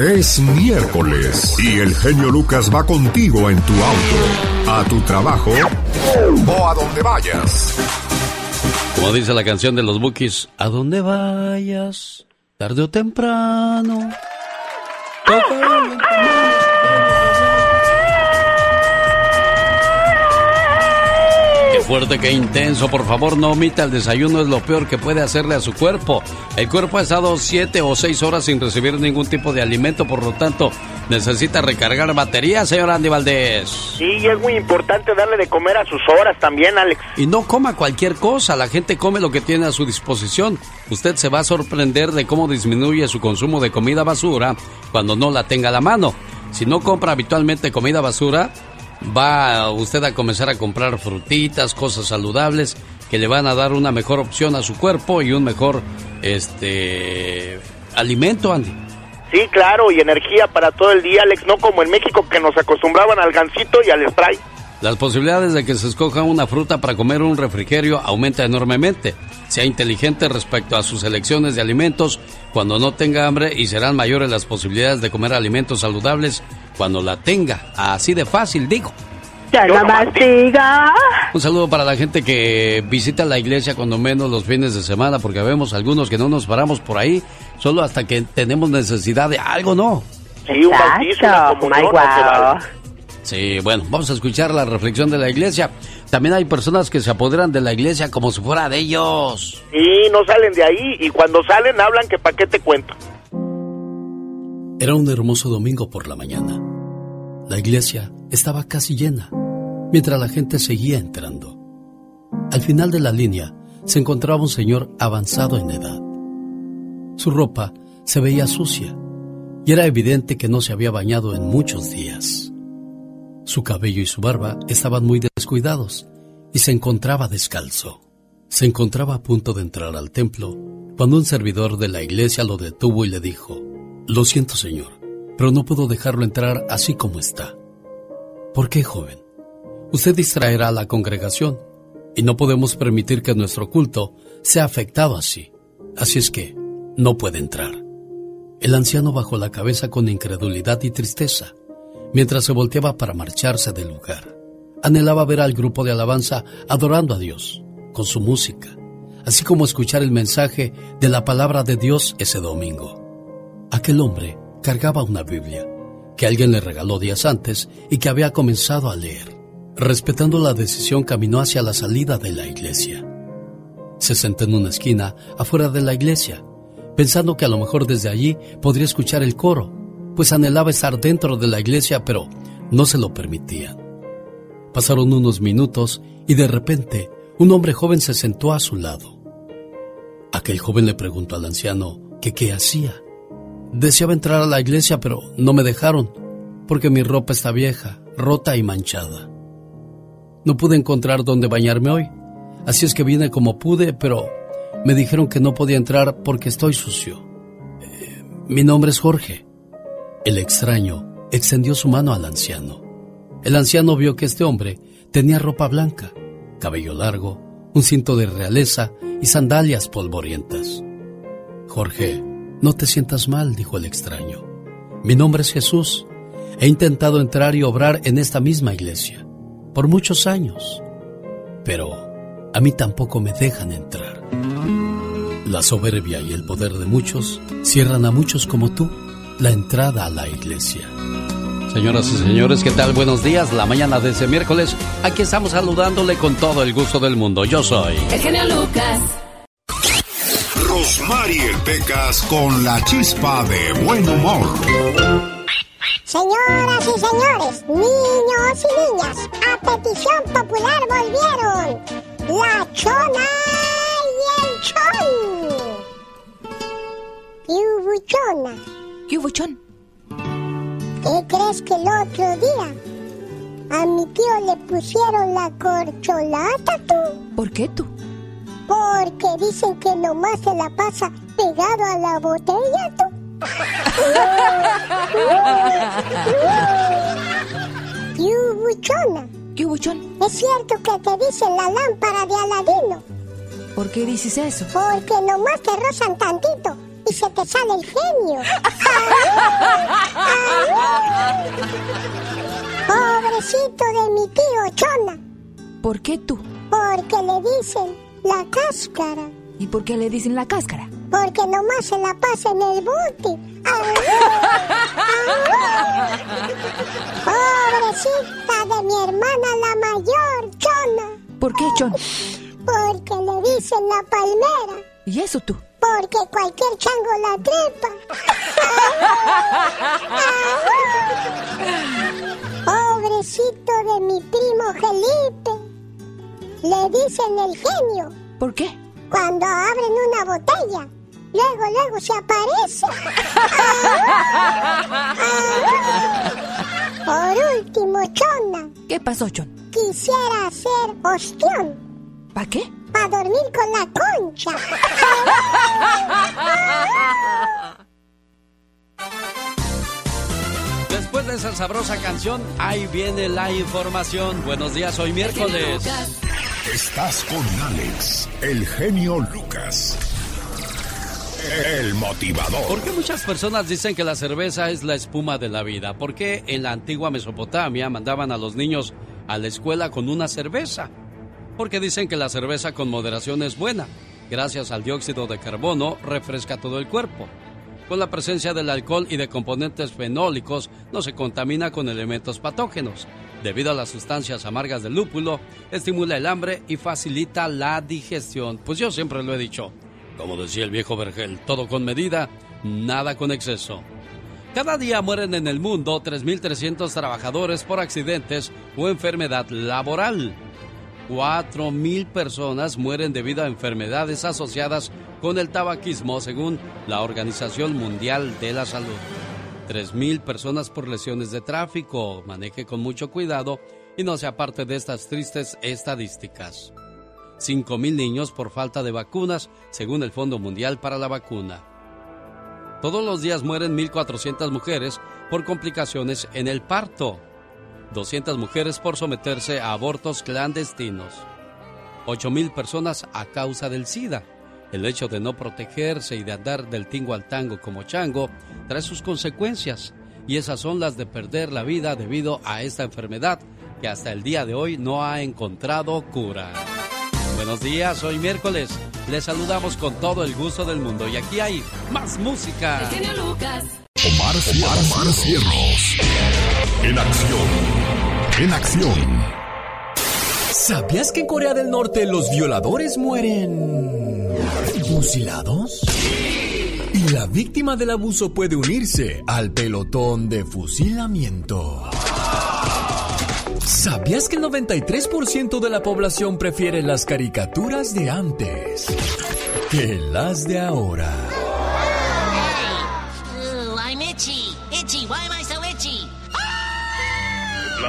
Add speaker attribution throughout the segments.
Speaker 1: Es miércoles y el genio Lucas va contigo en tu auto, a tu trabajo o a donde vayas.
Speaker 2: Como dice la canción de los Bookies, a donde vayas, tarde o temprano. Fuerte, qué intenso. Por favor, no omita el desayuno, es lo peor que puede hacerle a su cuerpo. El cuerpo ha estado siete o seis horas sin recibir ningún tipo de alimento, por lo tanto, necesita recargar baterías, señor Andy Valdés.
Speaker 3: Sí, y es muy importante darle de comer a sus horas también, Alex.
Speaker 2: Y no coma cualquier cosa, la gente come lo que tiene a su disposición. Usted se va a sorprender de cómo disminuye su consumo de comida basura cuando no la tenga a la mano. Si no compra habitualmente comida basura, va usted a comenzar a comprar frutitas, cosas saludables que le van a dar una mejor opción a su cuerpo y un mejor este alimento, Andy.
Speaker 3: Sí, claro, y energía para todo el día, Alex, no como en México que nos acostumbraban al gansito y al spray.
Speaker 2: Las posibilidades de que se escoja una fruta para comer un refrigerio aumenta enormemente. Sea inteligente respecto a sus elecciones de alimentos cuando no tenga hambre y serán mayores las posibilidades de comer alimentos saludables cuando la tenga. Así de fácil, digo. Un saludo para la gente que visita la iglesia cuando menos los fines de semana, porque vemos algunos que no nos paramos por ahí solo hasta que tenemos necesidad de algo, ¿no?
Speaker 3: Sí, un bautizo, una se vale.
Speaker 2: Sí, bueno, vamos a escuchar la reflexión de la iglesia. También hay personas que se apoderan de la iglesia como si fuera de ellos.
Speaker 3: Sí, no salen de ahí y cuando salen hablan que pa' qué te cuento.
Speaker 2: Era un hermoso domingo por la mañana. La iglesia estaba casi llena, mientras la gente seguía entrando. Al final de la línea se encontraba un señor avanzado en edad. Su ropa se veía sucia y era evidente que no se había bañado en muchos días. Su cabello y su barba estaban muy descuidados y se encontraba descalzo. Se encontraba a punto de entrar al templo cuando un servidor de la iglesia lo detuvo y le dijo, Lo siento, señor, pero no puedo dejarlo entrar así como está. ¿Por qué, joven? Usted distraerá a la congregación y no podemos permitir que nuestro culto sea afectado así. Así es que no puede entrar. El anciano bajó la cabeza con incredulidad y tristeza mientras se volteaba para marcharse del lugar. Anhelaba ver al grupo de alabanza adorando a Dios con su música, así como escuchar el mensaje de la palabra de Dios ese domingo. Aquel hombre cargaba una Biblia que alguien le regaló días antes y que había comenzado a leer. Respetando la decisión, caminó hacia la salida de la iglesia. Se sentó en una esquina afuera de la iglesia, pensando que a lo mejor desde allí podría escuchar el coro, pues anhelaba estar dentro de la iglesia, pero no se lo permitían. Pasaron unos minutos y de repente un hombre joven se sentó a su lado. Aquel joven le preguntó al anciano que qué hacía. Deseaba entrar a la iglesia, pero no me dejaron, porque mi ropa está vieja, rota y manchada. No pude encontrar dónde bañarme hoy, así es que vine como pude, pero me dijeron que no podía entrar porque estoy sucio. Eh, mi nombre es Jorge. El extraño extendió su mano al anciano. El anciano vio que este hombre tenía ropa blanca, cabello largo, un cinto de realeza y sandalias polvorientas. Jorge, no te sientas mal, dijo el extraño. Mi nombre es Jesús. He intentado entrar y obrar en esta misma iglesia por muchos años, pero a mí tampoco me dejan entrar. La soberbia y el poder de muchos cierran a muchos como tú la entrada a la iglesia. Señoras y señores, ¿qué tal? Buenos días. La mañana de ese miércoles, aquí estamos saludándole con todo el gusto del mundo. Yo soy.
Speaker 4: El genio Lucas.
Speaker 5: Rosmarie Pecas con la chispa de buen humor.
Speaker 6: Señoras y señores, niños y niñas, a petición popular volvieron la chona y el chon. ¿Qué chona?
Speaker 4: ¿Qué chon?
Speaker 6: ¿Qué crees que el otro día a mi tío le pusieron la corcholata tú?
Speaker 4: ¿Por qué tú?
Speaker 6: Porque dicen que nomás se la pasa pegado a la botella tú. ¿Qué buchona?
Speaker 4: ¿Qué buchón?
Speaker 6: Es cierto que te dicen la lámpara de Aladino.
Speaker 4: ¿Por qué dices eso?
Speaker 6: Porque nomás te rozan tantito y se te sale el genio. Pobrecito de mi tío Chona.
Speaker 4: ¿Por qué tú?
Speaker 6: Porque le dicen la cáscara.
Speaker 4: ¿Y por qué le dicen la cáscara?
Speaker 6: Porque nomás se la pasa en el bote. Pobrecita de mi hermana la mayor, Chona.
Speaker 4: ¿Por qué, Chon?
Speaker 6: Porque le dicen la palmera.
Speaker 4: ¿Y eso tú?
Speaker 6: Porque cualquier chango la trepa. Pobrecito de mi primo Felipe. Le dicen el genio.
Speaker 4: ¿Por qué?
Speaker 6: Cuando abren una botella, luego, luego se aparece. Por último, Chona.
Speaker 4: ¿Qué pasó, Chon?
Speaker 6: Quisiera hacer ostión.
Speaker 4: ¿Para qué?
Speaker 6: Para dormir con la concha.
Speaker 2: Después de esa sabrosa canción, ahí viene la información. Buenos días, hoy miércoles.
Speaker 5: Estás con Alex, el genio Lucas. El motivador.
Speaker 2: ¿Por qué muchas personas dicen que la cerveza es la espuma de la vida? ¿Por qué en la antigua Mesopotamia mandaban a los niños a la escuela con una cerveza? Porque dicen que la cerveza con moderación es buena. Gracias al dióxido de carbono refresca todo el cuerpo. Con la presencia del alcohol y de componentes fenólicos no se contamina con elementos patógenos. Debido a las sustancias amargas del lúpulo, estimula el hambre y facilita la digestión. Pues yo siempre lo he dicho. Como decía el viejo Vergel, todo con medida, nada con exceso. Cada día mueren en el mundo 3.300 trabajadores por accidentes o enfermedad laboral. 4.000 personas mueren debido a enfermedades asociadas con el tabaquismo, según la Organización Mundial de la Salud. 3.000 personas por lesiones de tráfico. Maneje con mucho cuidado y no sea parte de estas tristes estadísticas. 5.000 niños por falta de vacunas, según el Fondo Mundial para la Vacuna. Todos los días mueren 1.400 mujeres por complicaciones en el parto. 200 mujeres por someterse a abortos clandestinos. 8.000 personas a causa del SIDA. El hecho de no protegerse y de andar del tingo al tango como chango trae sus consecuencias. Y esas son las de perder la vida debido a esta enfermedad que hasta el día de hoy no ha encontrado cura. Buenos días, hoy miércoles. Les saludamos con todo el gusto del mundo y aquí hay más música.
Speaker 4: Genio Lucas.
Speaker 5: Omar, Omar, Omar Cierros. En acción. En acción.
Speaker 7: ¿Sabías que en Corea del Norte los violadores mueren fusilados? Y la víctima del abuso puede unirse al pelotón de fusilamiento. ¿Sabías que el 93% de la población prefiere las caricaturas de antes que las de ahora?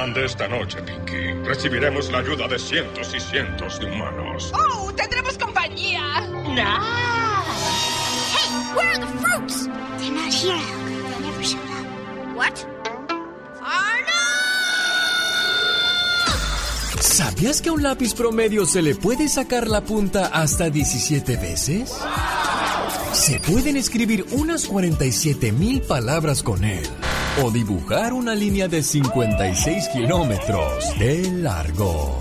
Speaker 8: Plan de esta noche, Pinky. Recibiremos la ayuda de cientos y cientos de humanos.
Speaker 9: ¡Oh! ¡Tendremos compañía!
Speaker 10: Nah.
Speaker 6: Hey, where are the fruits? They're not here, Alec. They never showed up.
Speaker 9: What?
Speaker 7: ¿Sabías que a un lápiz promedio se le puede sacar la punta hasta 17 veces? Se pueden escribir unas 47 mil palabras con él o dibujar una línea de 56 kilómetros de largo.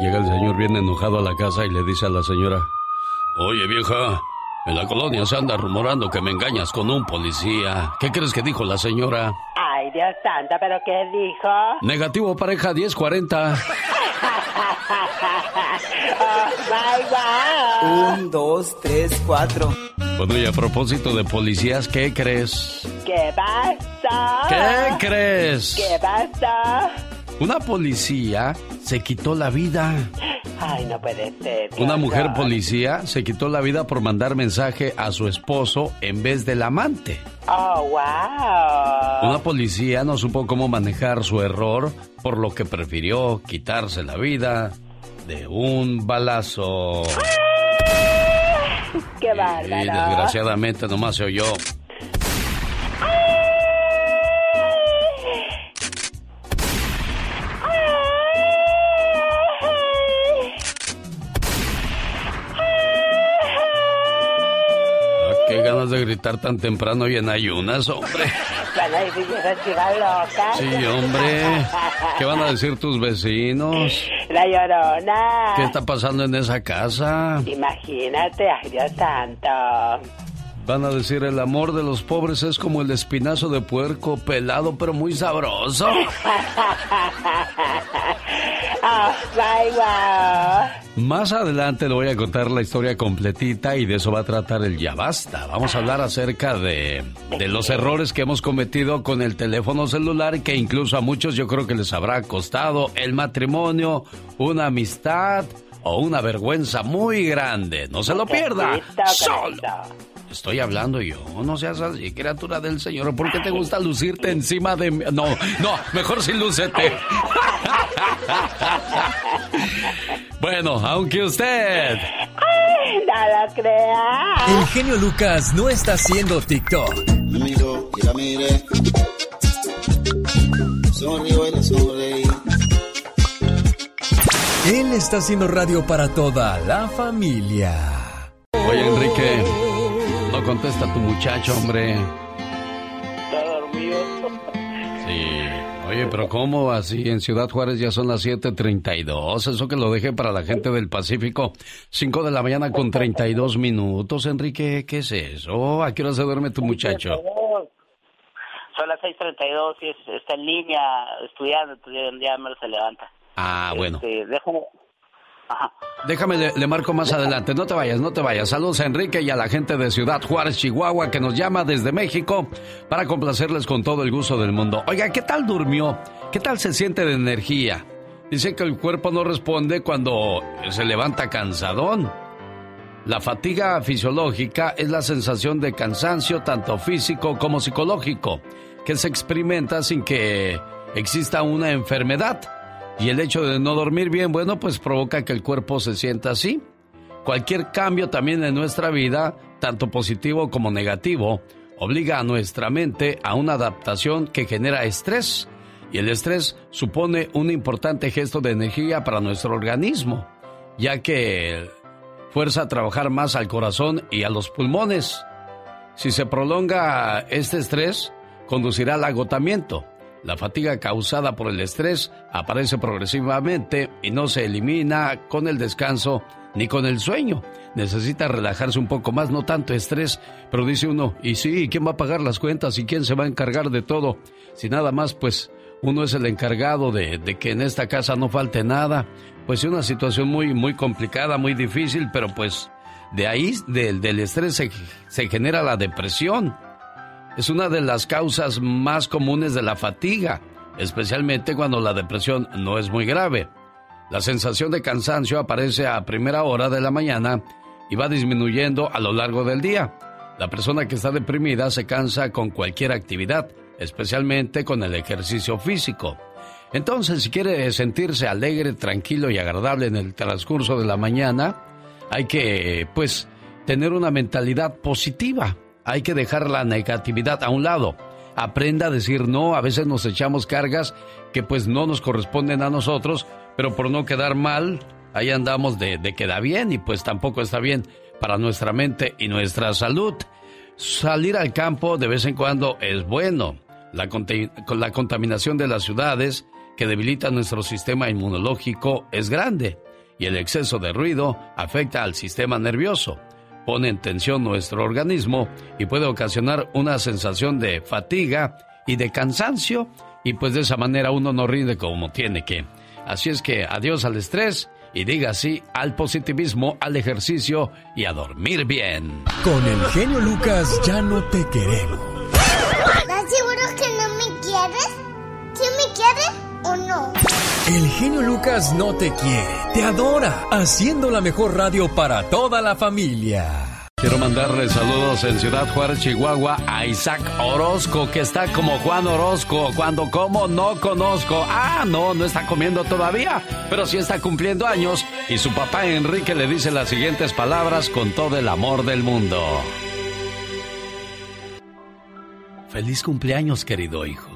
Speaker 2: Llega el señor bien enojado a la casa y le dice a la señora, Oye vieja, en la colonia se anda rumorando que me engañas con un policía. ¿Qué crees que dijo la señora?
Speaker 11: Ay, Dios santo, ¿pero qué dijo?
Speaker 2: Negativo pareja 1040.
Speaker 11: oh,
Speaker 4: Un, dos, tres, cuatro.
Speaker 2: Bueno, y a propósito de policías, ¿qué crees?
Speaker 11: ¿Qué pasa?
Speaker 2: ¿Qué crees?
Speaker 11: ¿Qué pasa?
Speaker 2: Una policía se quitó la vida.
Speaker 11: Ay, no puede ser.
Speaker 2: Una mujer policía se quitó la vida por mandar mensaje a su esposo en vez del amante.
Speaker 11: Oh, wow.
Speaker 2: Una policía no supo cómo manejar su error, por lo que prefirió quitarse la vida de un balazo.
Speaker 11: ¡Qué bárbaro!
Speaker 2: Y desgraciadamente nomás se oyó. Gritar tan temprano y en ayunas, hombre.
Speaker 11: loca.
Speaker 2: Sí, hombre. ¿Qué van a decir tus vecinos?
Speaker 11: La llorona.
Speaker 2: ¿Qué está pasando en esa casa?
Speaker 11: Imagínate, ay Dios santo.
Speaker 2: Van a decir el amor de los pobres es como el espinazo de puerco, pelado pero muy sabroso.
Speaker 11: oh,
Speaker 2: Más adelante le voy a contar la historia completita y de eso va a tratar el Ya Basta. Vamos a hablar acerca de, de los errores que hemos cometido con el teléfono celular que incluso a muchos yo creo que les habrá costado el matrimonio, una amistad o una vergüenza muy grande. No se lo pierda. Solo. Estoy hablando yo, no seas así, criatura del Señor. ¿Por qué te gusta lucirte encima de mí? No, no, mejor sin lúcete. bueno, aunque usted...
Speaker 11: Ay, no lo crea.
Speaker 7: El genio Lucas no está haciendo TikTok.
Speaker 12: Amigo, y la mire. Sonrío y le sonreí.
Speaker 7: Él está haciendo radio para toda la familia.
Speaker 2: Oye, Enrique, contesta tu muchacho, hombre.
Speaker 11: Está dormido.
Speaker 2: Sí. Oye, pero ¿cómo así? En Ciudad Juárez ya son las 7.32. Eso que lo dejé para la gente del Pacífico. 5 de la mañana con 32 minutos. Enrique, ¿qué es eso? ¿A qué hora se duerme tu muchacho?
Speaker 11: Son las 6.32 y es- está en línea estudiando, entonces ya me se levanta.
Speaker 2: Ah, bueno.
Speaker 11: Este, déjame... Ajá.
Speaker 2: Déjame, le, le marco más adelante. No te vayas, no te vayas. Saludos a Enrique y a la gente de Ciudad Juárez, Chihuahua, que nos llama desde México para complacerles con todo el gusto del mundo. Oiga, ¿qué tal durmió? ¿Qué tal se siente de energía? Dice que el cuerpo no responde cuando se levanta cansadón. La fatiga fisiológica es la sensación de cansancio tanto físico como psicológico que se experimenta sin que exista una enfermedad. Y el hecho de no dormir bien, bueno, pues provoca que el cuerpo se sienta así. Cualquier cambio también en nuestra vida, tanto positivo como negativo, obliga a nuestra mente a una adaptación que genera estrés. Y el estrés supone un importante gesto de energía para nuestro organismo, ya que fuerza a trabajar más al corazón y a los pulmones. Si se prolonga este estrés, conducirá al agotamiento. La fatiga causada por el estrés aparece progresivamente y no se elimina con el descanso ni con el sueño. Necesita relajarse un poco más, no tanto estrés, pero dice uno, y sí, ¿quién va a pagar las cuentas y quién se va a encargar de todo? Si nada más, pues uno es el encargado de, que en esta casa no falte nada. Pues es una situación muy, muy complicada, muy difícil, pero pues de ahí, del, estrés, se genera la depresión. Es una de las causas más comunes de la fatiga, especialmente cuando la depresión no es muy grave. La sensación de cansancio aparece a primera hora de la mañana y va disminuyendo a lo largo del día. La persona que está deprimida se cansa con cualquier actividad, especialmente con el ejercicio físico. Entonces, si quiere sentirse alegre, tranquilo y agradable en el transcurso de la mañana, hay que, pues, tener una mentalidad positiva. Hay que dejar la negatividad a un lado. Aprenda a decir no. A veces nos echamos cargas que pues no nos corresponden a nosotros, pero por no quedar mal, ahí andamos de, de queda bien y pues tampoco está bien para nuestra mente y nuestra salud. Salir al campo de vez en cuando es bueno. La, la contaminación de las ciudades que debilita nuestro sistema inmunológico es grande. y el exceso de ruido afecta al sistema nervioso, pone en tensión nuestro organismo y puede ocasionar una sensación de fatiga y de cansancio y pues de esa manera uno no rinde como tiene que. Así es que adiós al estrés y diga sí al positivismo, al ejercicio y a dormir bien.
Speaker 7: Con el genio Lucas ya no te queremos.
Speaker 13: ¿Estás seguro que no me quieres? ¿Sí me quieres o no?
Speaker 7: El genio Lucas no te quiere, te adora, haciendo la mejor radio para toda la familia.
Speaker 2: Quiero mandarle saludos en Ciudad Juárez, Chihuahua, a Isaac Orozco, que está como Juan Orozco. Cuando como, no conozco. Ah, no, no está comiendo todavía, pero sí está cumpliendo años. Y su papá Enrique le dice las siguientes palabras con todo el amor del mundo. Feliz cumpleaños, querido hijo.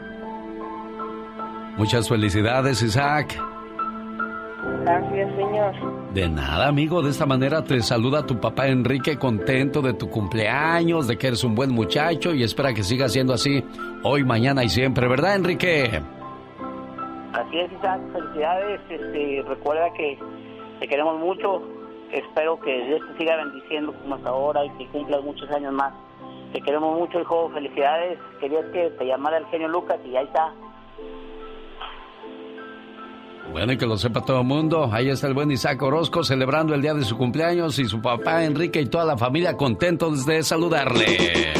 Speaker 2: Muchas felicidades, Isaac.
Speaker 14: Gracias, señor.
Speaker 2: De nada, amigo. De esta manera te saluda tu papá Enrique contento de tu cumpleaños, de que eres un buen muchacho y espera que siga siendo así hoy, mañana y siempre, ¿verdad, Enrique?
Speaker 15: Así es, Isaac. Felicidades. Este, recuerda que te queremos mucho. Espero que Dios te siga bendiciendo como hasta ahora y que cumplas muchos años más. Te queremos mucho, hijo. Felicidades. Querías que te llamara el genio Lucas y ahí está.
Speaker 2: Bueno, y que lo sepa todo el mundo, ahí está el buen Isaac Orozco celebrando el día de su cumpleaños y su papá Enrique y toda la familia contentos de saludarle.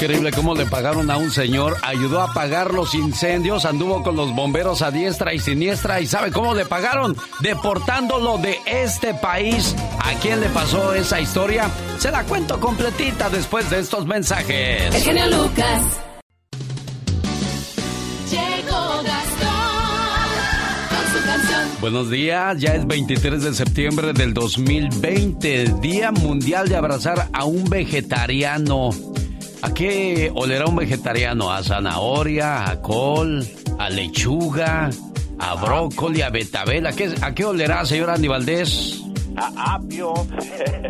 Speaker 2: Increíble cómo le pagaron a un señor, ayudó a apagar los incendios, anduvo con los bomberos a diestra y siniestra y ¿sabe cómo le pagaron? Deportándolo de este país. ¿A quién le pasó esa historia? Se la cuento completita después de estos mensajes.
Speaker 16: El genio Lucas. Llegó Gastón con su canción.
Speaker 2: Buenos días, ya es 23 de septiembre del 2020, Día Mundial de Abrazar a un Vegetariano. ¿A qué olerá un vegetariano? ¿A zanahoria, a col, a lechuga, a brócoli, a betabel? ¿A qué, a qué olerá, señor Andy Valdés?
Speaker 17: A apio.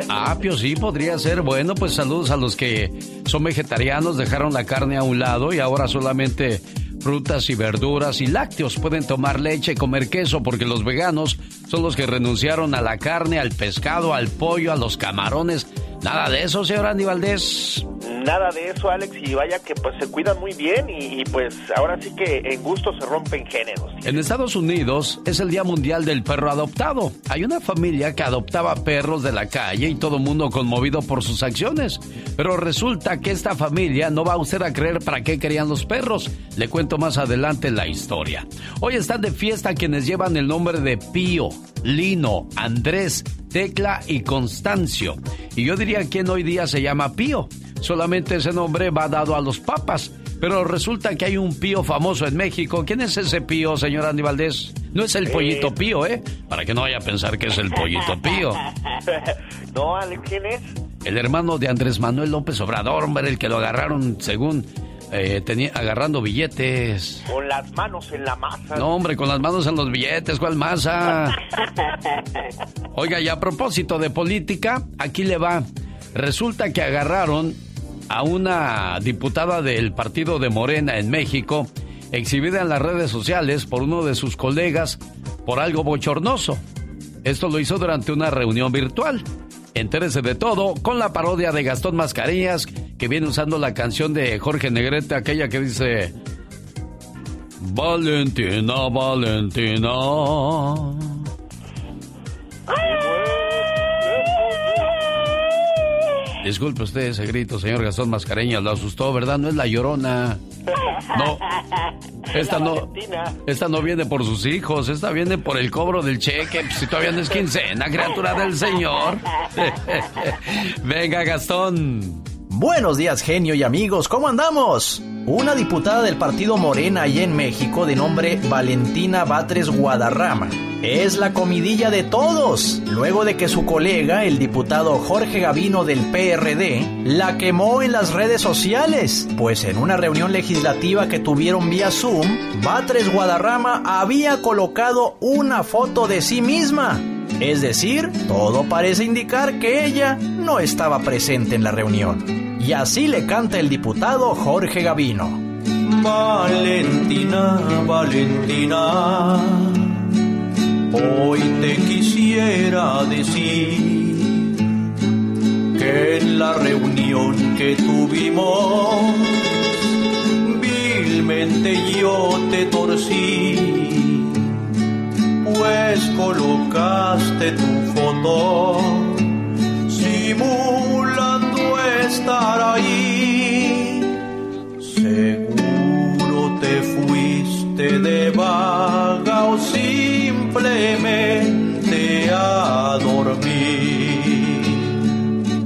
Speaker 2: A apio, sí, podría ser. Bueno, pues saludos a los que son vegetarianos, dejaron la carne a un lado y ahora solamente frutas y verduras y lácteos. Pueden tomar leche, comer queso, porque los veganos son los que renunciaron a la carne, al pescado, al pollo, a los camarones. Nada de eso, señor Andy Valdés.
Speaker 17: Nada de eso, Alex, y vaya que pues se cuidan muy bien y, y, pues ahora sí que en gusto se rompen géneros.
Speaker 2: En Estados Unidos es el Día Mundial del Perro Adoptado. Hay una familia que adoptaba perros de la calle y todo mundo conmovido por sus acciones. Pero resulta que esta familia no va a usted a creer para qué querían los perros. Le cuento más adelante la historia. Hoy están de fiesta quienes llevan el nombre de Pío, Lino, Andrés, Tecla y Constancio. Y yo diría quién hoy día se llama Pío. Solamente ese nombre va dado a los papas. Pero resulta que hay un pío famoso en México. ¿Quién es ese pío, señor Andy Valdés? No es el pollito pío, ¿eh? Para que no vaya a pensar que es el pollito pío.
Speaker 17: no, Alex, ¿quién es?
Speaker 2: El hermano de Andrés Manuel López Obrador, hombre, el que lo agarraron según eh, tenía, agarrando billetes.
Speaker 17: Con las manos en la masa.
Speaker 2: No, hombre, con las manos en los billetes, ¿cuál masa? Oiga, y a propósito de política, aquí le va. Resulta que agarraron a una diputada del partido de Morena en México, exhibida en las redes sociales por uno de sus colegas por algo bochornoso. Esto lo hizo durante una reunión virtual. Entérese de todo con la parodia de Gastón Mascarillas, que viene usando la canción de Jorge Negrete, aquella que dice... Valentina, Valentina. Disculpe usted ese grito, señor Gastón Mascareñas, lo asustó, ¿verdad? No es la llorona. No, esta no, esta no viene por sus hijos, esta viene por el cobro del cheque. Si todavía no es quincena, criatura del Señor. Venga, Gastón.
Speaker 18: Buenos días, genio y amigos, ¿cómo andamos? Una diputada del partido Morena y en México de nombre Valentina Batres Guadarrama es la comidilla de todos, luego de que su colega, el diputado Jorge Gavino del PRD, la quemó en las redes sociales, pues en una reunión legislativa que tuvieron vía Zoom, Batres Guadarrama había colocado una foto de sí misma. Es decir, todo parece indicar que ella no estaba presente en la reunión. Y así le canta el diputado Jorge Gavino.
Speaker 19: Valentina, Valentina, hoy te quisiera decir que en la reunión que tuvimos, vilmente yo te torcí, pues colocaste tu foto simulando estar ahí. Seguro te fuiste de vaga o simplemente a dormir.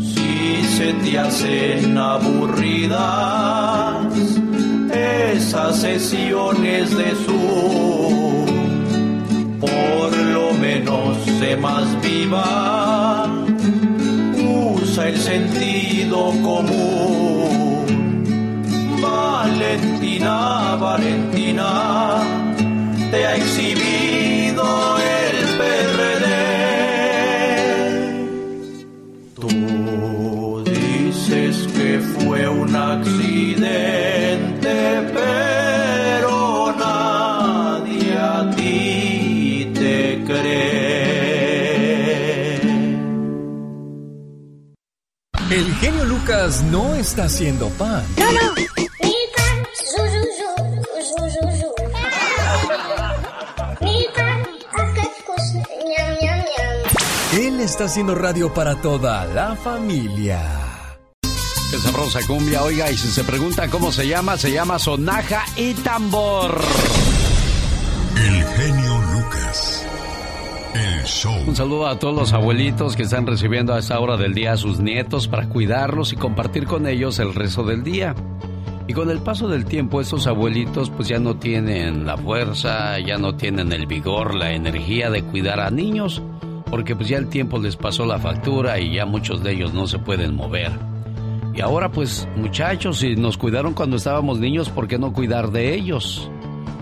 Speaker 19: Si se te hacen aburridas esas sesiones de su, por lo menos sé más viva usa el sentido común. Valentina, Valentina, te ha exhibido el PRD. Tú dices que fue un accidente,
Speaker 7: genio Lucas no está haciendo pan.
Speaker 13: No, no.
Speaker 7: Él está haciendo radio para toda la familia.
Speaker 2: Sabrosa cumbia, oiga, y si se pregunta cómo se llama, se llama Sonaja y Tambor.
Speaker 1: El genio
Speaker 2: Un saludo a todos los abuelitos que están recibiendo a esta hora del día a sus nietos para cuidarlos y compartir con ellos el resto del día. Y con el paso del tiempo estos abuelitos pues ya no tienen la fuerza, ya no tienen el vigor, la energía de cuidar a niños, porque pues ya el tiempo les pasó la factura y ya muchos de ellos no se pueden mover. Y ahora pues muchachos, si nos cuidaron cuando estábamos niños, ¿por qué no cuidar de ellos?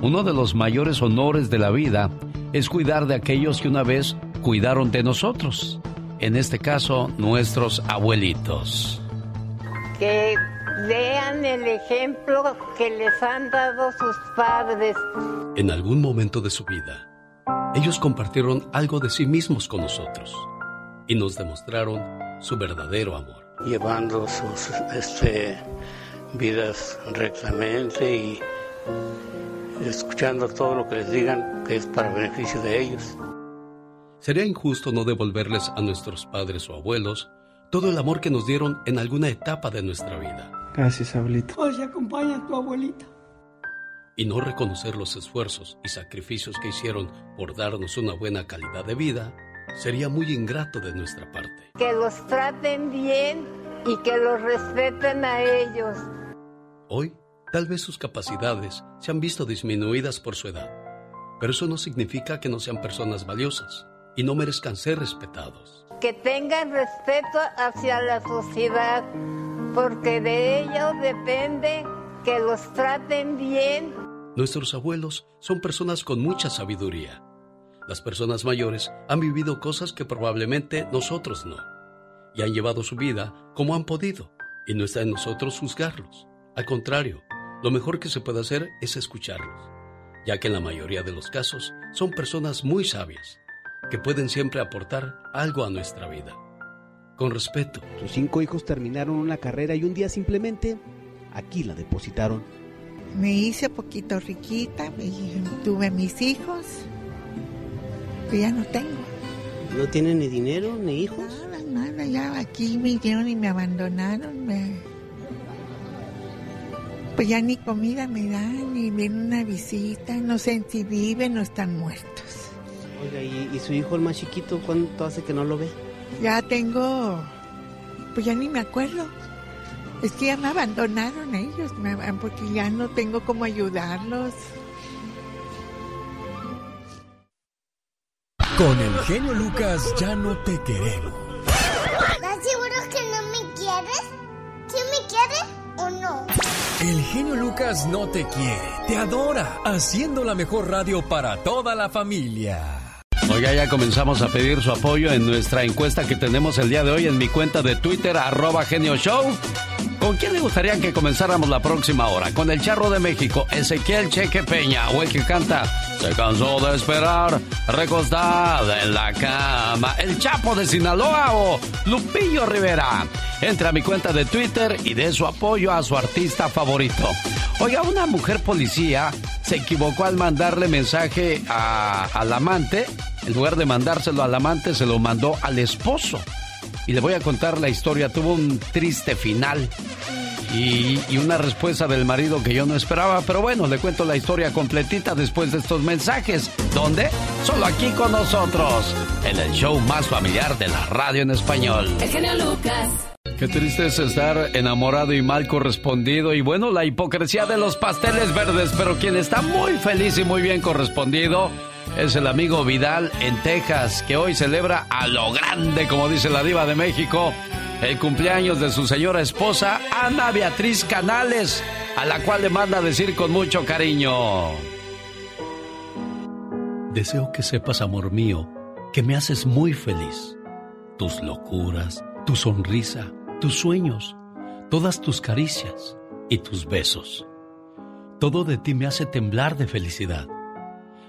Speaker 2: Uno de los mayores honores de la vida es cuidar de aquellos que una vez cuidaron de nosotros. En este caso, nuestros abuelitos.
Speaker 20: Que vean el ejemplo que les han dado sus padres.
Speaker 2: En algún momento de su vida, ellos compartieron algo de sí mismos con nosotros y nos demostraron su verdadero amor.
Speaker 21: llevando sus este, vidas rectamente y escuchando todo lo que les digan que es para beneficio de ellos.
Speaker 2: Sería injusto no devolverles a nuestros padres o abuelos todo el amor que nos dieron en alguna etapa de nuestra vida
Speaker 22: Gracias, abuelita.
Speaker 23: Hoy acompaña a tu abuelita.
Speaker 2: y no reconocer los esfuerzos y sacrificios que hicieron por darnos una buena calidad de vida sería muy ingrato de nuestra parte.
Speaker 20: Que los traten bien y que los respeten a ellos.
Speaker 2: Hoy, tal vez sus capacidades se han visto disminuidas por su edad, pero eso no significa que no sean personas valiosas y no merezcan ser respetados.
Speaker 20: Que tengan respeto hacia la sociedad, porque de ellos depende que los traten bien.
Speaker 2: Nuestros abuelos son personas con mucha sabiduría. Las personas mayores han vivido cosas que probablemente nosotros no, y han llevado su vida como han podido, y no está en nosotros juzgarlos. Al contrario, lo mejor que se puede hacer es escucharlos, ya que en la mayoría de los casos son personas muy sabias, que pueden siempre aportar algo a nuestra vida. Con respeto,
Speaker 24: Sus cinco hijos terminaron una carrera y un día simplemente aquí la depositaron.
Speaker 25: Me hice poquito riquita, y tuve mis hijos, pero ya no tengo.
Speaker 24: ¿No tienen ni dinero ni hijos?
Speaker 25: Nada, nada, ya aquí me hicieron y me abandonaron. me- Pues ya ni comida me dan, ni viene una visita, no sé si viven o están muertos.
Speaker 24: Oiga, ¿y, y su hijo el más chiquito cuánto hace que no lo ve?
Speaker 25: Ya tengo, pues ya ni me acuerdo. Es que ya me abandonaron ellos, me- porque ya no tengo cómo ayudarlos.
Speaker 7: Con el genio Lucas ya no te queremos.
Speaker 13: ¿Estás seguro que no me quieres? ¿Sí me quieres o no?
Speaker 7: El genio Lucas no te quiere, te adora, haciendo la mejor radio para toda la familia.
Speaker 2: Oiga, ya comenzamos a pedir su apoyo en nuestra encuesta que tenemos el día de hoy en mi cuenta de Twitter, arroba Genio Show. ¿Con quién le gustaría que comenzáramos la próxima hora? ¿Con el Charro de México, Ezequiel Cheque Peña o el que canta Se cansó de esperar, recostada en la cama, el Chapo de Sinaloa o Lupillo Rivera? Entre a mi cuenta de Twitter y dé su apoyo a su artista favorito. Oiga, una mujer policía se equivocó al mandarle mensaje a- al amante. En lugar de mandárselo al amante, se lo mandó al esposo. Y le voy a contar la historia. Tuvo un triste final. Y, y una respuesta del marido que yo no esperaba. Pero bueno, le cuento la historia completita después de estos mensajes. ¿Dónde? Solo aquí con nosotros. En el show más familiar de la radio en español.
Speaker 16: El genio Lucas.
Speaker 2: Qué triste es estar enamorado y mal correspondido. Y bueno, la hipocresía de los pasteles verdes. Pero quien está muy feliz y muy bien correspondido es el amigo Vidal en Texas, que hoy celebra a lo grande, como dice la diva de México, el cumpleaños de su señora esposa, Ana Beatriz Canales, a la cual le manda decir con mucho cariño. Deseo que sepas, amor mío, que me haces muy feliz. Tus locuras, tu sonrisa, tus sueños, todas tus caricias y tus besos. Todo de ti me hace temblar de felicidad.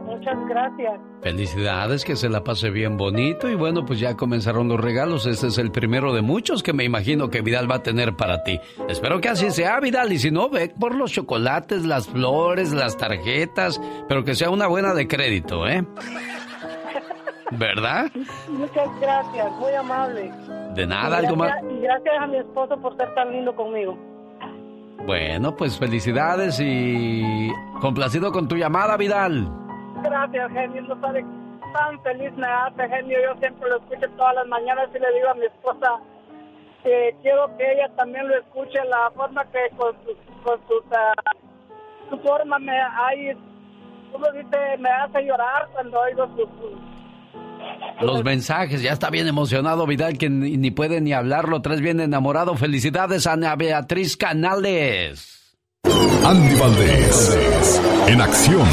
Speaker 21: Muchas gracias.
Speaker 2: Felicidades, que se la pase bien bonito y bueno, pues ya comenzaron los regalos. Este es el primero de muchos que me imagino que Vidal va a tener para ti. Espero que así sea, Vidal, y si no, ve por los chocolates, las flores, las tarjetas, pero que sea una buena de crédito, ¿eh? ¿Verdad?
Speaker 21: Muchas gracias, muy amable.
Speaker 2: De nada, algo más.
Speaker 21: y gracias a mi esposo por ser tan lindo conmigo.
Speaker 2: Bueno, pues felicidades y complacido con tu llamada, Vidal.
Speaker 21: Gracias, genio. No sabe tan feliz me hace, genio. Yo siempre lo escucho todas las mañanas y le digo a mi esposa que quiero que ella también lo escuche. La forma que con su forma me hay, uno dice, me hace llorar cuando oigo sus-
Speaker 2: Los mensajes, ya está bien emocionado Vidal que ni, ni puede ni hablarlo, tres bien enamorado. Felicidades a Ana Beatriz Canales.
Speaker 1: Andy Valdés, en acción.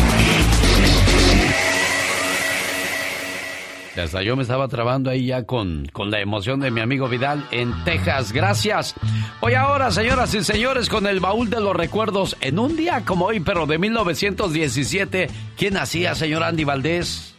Speaker 2: Hasta yo me estaba trabando ahí ya con, con la emoción de mi amigo Vidal en Texas. Gracias. Hoy ahora, señoras y señores, con el baúl de los recuerdos. En un día como hoy, pero de 1917, ¿quién nacía, señor Andy Valdés?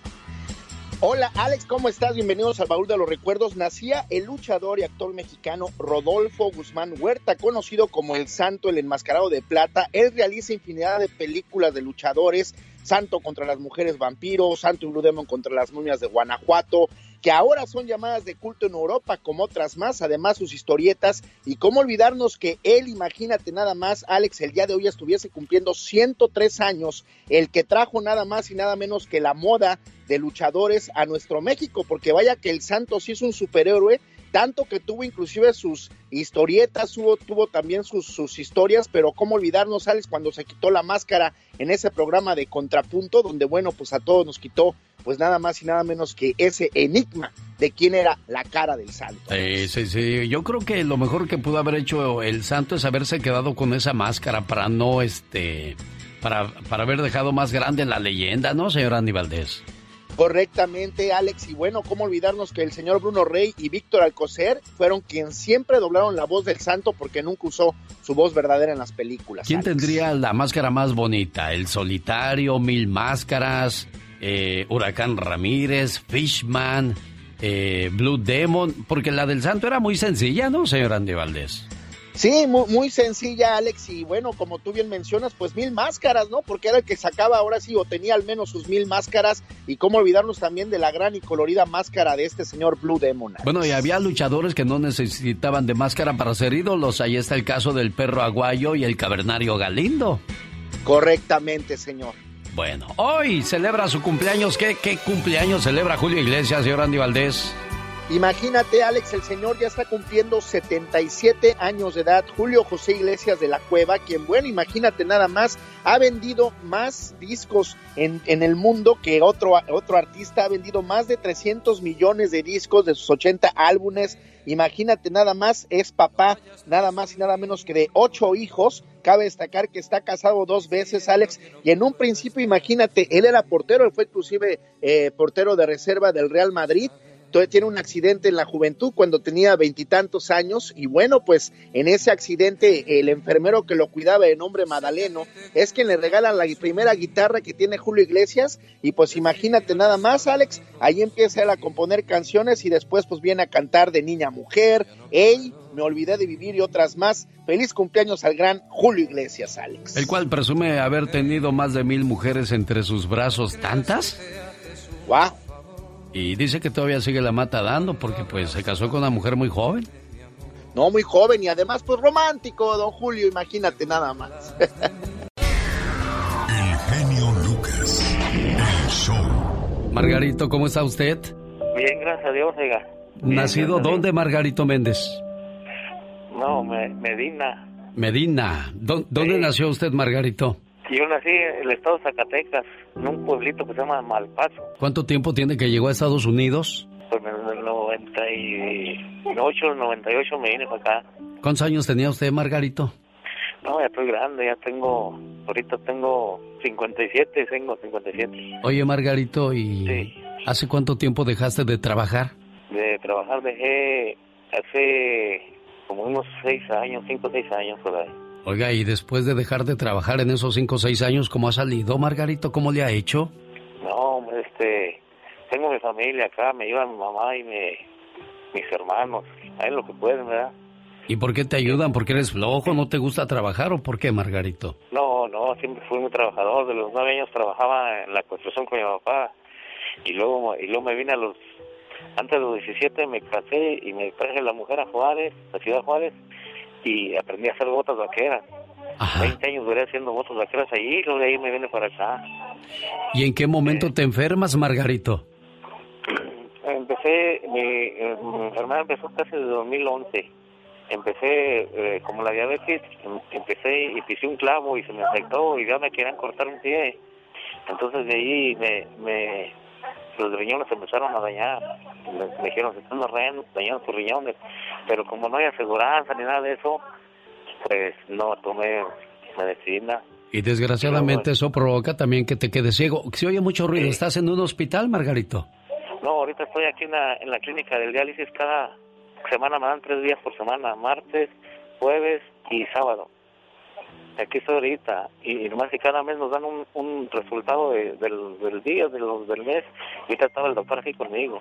Speaker 26: Hola Alex, ¿cómo estás? Bienvenidos al Baúl de los Recuerdos. Nacía el luchador y actor mexicano Rodolfo Guzmán Huerta, conocido como El Santo, el Enmascarado de Plata. Él realiza infinidad de películas de luchadores, Santo contra las mujeres vampiros, Santo y Blue Demon contra las momias de Guanajuato, que ahora son llamadas de culto en Europa, como otras más, además sus historietas. Y cómo olvidarnos que él, imagínate nada más, Alex, el día de hoy estuviese cumpliendo 103 años, el que trajo nada más y nada menos que la moda de luchadores a nuestro México, porque vaya que el Santo sí es un superhéroe, tanto que tuvo inclusive sus historietas, tuvo, tuvo también sus, sus historias, pero cómo olvidarnos, Alex, cuando se quitó la máscara en ese programa de Contrapunto, donde bueno, pues a todos nos quitó pues nada más y nada menos que ese enigma de quién era la cara del Santo.
Speaker 2: Sí, sí, sí. Yo creo que lo mejor que pudo haber hecho el Santo es haberse quedado con esa máscara para no, este, para, para haber dejado más grande la leyenda, ¿no, señor Andy Valdés?
Speaker 26: Correctamente, Alex. Y bueno, cómo olvidarnos que el señor Bruno Rey y Víctor Alcocer fueron quienes siempre doblaron la voz del santo porque nunca usó su voz verdadera en las películas.
Speaker 2: ¿Quién tendría la máscara más bonita? ¿El solitario, Mil Máscaras, eh, Huracán Ramírez, Fishman, eh, Blue Demon? Porque la del santo era muy sencilla, ¿no, señor Andy Valdés?
Speaker 26: Sí, muy, muy, sencilla, Alex, y bueno, como tú bien mencionas, pues mil máscaras, ¿no? Porque era el que sacaba ahora sí, o tenía al menos sus mil máscaras, y cómo olvidarnos también de la gran y colorida máscara de este señor Blue Demon.
Speaker 2: Bueno, y había luchadores que no necesitaban de máscara para ser ídolos, ahí está el caso del perro aguayo y el cavernario Galindo.
Speaker 26: Correctamente, señor.
Speaker 2: Bueno, hoy celebra su cumpleaños, ¿qué, qué cumpleaños celebra Julio Iglesias, señor Andy Valdés?
Speaker 26: Imagínate, Alex, el señor ya está cumpliendo 77 años de edad. Julio José Iglesias de la Cueva, quien, bueno, imagínate nada más, ha vendido más discos en, en el mundo que otro, otro artista. Ha vendido más de 300 millones de discos de sus 80 álbumes. Imagínate nada más, es papá nada más y nada menos que de ocho hijos. Cabe destacar que está casado dos veces, Alex, y en un principio, imagínate, él era portero, él fue inclusive eh, portero de reserva del Real Madrid tiene un accidente en la juventud cuando tenía veintitantos años y bueno, pues en ese accidente el enfermero que lo cuidaba de nombre Madaleno es quien le regala la primera guitarra que tiene Julio Iglesias y pues imagínate nada más Alex, ahí empieza él a componer canciones y después pues viene a cantar de niña a mujer, ey, me olvidé de vivir y otras más. Feliz cumpleaños al gran Julio Iglesias, Alex.
Speaker 2: El cual presume haber tenido más de mil mujeres entre sus brazos, ¿tantas?
Speaker 26: Wow.
Speaker 2: Y dice que todavía sigue la mata dando porque pues se casó con una mujer muy joven.
Speaker 26: No, muy joven y además pues romántico, don Julio, imagínate nada más.
Speaker 1: El genio Lucas, el show.
Speaker 2: Margarito, ¿cómo está usted?
Speaker 27: Bien, gracias a Dios, oiga.
Speaker 2: ¿Nacido dónde, Margarito Méndez?
Speaker 27: No, Medina.
Speaker 2: Medina. ¿Dónde nació usted, Margarito?
Speaker 27: Yo nací en el estado de Zacatecas, en un pueblito que se llama Malpaso.
Speaker 2: ¿Cuánto tiempo tiene que llegó a Estados Unidos?
Speaker 27: Pues en el 98, 98 me vine para acá.
Speaker 2: ¿Cuántos años tenía usted, Margarito?
Speaker 27: No, ya estoy grande, ya tengo, ahorita tengo 57, tengo 57.
Speaker 2: Oye, Margarito, ¿y hace cuánto tiempo dejaste de trabajar?
Speaker 27: De trabajar dejé hace como unos 6 años, 5 o 6 años por ahí.
Speaker 2: Oiga, y después de dejar de trabajar en esos cinco o seis años, ¿cómo ha salido, Margarito? ¿Cómo le ha hecho?
Speaker 27: No, este, tengo mi familia acá, me ayudan mi mamá y mis hermanos, ahí lo que pueden, ¿verdad?
Speaker 2: ¿Y por qué te ayudan? ¿Porque eres flojo? ¿No te gusta trabajar o por qué, Margarito?
Speaker 27: No, no, siempre fui muy trabajador. De los nueve años trabajaba en la construcción con mi papá y luego, y luego me vine a los... Antes de los 17 me casé y me traje la mujer a Juárez, a Ciudad Juárez, y aprendí a hacer botas vaqueras. 20 años duré haciendo botas vaqueras allí y luego de ahí me vine para acá.
Speaker 2: ¿Y en qué momento te enfermas, Margarito?
Speaker 27: Empecé, mi, eh, mi, enfermedad empezó casi de 2011. Empecé, eh, como la diabetes, em, empecé y pisé un clavo y se me afectó y ya me querían cortar un pie. Entonces de ahí me, me los riñones se empezaron a dañar. Me, dijeron, se están dañando tus riñones. Pero como no hay aseguranza ni nada de eso, pues no tomé medicina.
Speaker 2: Y desgraciadamente eso provoca también que te quedes ciego. Si oye mucho ruido, ¿estás en un hospital, Margarito?
Speaker 27: No, ahorita estoy aquí en la, en la clínica del diálisis. Cada semana me dan tres días por semana, martes, jueves y sábado aquí estoy ahorita y nomás que cada mes nos dan un, un resultado del, del día, del, del mes y ahorita estaba el doctor aquí conmigo.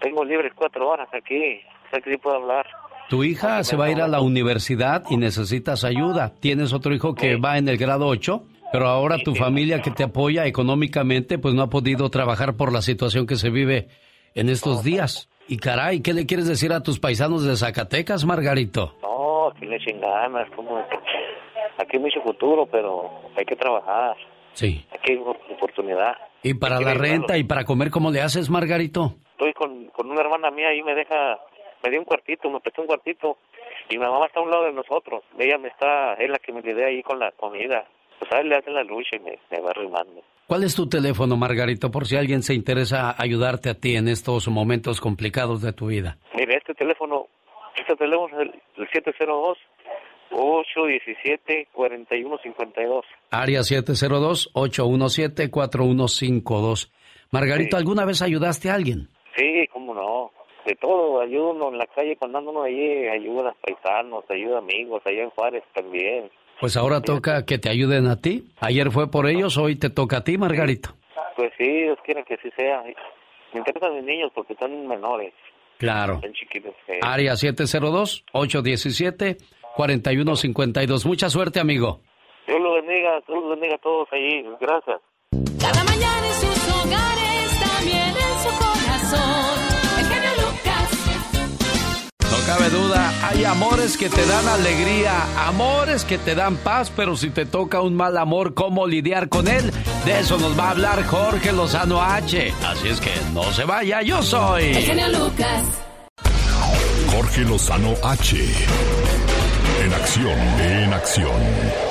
Speaker 27: Tengo libres cuatro horas aquí, sé que sí puedo hablar.
Speaker 2: Tu hija se va a ir a la universidad y necesitas ayuda. Tienes otro hijo que va en el grado 8, pero ahora tu familia que te apoya económicamente pues no ha podido trabajar por la situación que se vive en estos días. Y caray, ¿qué le quieres decir a tus paisanos de Zacatecas, Margarito?
Speaker 27: No, que le echen ganas, como aquí hay mucho futuro, pero hay que trabajar.
Speaker 2: Sí.
Speaker 27: Aquí hay oportunidad.
Speaker 2: ¿Y para la renta y para comer cómo le haces, Margarito?
Speaker 27: Estoy con, con una hermana mía y me deja, me dio un cuartito, me prestó un cuartito y mi mamá está a un lado de nosotros. Ella me está, es la que me lidera ahí con la comida. Pues a él le hace la lucha y me, me va arrimando.
Speaker 2: ¿Cuál es tu teléfono, Margarito, por si alguien se interesa ayudarte a ti en estos momentos complicados de tu vida?
Speaker 27: Mire, este teléfono, este teléfono es el 702 817-4152.
Speaker 2: Área 702-817-4152. Margarito, ¿alguna vez ayudaste a alguien?
Speaker 27: Sí, cómo no. De todo, ayuda uno en la calle cuando anda uno allí, ayuda a paisanos, ayuda a amigos, allá en Juárez también.
Speaker 2: Pues ahora toca que te ayuden a ti. Ayer fue por ellos, hoy te toca a ti, Margarito.
Speaker 27: Pues sí, ellos quieren que así sea. Me interesan mis niños porque están menores.
Speaker 2: Claro.
Speaker 27: Están chiquitos. sí.
Speaker 2: Área 702-817-4152. Mucha suerte, amigo.
Speaker 27: Dios los bendiga, Dios los bendiga a todos allí. Gracias.
Speaker 16: Cada mañana en sus hogares, también en su corazón. El genio Lucas.
Speaker 2: No cabe duda, hay amores que te dan alegría, amores que te dan paz, pero si te toca un mal amor, ¿cómo lidiar con él? De eso nos va a hablar Jorge Lozano H. Así es que no se vaya, yo soy.
Speaker 16: El genio Lucas.
Speaker 1: Jorge Lozano H. En acción, en acción.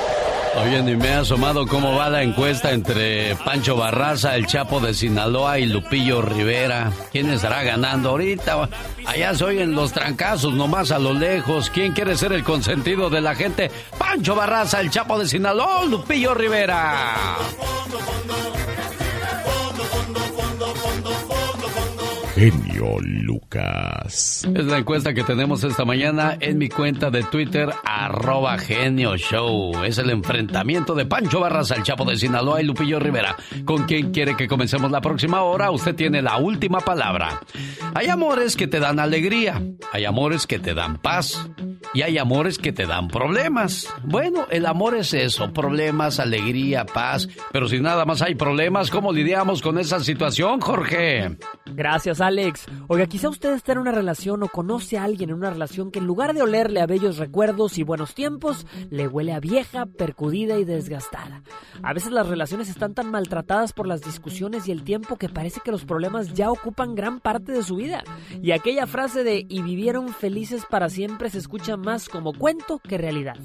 Speaker 2: Oye, ni me ha asomado cómo va la encuesta entre Pancho Barraza, el Chapo de Sinaloa y Lupillo Rivera. ¿Quién estará ganando ahorita? Allá se oyen los trancazos nomás a lo lejos. ¿Quién quiere ser el consentido de la gente? Pancho Barraza, el Chapo de Sinaloa, Lupillo Rivera.
Speaker 1: Genio Lucas.
Speaker 2: Es la encuesta que tenemos esta mañana en mi cuenta de Twitter, arroba genio show. Es el enfrentamiento de Pancho Barraza, el Chapo de Sinaloa y Lupillo Rivera. ¿Con quién quiere que comencemos la próxima hora? Usted tiene la última palabra. Hay amores que te dan alegría, hay amores que te dan paz y hay amores que te dan problemas. Bueno, el amor es eso, problemas, alegría, paz. Pero si nada más hay problemas, ¿cómo lidiamos con esa situación, Jorge?
Speaker 28: Gracias, Alex. Oiga, quizá usted está en una relación o conoce a alguien en una relación que en lugar de olerle a bellos recuerdos y buenos tiempos, le huele a vieja, percudida y desgastada. A veces las relaciones están tan maltratadas por las discusiones y el tiempo que parece que los problemas ya ocupan gran parte de su vida. Y aquella frase de y vivieron felices para siempre se escucha más como cuento que realidad.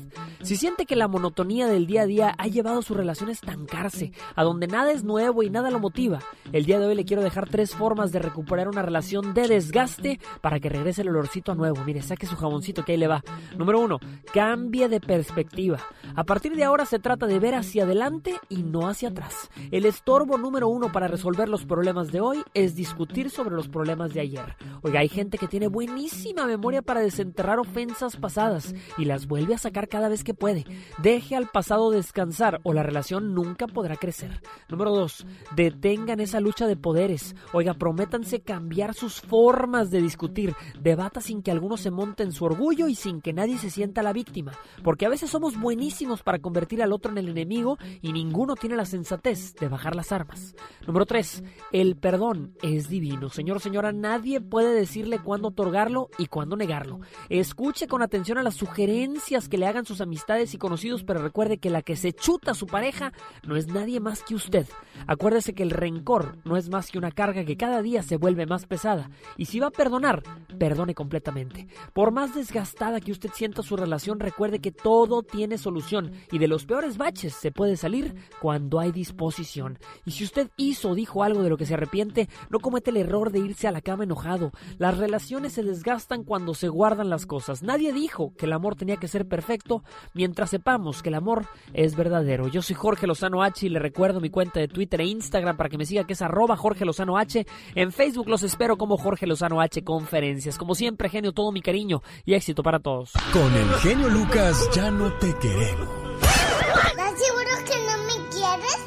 Speaker 28: Si siente que la monotonía del día a día ha llevado su relación a estancarse, a donde nada es nuevo y nada lo motiva, el día de hoy le quiero dejar tres formas de recuperar una relación de desgaste para que regrese el olorcito a nuevo. Mire, saque su jaboncito que ahí le va. Número uno, cambie de perspectiva. A partir de ahora se trata de ver hacia adelante y no hacia atrás. El estorbo número uno para resolver los problemas de hoy es discutir sobre los problemas de ayer. Oiga, hay gente que tiene buenísima memoria para desenterrar ofensas pasadas y las vuelve a sacar cada vez que puede. Deje al pasado descansar o la relación nunca podrá crecer. Número dos, detengan esa lucha de poderes. Oiga, prométanse cambiar sus formas de discutir. Debata sin que alguno se monte en su orgullo y sin que nadie se sienta la víctima. Porque a veces somos buenísimos para convertir al otro en el enemigo y ninguno tiene la sensatez de bajar las armas. Número 3. El perdón es divino. Señor señora, nadie puede decirle cuándo otorgarlo y cuándo negarlo. Escuche con atención a las sugerencias que le hagan sus amistades y conocidos, pero recuerde que la que se chuta a su pareja no es nadie más que usted. Acuérdese que el rencor no es más que una carga que cada día se vuelve más pesada. Y si va a perdonar, perdone completamente. Por más desgastada que usted sienta su relación, recuerde que todo tiene solución y de los peores baches se puede salir cuando hay disposición. Y si usted hizo o dijo algo de lo que se arrepiente, no comete el error de irse a la cama enojado. Las relaciones se desgastan cuando se guardan las cosas. Nadie dijo que el amor tenía que ser perfecto mientras sepamos que el amor es verdadero. Yo soy Jorge Lozano H y le recuerdo mi cuenta de Twitter e Instagram para que me siga que es arroba Jorge Lozano H. En Facebook los espero como Jorge Lozano H Conferencias. Como siempre, genio, todo mi cariño y éxito para todos.
Speaker 7: Con el genio Lucas ya no te queremos.
Speaker 6: ¿Estás seguro que no me quieres?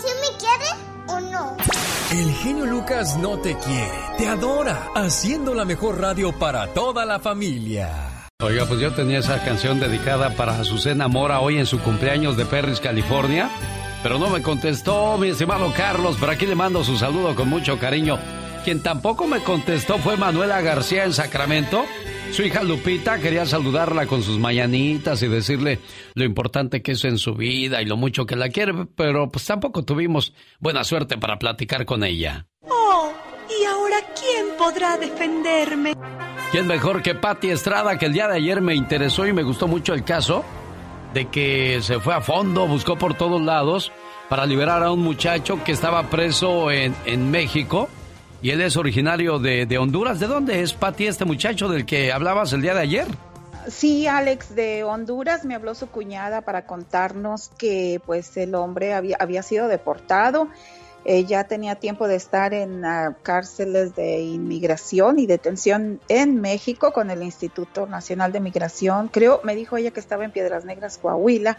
Speaker 6: ¿Quién me quiere o no?
Speaker 7: El genio Lucas no te quiere, te adora, haciendo la mejor radio para toda la familia.
Speaker 2: Oiga, pues yo tenía esa canción dedicada para Azucena Mora hoy en su cumpleaños de Perris, California. Pero no me contestó mi estimado Carlos, pero aquí le mando su saludo con mucho cariño. Quien tampoco me contestó fue Manuela García en Sacramento. Su hija Lupita quería saludarla con sus mañanitas y decirle lo importante que es en su vida y lo mucho que la quiere, pero pues tampoco tuvimos buena suerte para platicar con ella.
Speaker 4: Oh, ¿y ahora quién podrá defenderme?
Speaker 2: ¿Quién mejor que Patti Estrada, que el día de ayer me interesó y me gustó mucho el caso de que se fue a fondo, buscó por todos lados para liberar a un muchacho que estaba preso en, en México y él es originario de, de Honduras. ¿De dónde es Patti este muchacho del que hablabas el día de ayer?
Speaker 29: Sí, Alex, de Honduras me habló su cuñada para contarnos que pues el hombre había, había sido deportado Ella tenía tiempo de estar en ah, cárceles de inmigración y detención en México con el Instituto Nacional de Migración. Creo, me dijo ella que estaba en Piedras Negras, Coahuila.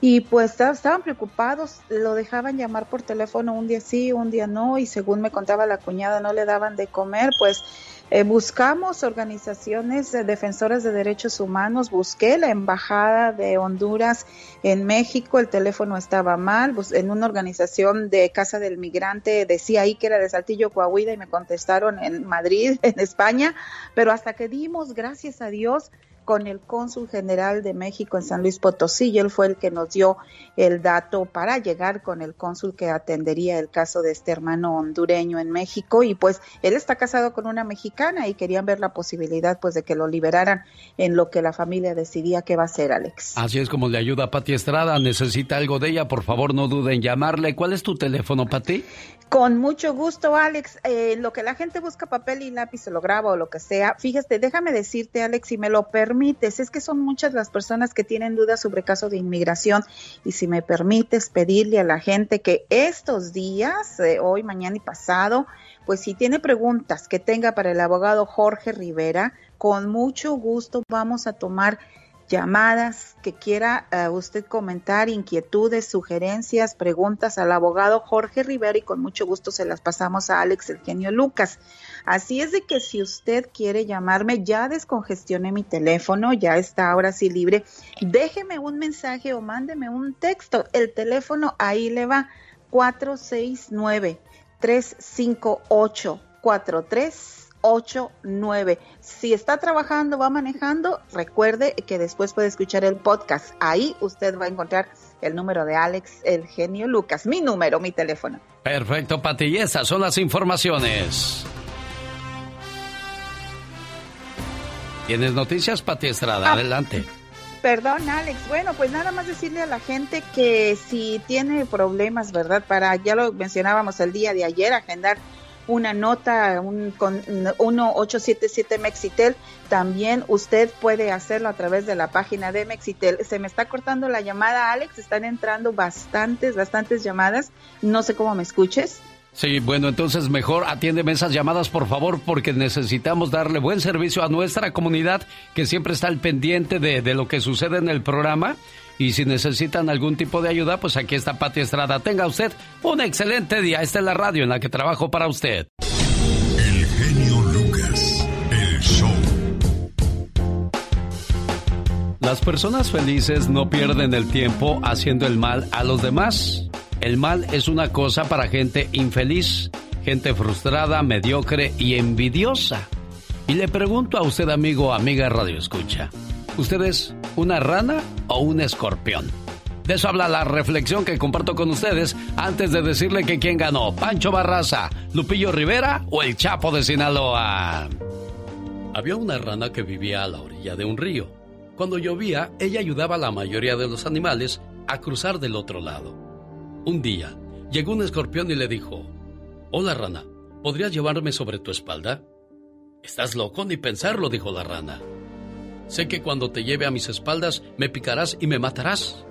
Speaker 29: Y pues esta- estaban preocupados, lo dejaban llamar por teléfono un día sí, un día no, y según me contaba la cuñada, no le daban de comer, pues eh, buscamos organizaciones eh, defensoras de derechos humanos, busqué la embajada de Honduras en México, el teléfono estaba mal, bus- en una organización de Casa del Migrante decía ahí que era de Saltillo, Coahuila, y me contestaron en Madrid, en España, pero hasta que dimos, gracias a Dios, con el cónsul general de México en San Luis Potosí, y él fue el que nos dio el dato para llegar con el cónsul que atendería el caso de este hermano hondureño en México y pues él está casado con una mexicana y querían ver la posibilidad pues de que lo liberaran en lo que la familia decidía que va a hacer Alex.
Speaker 2: Así es como le ayuda Pati Estrada. Necesita algo de ella, por favor no duden en llamarle. ¿Cuál es tu teléfono, Pati?
Speaker 29: Con mucho gusto, Alex. Eh, lo que la gente busca papel y lápiz, se lo graba o lo que sea. Fíjate, déjame decirte, Alex, si me lo permites, es que son muchas las personas que tienen dudas sobre caso de inmigración y si me permites pedirle a la gente que estos días, eh, hoy, mañana y pasado, pues si tiene preguntas que tenga para el abogado Jorge Rivera, con mucho gusto vamos a tomar llamadas que quiera eh, usted comentar, inquietudes, sugerencias, preguntas al abogado Jorge Rivera y con mucho gusto se las pasamos a Alex el genio Lucas. Así es de que si usted quiere llamarme, ya descongestioné mi teléfono, ya está ahora sí libre. Déjeme un mensaje o mándeme un texto. El teléfono ahí le va 469 358 4389. Si está trabajando, va manejando, recuerde que después puede escuchar el podcast. Ahí usted va a encontrar el número de Alex, el genio Lucas, mi número, mi teléfono.
Speaker 2: Perfecto, Pati. Y estas son las informaciones. ¿Tienes noticias, Pati Estrada?
Speaker 29: Ah.
Speaker 2: Adelante.
Speaker 29: Perdón, Alex. Bueno, pues nada más decirle a la gente que si tiene problemas, ¿verdad? Para, ya lo mencionábamos el día de ayer, agendar una nota un, con 1877 Mexitel, también usted puede hacerlo a través de la página de Mexitel. Se me está cortando la llamada, Alex, están entrando bastantes, bastantes llamadas. No sé cómo me escuches.
Speaker 2: Sí, bueno, entonces mejor atiéndeme esas llamadas, por favor, porque necesitamos darle buen servicio a nuestra comunidad que siempre está al pendiente de, de lo que sucede en el programa. Y si necesitan algún tipo de ayuda, pues aquí está Pati Estrada. Tenga usted un excelente día. Esta es la radio en la que trabajo para usted.
Speaker 1: El genio Lucas, el show.
Speaker 2: Las personas felices no pierden el tiempo haciendo el mal a los demás. El mal es una cosa para gente infeliz, gente frustrada, mediocre y envidiosa. Y le pregunto a usted, amigo o amiga Radio Escucha, ¿usted es una rana o un escorpión? De eso habla la reflexión que comparto con ustedes antes de decirle que quién ganó, Pancho Barraza, Lupillo Rivera o el Chapo de Sinaloa. Había una rana que vivía a la orilla de un río. Cuando llovía, ella ayudaba a la mayoría de los animales a cruzar del otro lado. Un día, llegó un escorpión y le dijo, Hola rana, ¿podrías llevarme sobre tu espalda? Estás loco ni pensarlo, dijo la rana. Sé que cuando te lleve a mis espaldas me picarás y me matarás.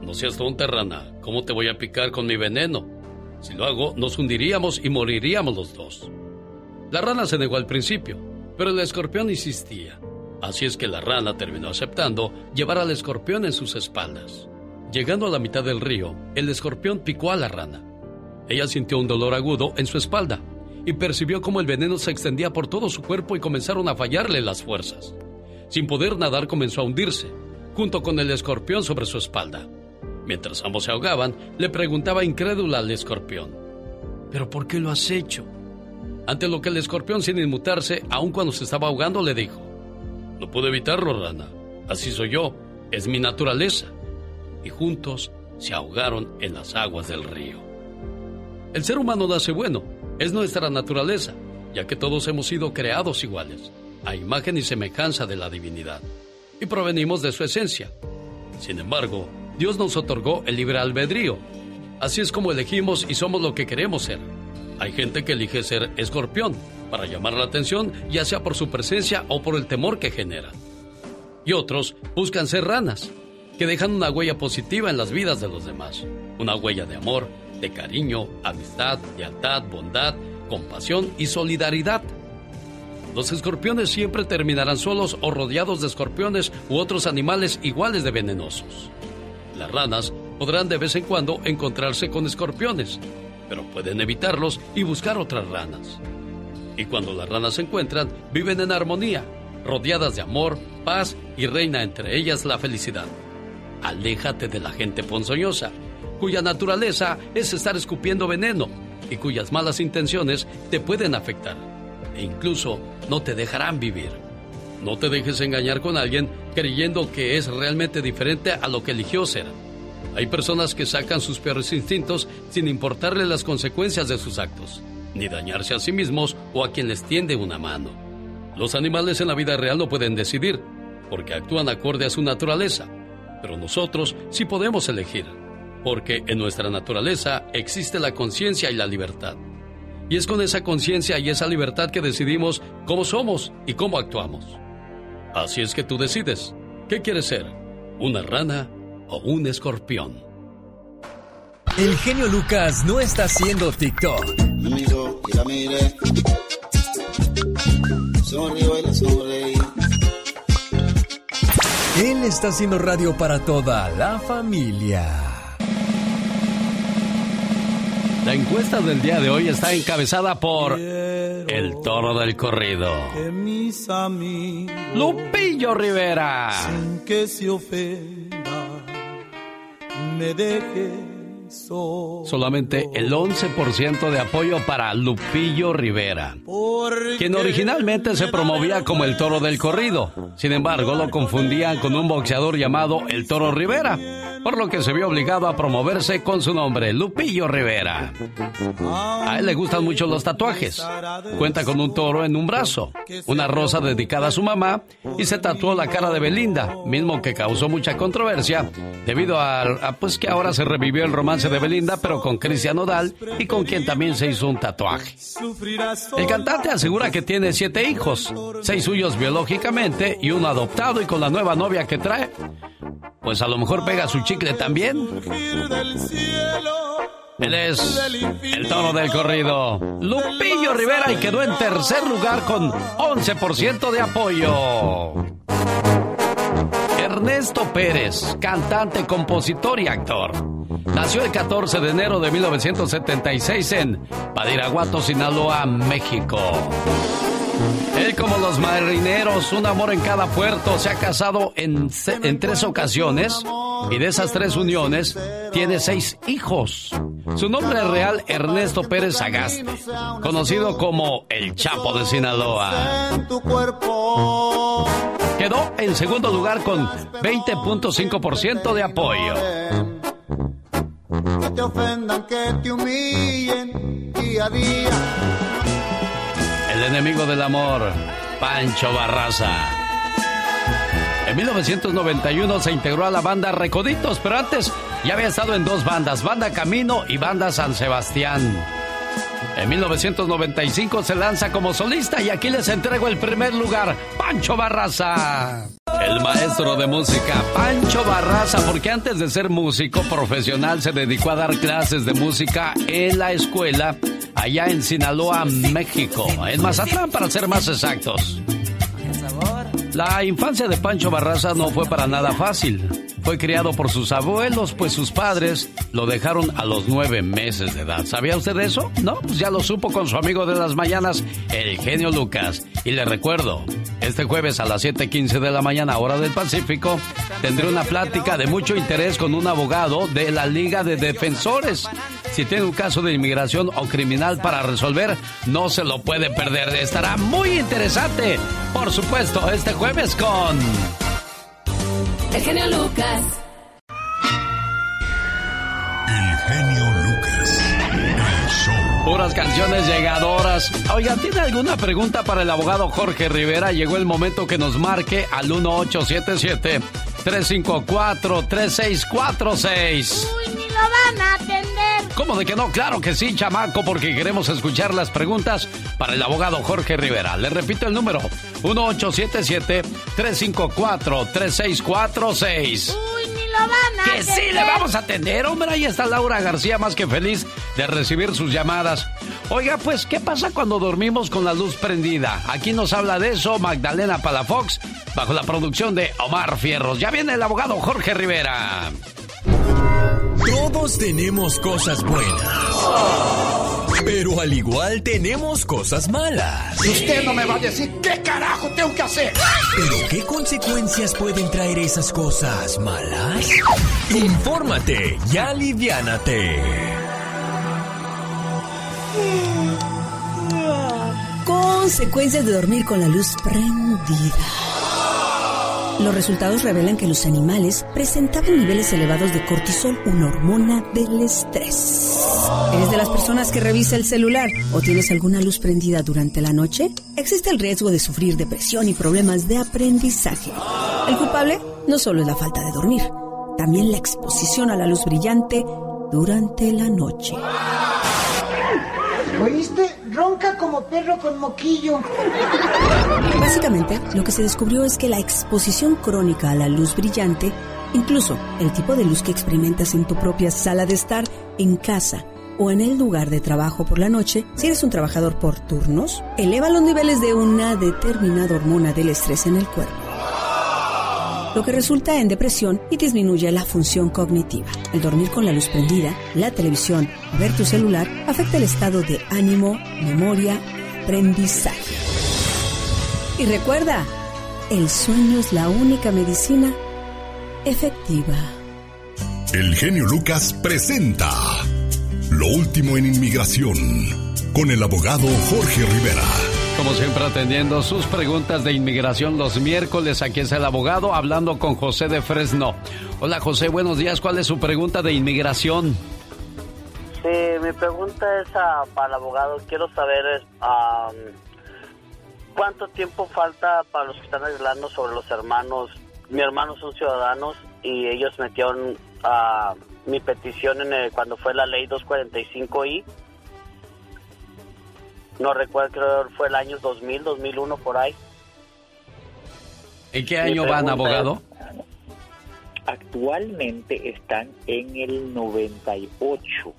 Speaker 2: No seas tonta, rana. ¿Cómo te voy a picar con mi veneno? Si lo hago, nos hundiríamos y moriríamos los dos. La rana se negó al principio, pero el escorpión insistía. Así es que la rana terminó aceptando llevar al escorpión en sus espaldas. Llegando a la mitad del río, el escorpión picó a la rana. Ella sintió un dolor agudo en su espalda y percibió cómo el veneno se extendía por todo su cuerpo y comenzaron a fallarle las fuerzas. Sin poder nadar comenzó a hundirse, junto con el escorpión sobre su espalda. Mientras ambos se ahogaban, le preguntaba incrédula al escorpión, ¿pero por qué lo has hecho? Ante lo que el escorpión, sin inmutarse, aun cuando se estaba ahogando, le dijo, No puedo evitarlo, rana. Así soy yo. Es mi naturaleza. Y juntos se ahogaron en las aguas del río. El ser humano nace bueno. Es nuestra naturaleza, ya que todos hemos sido creados iguales, a imagen y semejanza de la divinidad. Y provenimos de su esencia. Sin embargo, Dios nos otorgó el libre albedrío. Así es como elegimos y somos lo que queremos ser. Hay gente que elige ser escorpión para llamar la atención, ya sea por su presencia o por el temor que genera. Y otros buscan ser ranas, que dejan una huella positiva en las vidas de los demás. Una huella de amor, de cariño, amistad, lealtad, bondad, compasión y solidaridad. Los escorpiones siempre terminarán solos o rodeados de escorpiones u otros animales iguales de venenosos. Las ranas podrán de vez en cuando encontrarse con escorpiones, pero pueden evitarlos y buscar otras ranas. Y cuando las ranas se encuentran, viven en armonía, rodeadas de amor, paz y reina entre ellas la felicidad. Aléjate de la gente ponzoñosa, cuya naturaleza es estar escupiendo veneno y cuyas malas intenciones te pueden afectar e incluso no te dejarán vivir. No te dejes engañar con alguien creyendo que es realmente diferente a lo que eligió ser. Hay personas que sacan sus peores instintos sin importarle las consecuencias de sus actos, ni dañarse a sí mismos o a quien les tiende una mano. Los animales en la vida real no pueden decidir, porque actúan acorde a su naturaleza, pero nosotros sí podemos elegir, porque en nuestra naturaleza existe la conciencia y la libertad. Y es con esa conciencia y esa libertad que decidimos cómo somos y cómo actuamos. Así es que tú decides, ¿qué quieres ser? ¿Una rana o un escorpión?
Speaker 7: El genio Lucas no está haciendo TikTok. Él está haciendo radio para toda la familia.
Speaker 2: La encuesta del día de hoy está encabezada por el toro del corrido. Lupillo Rivera.
Speaker 30: Sin que se ofenda, me deje
Speaker 2: Solamente el 11% de apoyo para Lupillo Rivera, quien originalmente se promovía como el toro del corrido. Sin embargo, lo confundían con un boxeador llamado el toro Rivera por lo que se vio obligado a promoverse con su nombre, Lupillo Rivera. A él le gustan mucho los tatuajes. Cuenta con un toro en un brazo, una rosa dedicada a su mamá y se tatuó la cara de Belinda, mismo que causó mucha controversia debido a, pues que ahora se revivió el romance de Belinda, pero con Cristian Odal y con quien también se hizo un tatuaje. El cantante asegura que tiene siete hijos, seis suyos biológicamente y uno adoptado y con la nueva novia que trae. Pues a lo mejor pega su chicle también. Él es el tono del corrido. Lupillo Rivera y quedó en tercer lugar con 11% de apoyo. Ernesto Pérez, cantante, compositor y actor. Nació el 14 de enero de 1976 en Padiraguato, Sinaloa, México. Él como los marineros, un amor en cada puerto, se ha casado en, en, tres ocasiones y de esas tres uniones tiene seis hijos. Su nombre real Ernesto Pérez Agaste, conocido como el Chapo de Sinaloa. Quedó en segundo lugar con 20.5% de apoyo.
Speaker 30: Que te ofendan, que te humillen día a día
Speaker 2: el enemigo del amor, Pancho Barraza. En 1991 se integró a la banda Recoditos, pero antes ya había estado en dos bandas, Banda Camino y Banda San Sebastián. En 1995 se lanza como solista y aquí les entrego el primer lugar, Pancho Barraza. El maestro de música, Pancho Barraza, porque antes de ser músico profesional se dedicó a dar clases de música en la escuela allá en Sinaloa, México, en Mazatlán para ser más exactos. La infancia de Pancho Barraza no fue para nada fácil. Fue criado por sus abuelos, pues sus padres lo dejaron a los nueve meses de edad. ¿Sabía usted eso? No, pues ya lo supo con su amigo de las mañanas, el genio Lucas. Y le recuerdo, este jueves a las 7:15 de la mañana, hora del Pacífico, tendré una plática de mucho interés con un abogado de la Liga de Defensores. Si tiene un caso de inmigración o criminal para resolver, no se lo puede perder. Estará muy interesante. Por supuesto, este jueves con
Speaker 16: el genio Lucas.
Speaker 1: El genio Lucas. El show.
Speaker 2: Puras canciones llegadoras. Oigan, ¿tiene alguna pregunta para el abogado Jorge Rivera? Llegó el momento que nos marque al 1877 354 3646.
Speaker 31: Uy, lo van a atender.
Speaker 2: ¿Cómo de que no? Claro que sí, chamaco, porque queremos escuchar las preguntas para el abogado Jorge Rivera. Le repito el número: 1877 354 3646.
Speaker 31: Uy, ni
Speaker 16: lo van a
Speaker 2: Que sí le vamos a atender, hombre. Ahí está Laura García, más que feliz de recibir sus llamadas. Oiga, pues, ¿qué pasa cuando dormimos con la luz prendida? Aquí nos habla de eso Magdalena Palafox, bajo la producción de Omar Fierros. Ya viene el abogado Jorge Rivera.
Speaker 7: Todos tenemos cosas buenas. Pero al igual tenemos cosas malas.
Speaker 32: Usted no me va a decir qué carajo tengo que hacer.
Speaker 7: ¿Pero qué consecuencias pueden traer esas cosas malas? Infórmate y aliviánate.
Speaker 33: Consecuencias de dormir con la luz prendida. Los resultados revelan que los animales presentaban niveles elevados de cortisol, una hormona del estrés. ¿Eres de las personas que revisa el celular o tienes alguna luz prendida durante la noche? Existe el riesgo de sufrir depresión y problemas de aprendizaje. El culpable no solo es la falta de dormir, también la exposición a la luz brillante durante la noche.
Speaker 23: ¿Oíste? Ronca como perro con moquillo.
Speaker 33: Básicamente, lo que se descubrió es que la exposición crónica a la luz brillante, incluso el tipo de luz que experimentas en tu propia sala de estar, en casa o en el lugar de trabajo por la noche, si eres un trabajador por turnos, eleva los niveles de una determinada hormona del estrés en el cuerpo lo que resulta en depresión y disminuye la función cognitiva. El dormir con la luz prendida, la televisión ver tu celular afecta el estado de ánimo, memoria, aprendizaje. Y recuerda, el sueño es la única medicina efectiva.
Speaker 1: El genio Lucas presenta Lo último en inmigración con el abogado Jorge Rivera.
Speaker 2: Como siempre, atendiendo sus preguntas de inmigración los miércoles. Aquí es el abogado hablando con José de Fresno. Hola José, buenos días. ¿Cuál es su pregunta de inmigración?
Speaker 15: Sí, mi pregunta es ah, para el abogado. Quiero saber am, cuánto tiempo falta para los que están arreglando sobre los hermanos. Mi hermano son ciudadanos y ellos metieron ah, mi petición en el- cuando fue la ley 245i. No recuerdo, creo fue el año 2000, 2001 por ahí.
Speaker 2: ¿En qué año van, abogado?
Speaker 34: Actualmente están en el 98.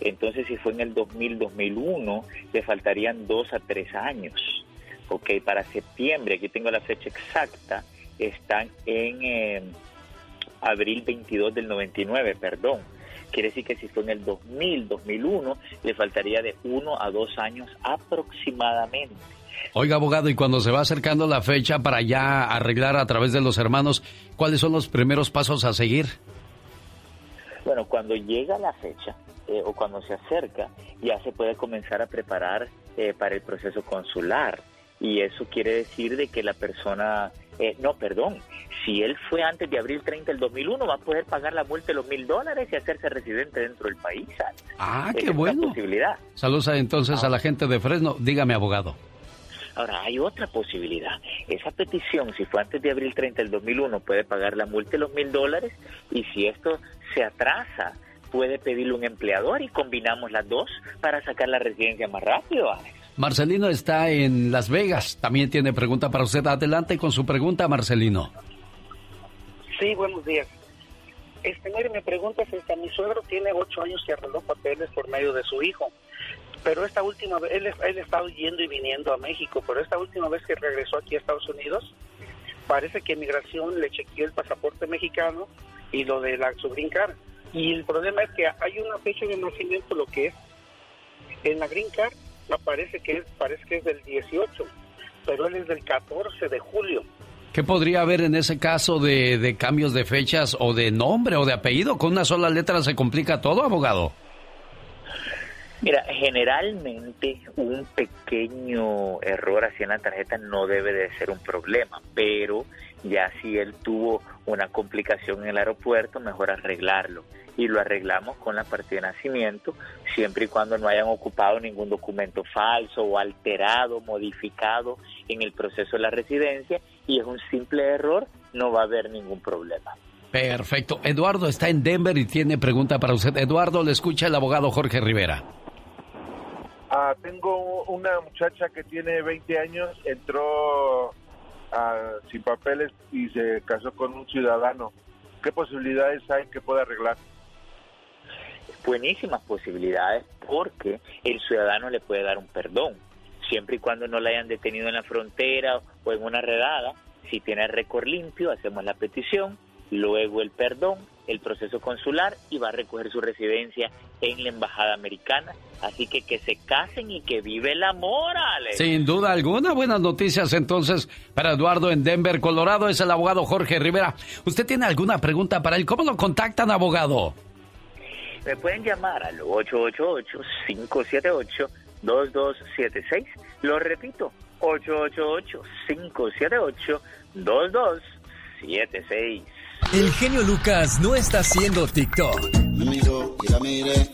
Speaker 34: Entonces, si fue en el 2000-2001, le faltarían dos a tres años. Ok, para septiembre, aquí tengo la fecha exacta, están en eh, abril 22 del 99, perdón. Quiere decir que si fue en el 2000-2001, le faltaría de uno a dos años aproximadamente.
Speaker 2: Oiga, abogado, y cuando se va acercando la fecha para ya arreglar a través de los hermanos, ¿cuáles son los primeros pasos a seguir?
Speaker 34: Bueno, cuando llega la fecha eh, o cuando se acerca, ya se puede comenzar a preparar eh, para el proceso consular. Y eso quiere decir de que la persona, eh, no, perdón, si él fue antes de abril 30 del 2001, va a poder pagar la multa de los mil dólares y hacerse residente dentro del país. ¿sabes?
Speaker 2: Ah, qué
Speaker 34: es
Speaker 2: bueno.
Speaker 34: posibilidad.
Speaker 2: Saludos entonces a la gente de Fresno. Dígame, abogado.
Speaker 34: Ahora, hay otra posibilidad. Esa petición, si fue antes de abril 30 del 2001, puede pagar la multa de los mil dólares y si esto se atrasa, puede pedirle un empleador y combinamos las dos para sacar la residencia más rápido. Alex.
Speaker 2: Marcelino está en Las Vegas. También tiene pregunta para usted. Adelante con su pregunta, Marcelino.
Speaker 35: Sí, buenos días. Este, mire, mi pregunta es esta. Mi suegro tiene ocho años que arregló papeles por medio de su hijo. Pero esta última vez, él, él ha estado yendo y viniendo a México, pero esta última vez que regresó aquí a Estados Unidos, parece que Migración le chequeó el pasaporte mexicano y lo de la su green card. Y el problema es que hay una fecha de nacimiento, lo que es en la green card, aparece que es, parece que es del 18, pero él es del 14 de julio.
Speaker 2: ¿Qué podría haber en ese caso de, cambios de fechas o de nombre o de apellido? Con una sola letra se complica todo, abogado.
Speaker 34: Mira, generalmente un pequeño error así en la tarjeta no debe de ser un problema, pero ya si él tuvo una complicación en el aeropuerto, mejor arreglarlo. Y lo arreglamos con la partida de nacimiento, siempre y cuando no hayan ocupado ningún documento falso o alterado, modificado en el proceso de la residencia, y es un simple error, no va a haber ningún problema.
Speaker 2: Perfecto. Eduardo está en Denver y tiene pregunta para usted. Eduardo, le escucha el abogado Jorge Rivera.
Speaker 36: Ah, tengo una muchacha que tiene 20 años, entró ah, sin papeles y se casó con un ciudadano. ¿qué posibilidades hay que pueda arreglar?
Speaker 34: Buenísimas posibilidades porque el ciudadano le puede dar un perdón, siempre y cuando no la hayan detenido en la frontera o en una redada. Si tiene récord limpio, hacemos la petición, luego el perdón, el proceso consular y va a recoger su residencia en la embajada americana. Así que que se casen y que vive el amor, Alex.
Speaker 2: Sin duda alguna, buenas noticias entonces para Eduardo en Denver, Colorado. Es el abogado Jorge Rivera. ¿Usted tiene alguna pregunta para él? ¿Cómo lo contactan, abogado?
Speaker 34: Me pueden llamar al 888-578-2276. Lo repito, 888-578-2276.
Speaker 7: El genio Lucas no está haciendo TikTok.
Speaker 12: Me miro y la miré.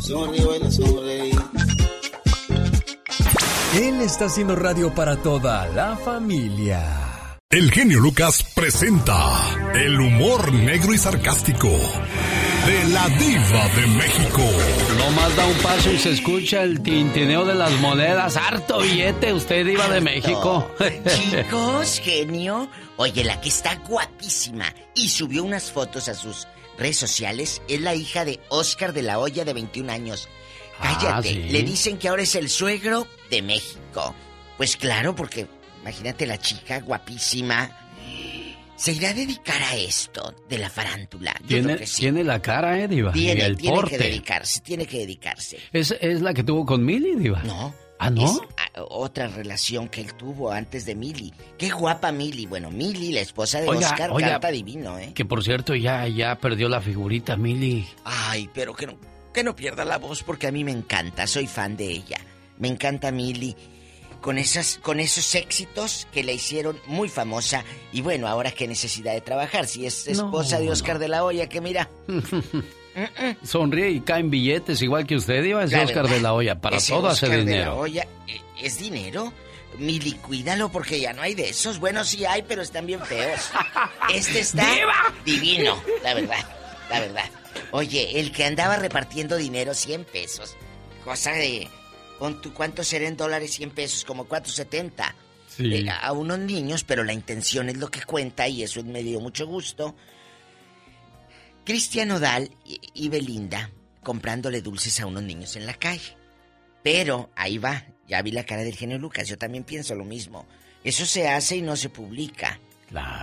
Speaker 12: Sonrío y la sonreí.
Speaker 7: Él está haciendo radio para toda la familia.
Speaker 1: El genio Lucas presenta el humor negro y sarcástico de la diva de México.
Speaker 2: No más da un paso y se escucha el tintineo de las monedas. Harto billete, usted diva de México.
Speaker 37: Chicos, genio. Oye, la que está guapísima y subió unas fotos a sus redes sociales es la hija de Oscar de la Hoya de 21 años. Cállate,
Speaker 2: Ah, ¿sí?
Speaker 37: le dicen que ahora es el suegro de México. Pues claro, porque imagínate la chica guapísima. ¿Se irá a dedicar a esto de la farándula? Yo
Speaker 2: Tiene,
Speaker 37: creo que sí.
Speaker 2: tiene la cara, eh, diva. y
Speaker 37: Tiene,
Speaker 2: el
Speaker 37: tiene que
Speaker 2: porte.
Speaker 37: dedicarse, tiene que dedicarse.
Speaker 2: ¿Es, ¿Es la que tuvo con Milly, diva?
Speaker 37: No.
Speaker 2: ¿Ah, no?
Speaker 37: Es ah, otra relación que él tuvo antes de Mili. Qué guapa Mili. Bueno, Mili, la esposa de
Speaker 2: Oiga,
Speaker 37: Oscar,
Speaker 2: oiga,
Speaker 37: canta divino, ¿eh?
Speaker 2: Que por cierto ya, ya perdió la figurita, Milly.
Speaker 37: Ay, pero que no, que no pierda la voz porque a mí me encanta, soy fan de ella. Me encanta Mili. Con, esas, con esos éxitos que la hicieron muy famosa. Y bueno, ahora qué necesidad de trabajar. Si es esposa
Speaker 2: No,
Speaker 37: de Oscar de la Hoya, que mira.
Speaker 2: Sonríe y caen billetes igual que usted, diva. Es
Speaker 37: La
Speaker 2: Oscar de la Hoya. Para
Speaker 37: ese
Speaker 2: todo hace
Speaker 37: Oscar de la
Speaker 2: dinero.
Speaker 37: Hoya, eh, ¿Es dinero? Mili, cuídalo porque ya no hay de esos. Bueno, sí hay, pero están bien feos. Este está divino, la verdad, la verdad. Oye, el que andaba repartiendo dinero, 100 pesos. Cosa de... pon tú, ¿Cuánto será en dólares 100 pesos? Como 470.
Speaker 2: Sí.
Speaker 37: Eh, a unos niños, pero la intención es lo que cuenta y eso me dio mucho gusto. Cristian Odal y, y Belinda comprándole dulces a unos niños en la calle. Pero ahí va, ya vi la cara del genio Lucas, yo también pienso lo mismo. Eso se hace y no se publica.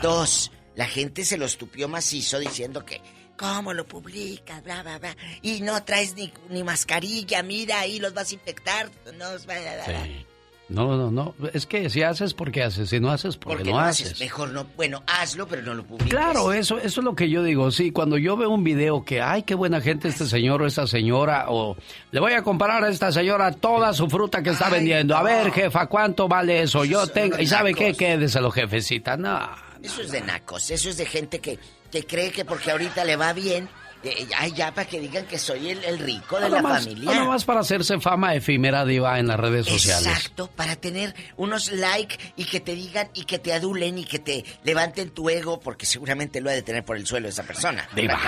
Speaker 37: Dos, la gente se lo estupió macizo diciendo que, ¿cómo lo publicas? Bla, bla, bla. Y no traes ni, ni mascarilla, mira, ahí los vas a infectar. No, os va a-
Speaker 2: Sí. No, no, no. Es que si haces, porque haces. Si no haces, porque,
Speaker 37: Porque
Speaker 2: no,
Speaker 37: no
Speaker 2: haces.
Speaker 37: haces. Mejor no, bueno, hazlo, pero no lo publiques.
Speaker 2: Claro, eso, eso es lo que yo digo. Sí, cuando yo veo un video que, ay, qué buena gente este señor o esta señora, o le voy a comprar a esta señora toda su fruta que está vendiendo. A ver, jefa, ¿cuánto vale eso? Yo tengo. ¿Y sabe qué? Quédeselo, jefecita. No.
Speaker 37: Eso es de nacos, eso es de gente que, que cree que porque ahorita le va bien, eh, ay, ya para que digan que soy el, el rico de
Speaker 2: Nada
Speaker 37: la
Speaker 2: más,
Speaker 37: familia.
Speaker 2: nada más para hacerse fama efímera diva en las redes sociales.
Speaker 37: Exacto, para tener unos like y que te digan y que te adulen y que te levanten tu ego, porque seguramente lo ha de tener por el suelo esa persona.
Speaker 2: Diva.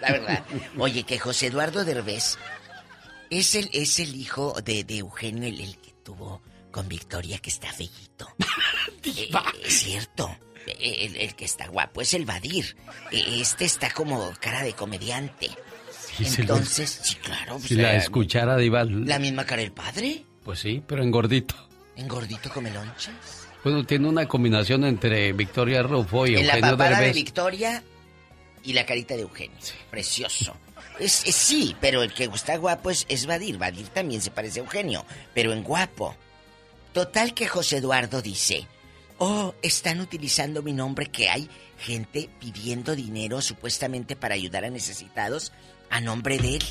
Speaker 37: La verdad. Oye, que José Eduardo Derbez es el, es el hijo de, de Eugenio, el, el que tuvo con Victoria, que está fellito. Eh, es cierto. El, el que está guapo es el Badir. Eh, Este está como cara de comediante.
Speaker 2: Sí, sí lo-
Speaker 37: Entonces, sí, claro.
Speaker 2: Si
Speaker 37: pues,
Speaker 2: la
Speaker 37: eh,
Speaker 2: escuchara diva,
Speaker 37: La misma cara del padre.
Speaker 2: pues sí, pero engordito.
Speaker 37: Engordito come lonchas.
Speaker 2: Bueno, tiene una combinación entre Victoria Rufo y
Speaker 37: En la
Speaker 2: Eugenio
Speaker 37: papada de. Victoria y la carita de Eugenio. Precioso. Es, es- sí, pero el que está guapo es, es Badir. Badir también se parece a Eugenio, pero en guapo. Total que José Eduardo dice, oh, están utilizando mi nombre que hay gente pidiendo dinero supuestamente para ayudar a necesitados a nombre de él.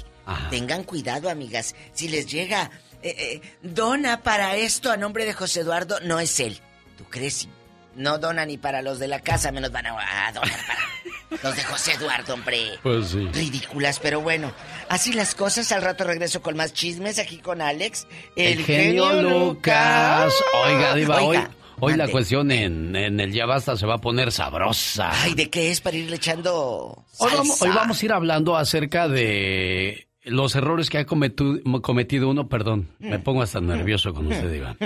Speaker 37: Tengan cuidado, amigas. Si les llega, eh, eh, dona para esto a nombre de José Eduardo, no es él. ¿Tú crees? No dona ni para los de la casa, menos van a, a donar para los de José Eduardo, hombre.
Speaker 2: Pues sí.
Speaker 37: Ridículas, pero bueno. Así las cosas. Al rato regreso con más chismes aquí con Alex.
Speaker 2: El, genio Lucas. Oiga, Diva, hoy, Hoy la cuestión en, en el Ya Basta se va a poner sabrosa.
Speaker 37: Ay, ¿de qué es para irle echando
Speaker 2: Hoy vamos, hoy vamos a ir hablando acerca de los errores que ha cometu- cometido uno, perdón, me
Speaker 37: Mm.
Speaker 2: pongo hasta nervioso con usted, Diva.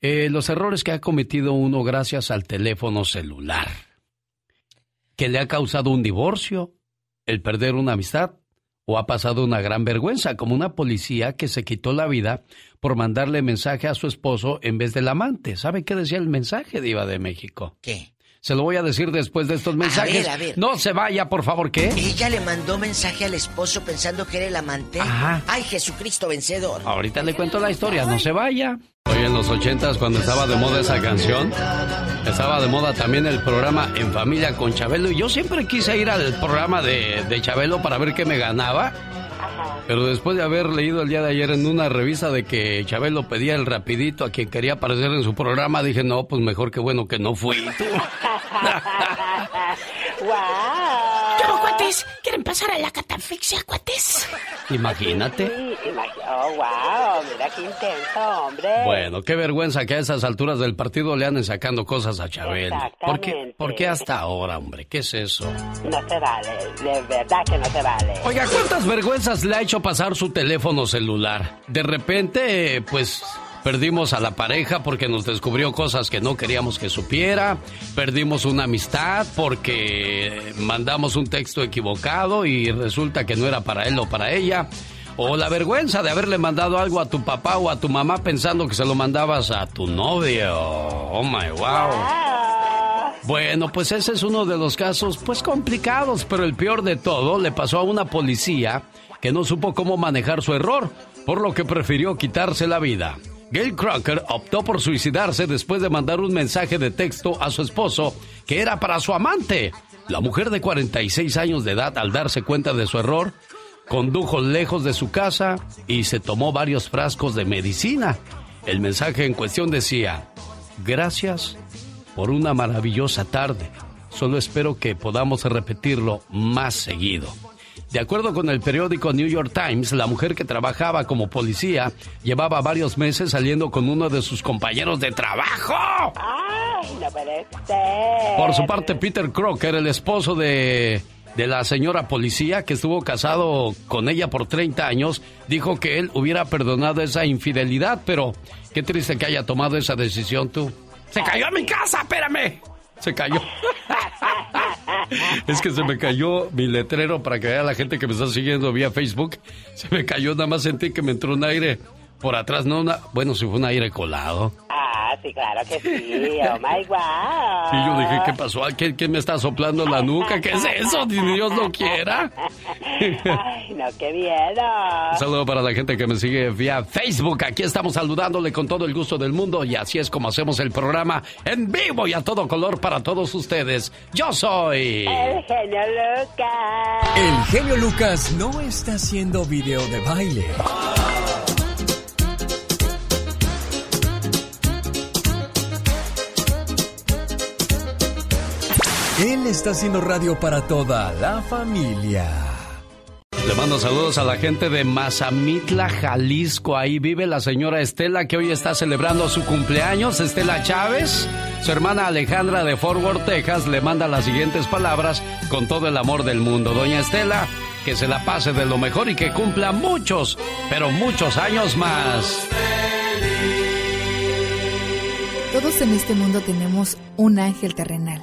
Speaker 2: Eh, los errores que ha cometido uno gracias al teléfono celular. que le ha causado un divorcio, el perder una amistad o ha pasado una gran vergüenza, como una policía que se quitó la vida por mandarle mensaje a su esposo en vez del amante. ¿Sabe qué decía el mensaje, Diva de México?
Speaker 37: ¿Qué?
Speaker 2: Se lo voy a decir después de estos mensajes.
Speaker 37: ver, a ver.
Speaker 2: No se vaya, por favor, ¿qué?
Speaker 37: Ella le mandó mensaje al esposo pensando que era el amante.
Speaker 2: Ajá.
Speaker 37: Ay, Jesucristo vencedor.
Speaker 2: Ahorita le cuento la historia, no se vaya. Hoy en los ochentas, cuando estaba de moda esa canción, estaba de moda también el programa En Familia con Chabelo. Y yo siempre quise ir al programa de, de Chabelo para ver qué me ganaba. Pero después de haber leído el día de ayer en una revista de que Chabelo pedía el rapidito a quien quería aparecer en su programa, dije, no, pues mejor que bueno que no fui.
Speaker 4: ¿Qué pasar a la catafixia, cuates?
Speaker 2: Imagínate.
Speaker 38: Sí, imagi- oh, wow, mira qué intenso, hombre.
Speaker 2: Bueno, qué vergüenza que a esas alturas del partido le anden sacando cosas a Chabelo. ¿Por qué,
Speaker 38: Exactamente.
Speaker 2: ¿Por qué hasta ahora, hombre? ¿Qué es eso?
Speaker 38: No se vale, de verdad que no se vale.
Speaker 2: Oiga, ¿cuántas vergüenzas le ha hecho pasar su teléfono celular? De repente, pues perdimos a la pareja porque nos descubrió cosas que no queríamos que supiera. Perdimos una amistad porque mandamos un texto equivocado y resulta que no era para él o para ella. O la vergüenza de haberle mandado algo a tu papá o a tu mamá pensando que se lo mandabas a tu novio. Oh my wow. Bueno, pues ese es uno de los casos, pues complicados, pero el peor de todo le pasó a una policía que no supo cómo manejar su error, por lo que prefirió quitarse la vida. Gail Crocker optó por suicidarse después de mandar un mensaje de texto a su esposo que era para su amante. La mujer de 46 años de edad, al darse cuenta de su error, condujo lejos de su casa y se tomó varios frascos de medicina. El mensaje en cuestión decía, gracias por una maravillosa tarde. Solo espero que podamos repetirlo más seguido. De acuerdo con el periódico New York Times, la mujer que trabajaba como policía llevaba varios meses saliendo con uno de sus compañeros de trabajo.
Speaker 38: Ay, no puede ser.
Speaker 2: Por su parte, Peter Crocker, el esposo de, de la señora policía que estuvo casado con ella por 30 años, dijo que él hubiera perdonado esa infidelidad, pero qué triste que haya tomado esa decisión tú. ¡Se cayó a mi casa! ¡Espérame! Se cayó. Es que se me cayó mi letrero para que vea la gente que me está siguiendo vía Facebook. Se me cayó, nada más sentí que me entró un aire por atrás, no una... Bueno, si fue un aire colado.
Speaker 38: Ah, sí, claro que sí. Oh my wow.
Speaker 2: Y yo dije, ¿qué pasó? ¿Qué, qué me está soplando la nuca? ¿Qué es eso? Ni Dios lo quiera.
Speaker 38: Ay, no, qué miedo.
Speaker 2: Un saludo para la gente que me sigue vía Facebook. Aquí estamos saludándole con todo el gusto del mundo y así es como hacemos el programa en vivo y a todo color para todos ustedes. Yo soy...
Speaker 38: El genio Lucas.
Speaker 7: El genio Lucas no está haciendo video de baile. Él está haciendo radio para toda la familia.
Speaker 2: Le mando saludos a la gente de Mazamitla, Jalisco. Ahí vive la señora Estela que hoy está celebrando su cumpleaños. Estela Chávez. Su hermana Alejandra de Fort Worth, Texas, le manda las siguientes palabras con todo el amor del mundo. Doña Estela, que se la pase de lo mejor y que cumpla muchos, pero muchos años más.
Speaker 39: Todos en este mundo tenemos un ángel terrenal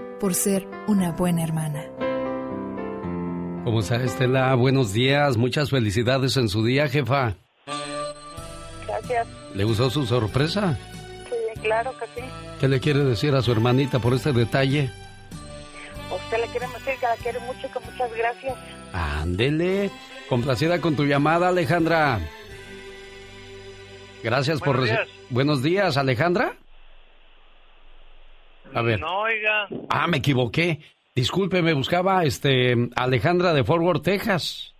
Speaker 39: por ser una buena hermana.
Speaker 2: ¿Cómo está Estela? Buenos días, muchas felicidades en su día, jefa.
Speaker 40: Gracias.
Speaker 2: ¿Le gustó su sorpresa?
Speaker 40: Sí, claro que sí.
Speaker 2: ¿Qué le quiere decir a su hermanita por este detalle?
Speaker 40: Usted le quiere decir que la quiere mucho y que muchas gracias.
Speaker 2: Ándele. Complacida con tu llamada, Alejandra. Gracias por
Speaker 41: Buenos días.
Speaker 2: Buenos días, Alejandra. A ver.
Speaker 41: No, oiga.
Speaker 2: Ah, me equivoqué. Discúlpeme, buscaba este Alejandra de Fort Worth, Texas.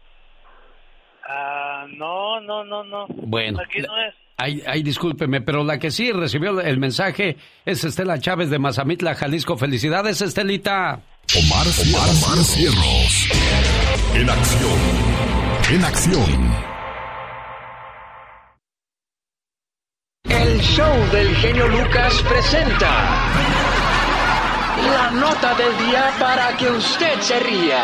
Speaker 41: Ah, no, no, no, no.
Speaker 2: Bueno,
Speaker 41: Aquí no es.
Speaker 2: Ay, ay, discúlpeme, pero la que sí recibió el mensaje es Estela Chávez de Mazamitla, Jalisco. Felicidades, Estelita.
Speaker 1: Omar, Omar, Cierros. En acción. En acción.
Speaker 42: El show del genio Lucas presenta la nota del día para que usted se ría.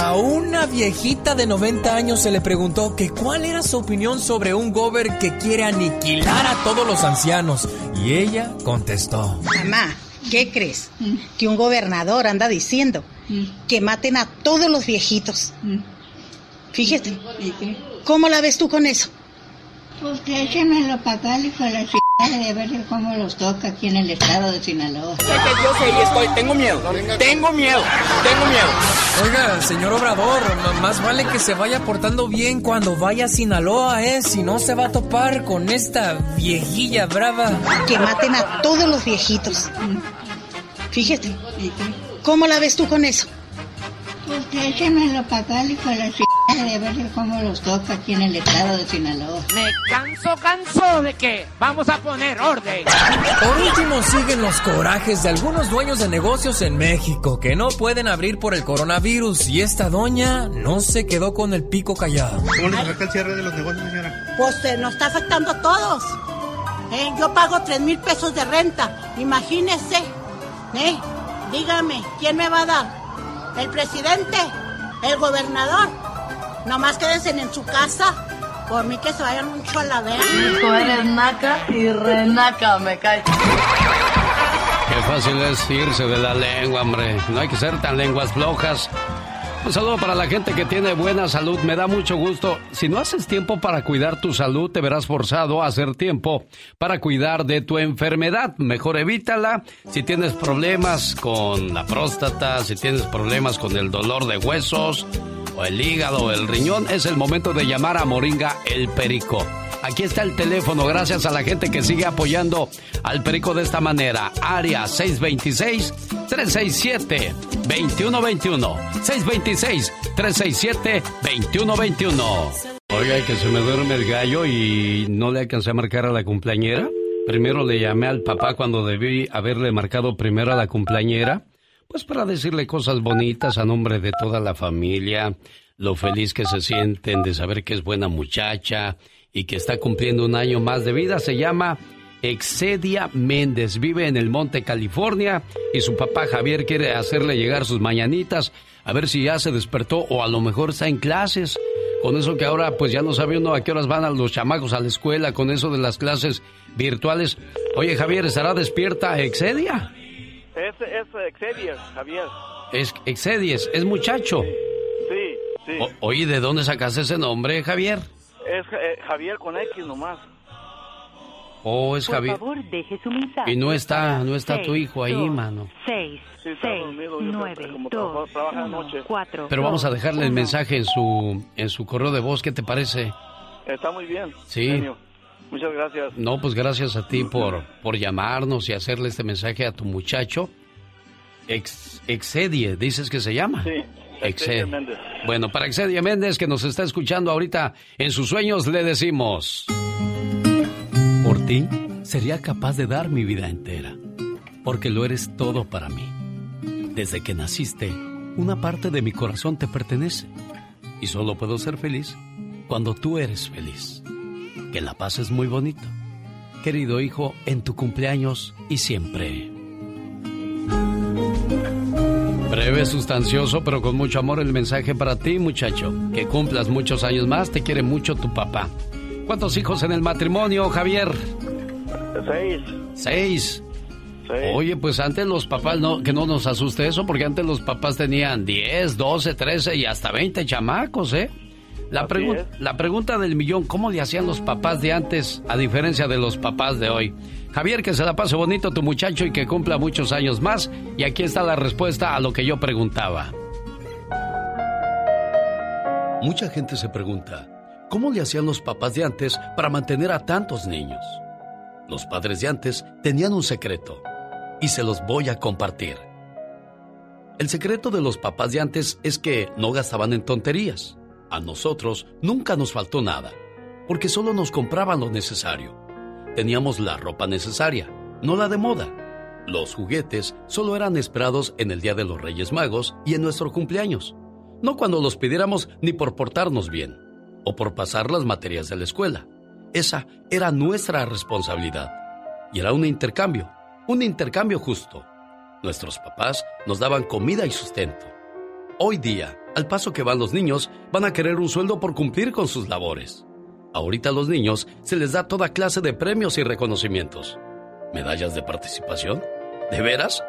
Speaker 43: A una viejita de 90 años se le preguntó que cuál era su opinión sobre un gober que quiere aniquilar a todos los ancianos. Y ella contestó.
Speaker 44: Mamá, ¿qué crees? Que un gobernador anda diciendo que maten a todos los viejitos. Fíjate. ¿Cómo la ves tú con eso?
Speaker 45: Pues que échenmelo para acá, hijo de la chingada, de ver cómo los toca aquí en el estado de Sinaloa.
Speaker 43: Sé que yo sé y estoy, tengo miedo, tengo miedo, tengo miedo. Oiga, señor Obrador, más vale que se vaya portando bien cuando vaya a Sinaloa, ¿eh? Si no se va a topar con esta viejilla brava.
Speaker 44: Que maten a todos los viejitos. Fíjate. ¿Cómo la ves tú con eso?
Speaker 45: Pues que échenmelo para acá, hijo de la chingada, de ver cómo los toca aquí en el estado de Sinaloa.
Speaker 4: Me canso, canso de que vamos a poner orden.
Speaker 43: Por último, siguen los corajes de algunos dueños de negocios en México que no pueden abrir por el coronavirus y esta doña no se quedó con el pico callado.
Speaker 41: ¿Cómo les afecta el cierre de los negocios, señora?
Speaker 10: Pues eh, nos está afectando a todos. Eh, yo pago tres mil pesos de renta. Imagínese. Eh, dígame, ¿quién me va a dar? ¿El presidente? ¿El gobernador? Nomás quédense en su casa. Por mí que se vayan mucho a la verga.
Speaker 46: Hijo, eres naca y renaca, me cae.
Speaker 2: Qué fácil es irse de la lengua, hombre. No hay que ser tan lenguas flojas. Un saludo para la gente que tiene buena salud. Me da mucho gusto. Si no haces tiempo para cuidar tu salud, te verás forzado a hacer tiempo para cuidar de tu enfermedad. Mejor evítala. Si tienes problemas con la próstata, si tienes problemas con el dolor de huesos, el hígado, el riñón, es el momento de llamar a Moringa el Perico. Aquí está el teléfono, gracias a la gente que sigue apoyando al Perico de esta manera. Área 626-367-2121. 626-367-2121. Oiga, que se me duerme el gallo y no le alcancé a marcar a la cumpleañera. Primero le llamé al papá cuando debí haberle marcado primero a la cumpleañera. Pues para decirle cosas bonitas a nombre de toda la familia, lo feliz que se sienten de saber que es buena muchacha y que está cumpliendo un año más de vida. Se llama Exedia Méndez, vive en el Monte, California, y su papá Javier quiere hacerle llegar sus mañanitas, a ver si ya se despertó o a lo mejor está en clases. Con eso que ahora pues ya no sabe uno a qué horas van a los chamacos a la escuela, con eso de las clases virtuales. Oye Javier, ¿estará despierta Exedia?
Speaker 47: Es, es Exedia, Javier.
Speaker 2: Es Exedies, es muchacho.
Speaker 47: Sí, sí.
Speaker 2: O- oye, ¿de dónde sacaste ese nombre, Javier?
Speaker 47: Es eh, Javier con X nomás.
Speaker 2: Oh, es Javier.
Speaker 48: deje su mensaje.
Speaker 2: Y no está, no está tu hijo ahí, mano.
Speaker 48: 6,
Speaker 47: Sí, está dormido, yo creo que como trabaja- trabaja de noche.
Speaker 48: 4.
Speaker 2: Pero vamos a dejarle el mensaje en su, en su correo de voz, ¿qué te parece?
Speaker 47: Está muy bien.
Speaker 2: Sí.
Speaker 47: genio. Muchas gracias.
Speaker 2: No, pues gracias a ti por, por llamarnos y hacerle este mensaje a tu muchacho. Ex, Exedie, dices que se llama.
Speaker 47: Sí.
Speaker 2: Exedie.
Speaker 47: Méndez.
Speaker 2: Bueno, para Exedia Méndez, que nos está escuchando ahorita en sus sueños, le decimos... Por ti, sería capaz de dar mi vida entera, porque lo eres todo para mí. Desde que naciste, una parte de mi corazón te pertenece, y solo puedo ser feliz cuando tú eres feliz. Que la paz es muy bonito. Querido hijo, en tu cumpleaños y siempre. Breve, sustancioso, pero con mucho amor el mensaje para ti, muchacho. Que cumplas muchos años más, te quiere mucho tu papá. ¿Cuántos hijos en el matrimonio, Javier?
Speaker 47: Seis.
Speaker 2: Seis.
Speaker 47: Seis.
Speaker 2: Oye, pues antes los papás, no, que no nos asuste eso, porque antes los papás tenían 10, 12, 13 y hasta 20 chamacos, ¿eh? La, pregu- la pregunta del millón, ¿cómo le hacían los papás de antes a diferencia de los papás de hoy? Javier, que se la pase bonito tu muchacho y que cumpla muchos años más. Y aquí está la respuesta a lo que yo preguntaba. Mucha gente se pregunta, ¿cómo le hacían los papás de antes para mantener a tantos niños? Los padres de antes tenían un secreto y se los voy a compartir. El secreto de los papás de antes es que no gastaban en tonterías. A nosotros nunca nos faltó nada. porque solo nos compraban lo necesario. Teníamos la ropa necesaria, no la de moda. Los juguetes solo eran esperados en el Día de los Reyes Magos y en nuestro cumpleaños, no cuando los pidiéramos ni por portarnos bien o por pasar las materias de la escuela. Esa era nuestra responsabilidad. Y era un intercambio, un intercambio justo. Nuestros papás nos daban comida y sustento. Hoy día, al paso que van los niños, van a querer un sueldo por cumplir con sus labores. Ahorita a los niños se les da toda clase de premios y reconocimientos. ¿Medallas de participación? ¿De veras?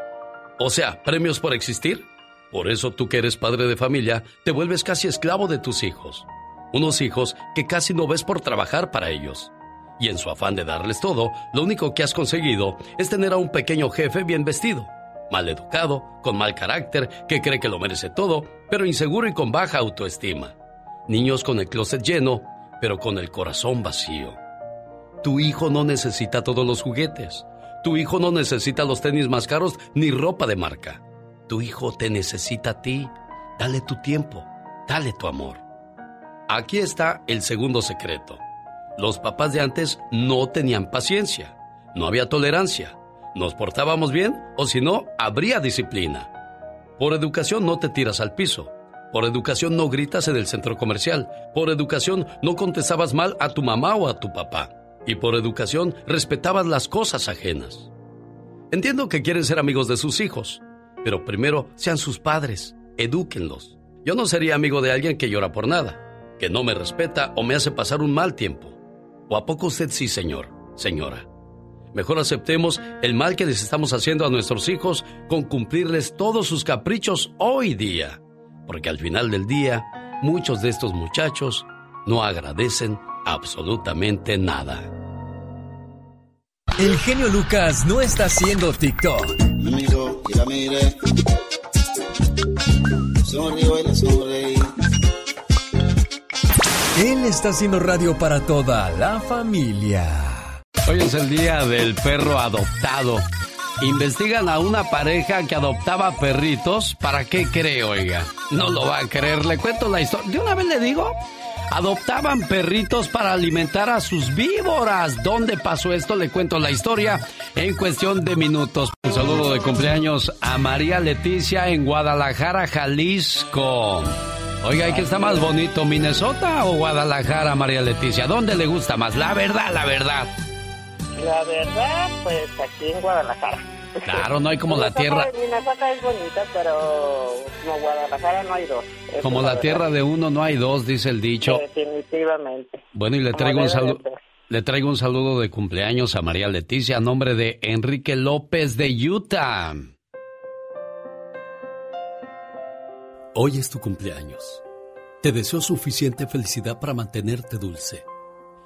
Speaker 2: O sea, premios por existir. Por eso tú que eres padre de familia, te vuelves casi esclavo de tus hijos. Unos hijos que casi no ves por trabajar para ellos. Y en su afán de darles todo, lo único que has conseguido es tener a un pequeño jefe bien vestido, mal educado, con mal carácter, que cree que lo merece todo, pero inseguro y con baja autoestima. Niños con el closet lleno, pero con el corazón vacío. Tu hijo no necesita todos los juguetes. Tu hijo no necesita los tenis más caros ni ropa de marca. Tu hijo te necesita a ti. Dale tu tiempo, dale tu amor. Aquí está el segundo secreto. Los papás de antes no tenían paciencia, no había tolerancia. Nos portábamos bien o si no, habría disciplina. Por educación no te tiras al piso. Por educación no gritas en el centro comercial. Por educación no contestabas mal a tu mamá o a tu papá. Y por educación respetabas las cosas ajenas. Entiendo que quieren ser amigos de sus hijos, pero primero sean sus padres, edúquenlos. Yo no sería amigo de alguien que llora por nada, que no me respeta o me hace pasar un mal tiempo. ¿O a poco usted sí, señor, señora? Mejor aceptemos el mal que les estamos haciendo a nuestros hijos con cumplirles todos sus caprichos hoy día porque al final del día muchos de estos muchachos no agradecen absolutamente nada.
Speaker 7: El genio Lucas no está haciendo TikTok. Él está haciendo radio para toda la familia.
Speaker 2: Hoy es el día del perro adoptado. Investigan a una pareja que adoptaba perritos. ¿Para qué cree, oiga? No lo va a creer. Le cuento la historia. De una vez le digo. Adoptaban perritos para alimentar a sus víboras. ¿Dónde pasó esto? Le cuento la historia en cuestión de minutos. Un saludo de cumpleaños a María Leticia en Guadalajara, Jalisco. Oiga, ¿y qué está más bonito, Minnesota o Guadalajara, María Leticia? ¿Dónde le gusta más? La verdad, la verdad.
Speaker 40: La verdad, pues aquí en Guadalajara.
Speaker 2: Claro, no hay como la tierra.
Speaker 40: Minnesota es bonita, pero como Guadalajara no hay dos.
Speaker 2: como la, tierra de uno no hay dos, dice el dicho.
Speaker 40: Definitivamente.
Speaker 2: Bueno, y le traigo un saludo. Le traigo un saludo de cumpleaños a María Leticia a nombre de Enrique López de Utah. Hoy es tu cumpleaños. Te deseo suficiente felicidad para mantenerte dulce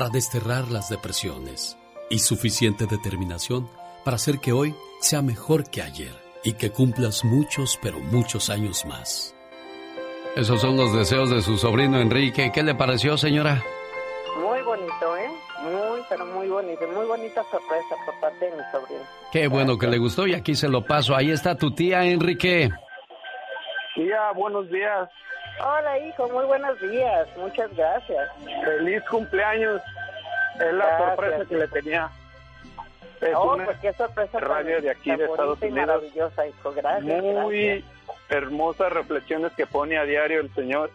Speaker 2: desterrar las depresiones y suficiente determinación para hacer que hoy sea mejor que ayer y que cumplas muchos, pero muchos años más. Esos son los deseos de su sobrino Enrique. ¿Qué le pareció, señora?
Speaker 40: Muy bonito, ¿eh? Muy, pero muy bonito. Muy bonita sorpresa por parte de mi sobrino.
Speaker 2: Qué bueno que le gustó y aquí se lo paso. Ahí está tu tía, Enrique.
Speaker 49: Tía, buenos días.
Speaker 40: Hola, hijo, muy buenos días. Muchas gracias.
Speaker 49: Feliz cumpleaños. Es la sorpresa que le tenía.
Speaker 40: Es oh, pues qué sorpresa.
Speaker 49: Radio de aquí de Estados Unidos.
Speaker 40: Maravillosa, hijo. Gracias.
Speaker 49: Muy hermosas reflexiones que pone a diario el señor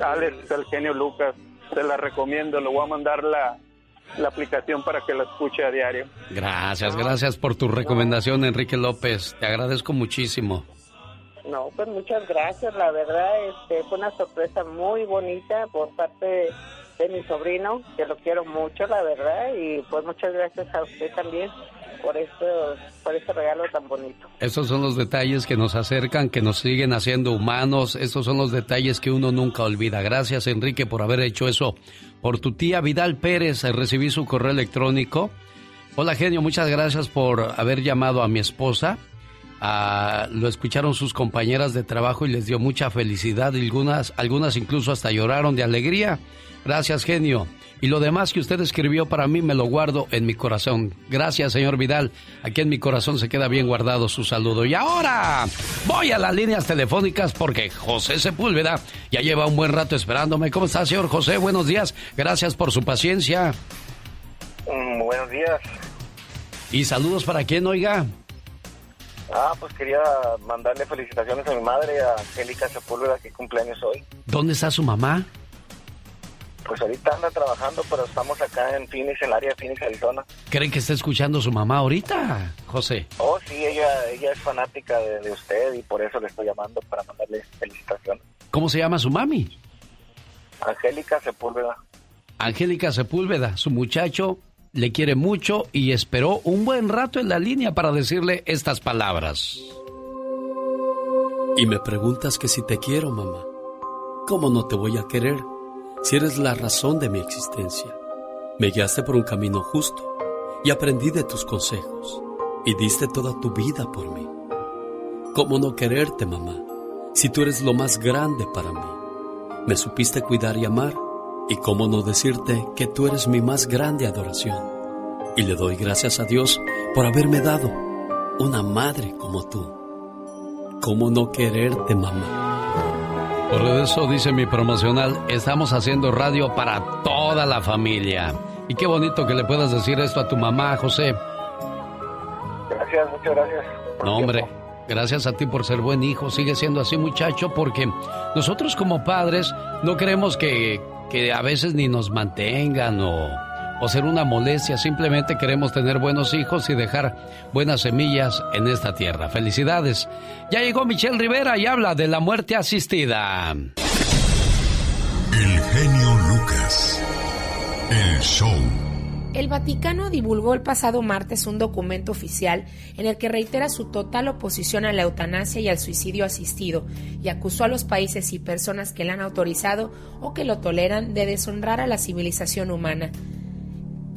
Speaker 49: Alex, el genio Lucas. Se la recomiendo. Le voy a mandar la, la aplicación para que la escuche a diario.
Speaker 2: Gracias, gracias por tu recomendación, Enrique López. Te agradezco muchísimo.
Speaker 40: No, pues muchas gracias. La verdad, este, fue una sorpresa muy bonita por parte de mi sobrino, que lo quiero mucho, la verdad, y pues muchas gracias a usted también por por este regalo tan bonito.
Speaker 2: Esos son los detalles que nos acercan, que nos siguen haciendo humanos. Estos son los detalles que uno nunca olvida. Gracias, Enrique, por haber hecho eso. Por tu tía Vidal Pérez, recibí su correo electrónico. Hola, genio, muchas gracias por haber llamado a mi esposa. Ah, lo escucharon sus compañeras de trabajo y les dio mucha felicidad. Algunas, algunas incluso hasta lloraron de alegría. Gracias, genio. Y lo demás que usted escribió para mí me lo guardo en mi corazón. Gracias, señor Vidal. Aquí en mi corazón se queda bien guardado su saludo. Y ahora voy a las líneas telefónicas porque José Sepúlveda ya lleva un buen rato esperándome. ¿Cómo está, señor José? Buenos días. Gracias por su paciencia.
Speaker 50: Mm, buenos días.
Speaker 2: ¿Y saludos para quién, oiga?
Speaker 50: Ah, pues quería mandarle felicitaciones a mi madre, a Angélica Sepúlveda, que cumpleaños hoy.
Speaker 2: ¿Dónde está su mamá?
Speaker 50: Pues ahorita anda trabajando, pero estamos acá en Phoenix, en el área de Phoenix, Arizona.
Speaker 2: ¿Creen que está escuchando su mamá ahorita, José?
Speaker 50: Oh, sí, ella, ella es fanática de, usted y por eso le estoy llamando para mandarle felicitaciones.
Speaker 2: ¿Cómo se llama su mami?
Speaker 50: Angélica Sepúlveda.
Speaker 2: Angélica Sepúlveda, su muchacho le quiere mucho y esperó un buen rato en la línea para decirle estas palabras.
Speaker 7: Y me preguntas que si te quiero, mamá. ¿Cómo no te voy a querer? si eres la razón de mi existencia. Me guiaste por un camino justo y aprendí de tus consejos y diste toda tu vida por mí. ¿Cómo no quererte, mamá, si tú eres lo más grande para mí? Me supiste cuidar y amar y cómo no decirte que tú eres mi más grande adoración. Y le doy gracias a Dios por haberme dado una madre como tú. ¿Cómo no quererte, mamá?
Speaker 2: Por eso dice mi promocional, estamos haciendo radio para toda la familia. Y qué bonito que le puedas decir esto a tu mamá, José.
Speaker 50: Gracias, muchas gracias.
Speaker 2: No, hombre, gracias a ti por ser buen hijo. Sigue siendo así, muchacho, porque nosotros como padres no queremos que, que a veces ni nos mantengan o o ser una molestia, simplemente queremos tener buenos hijos y dejar buenas semillas en esta tierra. Felicidades. Ya llegó Michelle Rivera y habla de la muerte asistida.
Speaker 1: El genio Lucas. El show.
Speaker 51: El Vaticano divulgó el pasado martes un documento oficial en el que reitera su total oposición a la eutanasia y al suicidio asistido y acusó a los países y personas que la han autorizado o que lo toleran de deshonrar a la civilización humana.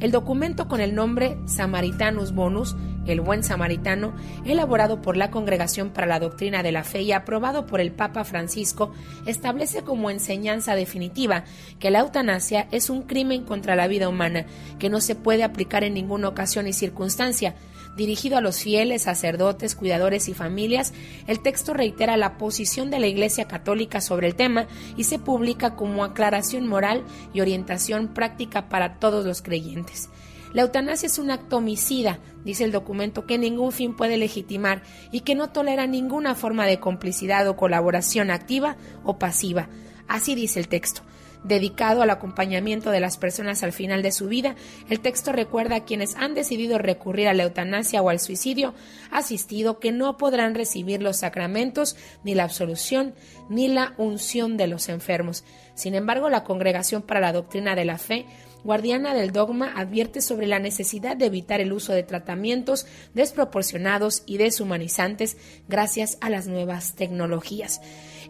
Speaker 51: El documento con el nombre Samaritanus Bonus, el buen samaritano, elaborado por la Congregación para la Doctrina de la Fe y aprobado por el Papa Francisco, establece como enseñanza definitiva que la eutanasia es un crimen contra la vida humana, que no se puede aplicar en ninguna ocasión y circunstancia, Dirigido a los fieles, sacerdotes, cuidadores y familias, el texto reitera la posición de la Iglesia Católica sobre el tema y se publica como aclaración moral y orientación práctica para todos los creyentes. La eutanasia es un acto homicida, dice el documento, que ningún fin puede legitimar y que no tolera ninguna forma de complicidad o colaboración activa o pasiva. Así dice el texto dedicado al acompañamiento de las personas al final de su vida, el texto recuerda a quienes han decidido recurrir a la eutanasia o al suicidio asistido que no podrán recibir los sacramentos, ni la absolución, ni la unción de los enfermos. Sin embargo, la Congregación para la Doctrina de la Fe guardiana del dogma, advierte sobre la necesidad de evitar el uso de tratamientos desproporcionados y deshumanizantes gracias a las nuevas tecnologías.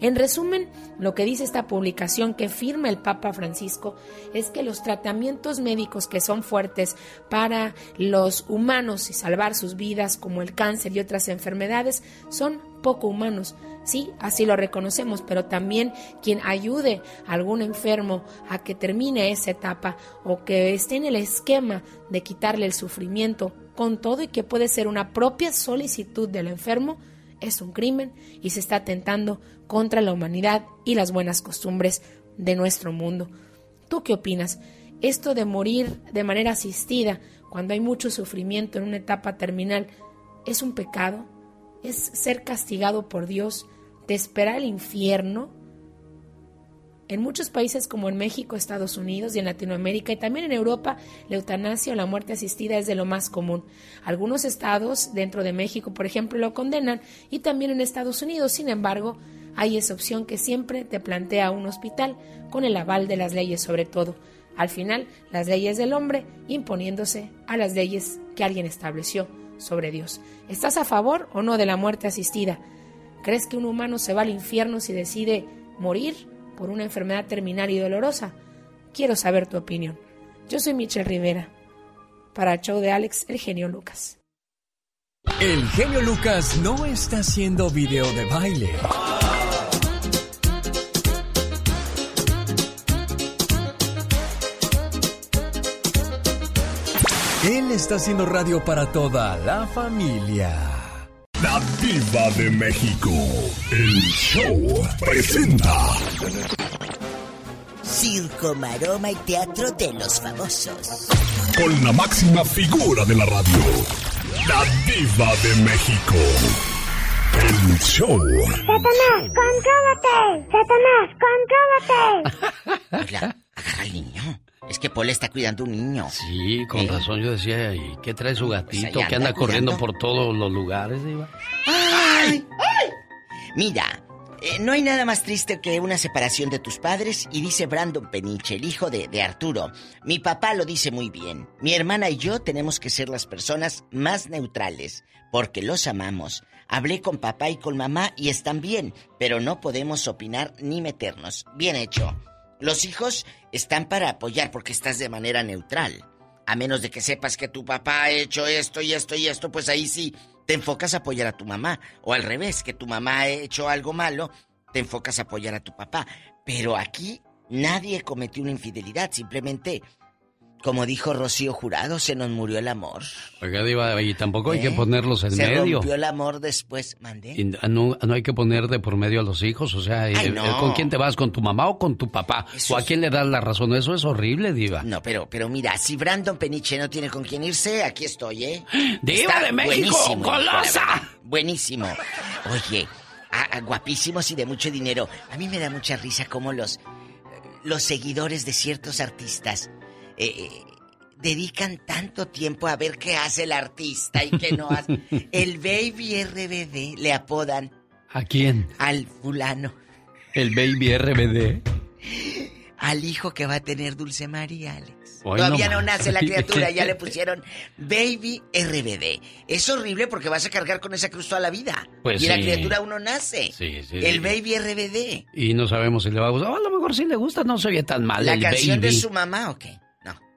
Speaker 51: En resumen, lo que dice esta publicación que firma el Papa Francisco es que los tratamientos médicos que son fuertes para los humanos y salvar sus vidas, como el cáncer y otras enfermedades, son poco humanos. Sí, así lo reconocemos, pero también quien ayude a algún enfermo a que termine esa etapa o que esté en el esquema de quitarle el sufrimiento con todo y que puede ser una propia solicitud del enfermo, es un crimen y se está atentando contra la humanidad y las buenas costumbres de nuestro mundo. ¿Tú qué opinas? Esto de morir de manera asistida cuando hay mucho sufrimiento en una etapa terminal, ¿es un pecado? ¿Es ser castigado por Dios? ¿Te espera el infierno? En muchos países como en México, Estados Unidos y en Latinoamérica y también en Europa, la eutanasia o la muerte asistida es de lo más común. Algunos estados dentro de México, por ejemplo, lo condenan y también en Estados Unidos. Sin embargo, hay esa opción que siempre te plantea un hospital con el aval de las leyes sobre todo. Al final, las leyes del hombre imponiéndose a las leyes que alguien estableció sobre Dios. ¿Estás a favor o no de la muerte asistida? ¿Crees que un humano se va al infierno si decide morir por una enfermedad terminal y dolorosa? Quiero saber tu opinión. Yo soy Michelle Rivera. Para el show de Alex, el genio Lucas.
Speaker 7: El genio Lucas no está haciendo video de baile. Él está haciendo radio para toda la familia.
Speaker 1: La Diva de México. El show presenta.
Speaker 52: Circo, maroma y teatro de los famosos.
Speaker 1: Con la máxima figura de la radio. La Diva de México. El show.
Speaker 4: ¡Satanás, contrólate! ¡Satanás, contrólate!
Speaker 37: Agarra al niño. Es que Paul está cuidando un niño.
Speaker 2: Sí, con
Speaker 37: ¿Eh?
Speaker 2: razón yo decía, ¿y qué trae su gatito
Speaker 37: Pues
Speaker 2: que
Speaker 37: anda
Speaker 2: anda corriendo por todos los lugares, Diva?
Speaker 37: ¡Ay! Mira, eh, no hay nada más triste que una separación de tus padres y dice Brandon Peniche, el hijo de, de Arturo. Mi papá lo dice muy bien. Mi hermana y yo tenemos que ser las personas más neutrales porque los amamos. Hablé con papá y con mamá y están bien, pero no podemos opinar ni meternos. Bien hecho. Los hijos están para apoyar porque estás de manera neutral. A menos de que sepas que tu papá ha hecho esto y esto y esto, pues ahí sí te enfocas a apoyar a tu mamá. O al revés, que tu mamá ha hecho algo malo, te enfocas a apoyar a tu papá. Pero aquí nadie cometió una infidelidad, simplemente, como dijo Rocío Jurado, se nos murió el amor.
Speaker 2: Oiga, Diva, y tampoco hay
Speaker 37: ¿Eh?
Speaker 2: que ponerlos en
Speaker 37: se
Speaker 2: medio.
Speaker 37: rompió el amor después, mandé.
Speaker 2: Y no, no hay que poner de por medio a los hijos, o sea,
Speaker 37: Ay,
Speaker 2: eh,
Speaker 37: no.
Speaker 2: ¿con quién te vas? ¿Con tu mamá o con tu papá?
Speaker 37: Eso
Speaker 2: ¿O a quién le das la razón? Eso es horrible, Diva.
Speaker 37: No, pero, pero mira, si Brandon Peniche no tiene con quién irse, aquí estoy, ¿eh?
Speaker 2: ¡Diva
Speaker 37: Está
Speaker 2: de México,
Speaker 37: verdad. Buenísimo. Oye, guapísimos y de mucho dinero. A mí me da mucha risa cómo los, los seguidores de ciertos artistas eh, dedican tanto tiempo a ver qué hace el artista y qué no hace. El Baby RBD le apodan
Speaker 2: ¿A quién?
Speaker 37: al fulano,
Speaker 2: El Baby RBD.
Speaker 37: al hijo que va a tener Dulce María, Alex.
Speaker 2: Hoy
Speaker 37: Todavía
Speaker 2: no
Speaker 37: no, nace la criatura, ya le pusieron Baby RBD. Es horrible porque vas a cargar con esa cruz toda la vida.
Speaker 2: Pues
Speaker 37: y la
Speaker 2: sí.
Speaker 37: criatura aún no nace.
Speaker 2: Sí, sí.
Speaker 37: El Baby RBD.
Speaker 2: Y no sabemos si le va a gustar. A lo mejor si le gusta, no se oye tan mal.
Speaker 37: ¿La
Speaker 2: el
Speaker 37: canción
Speaker 2: Baby.
Speaker 37: de su mamá o qué?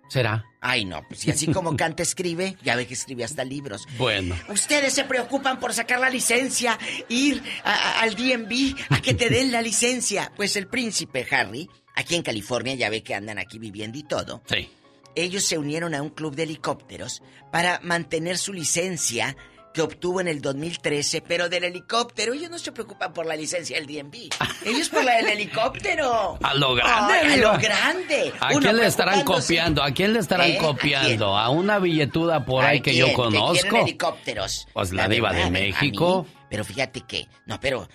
Speaker 2: ¿Será?
Speaker 37: Ay, no. Pues si así como canta, escribe, ya ve que escribe hasta libros.
Speaker 2: Bueno.
Speaker 37: Ustedes se preocupan por sacar la licencia, ir a- a- al DMV a que te den la licencia. Pues el príncipe Harry, aquí en California, ya ve que andan aquí viviendo y todo.
Speaker 2: Sí.
Speaker 37: Ellos se unieron a un club de helicópteros para mantener su licencia que obtuvo en el 2013, pero del helicóptero. Ellos no se preocupan por la licencia del DMV. Ellos por la del helicóptero.
Speaker 2: A lo grande,
Speaker 37: Ay, a lo grande.
Speaker 2: ¿A quién le estarán copiando? ¿A quién le estarán
Speaker 37: ¿Eh? ¿A
Speaker 2: copiando? ¿A, una billetuda por ahí
Speaker 37: ¿A
Speaker 2: que yo conozco?
Speaker 37: helicópteros.
Speaker 2: Pues la diva de
Speaker 37: verdad,
Speaker 2: México.
Speaker 37: mí, pero fíjate que, no, pero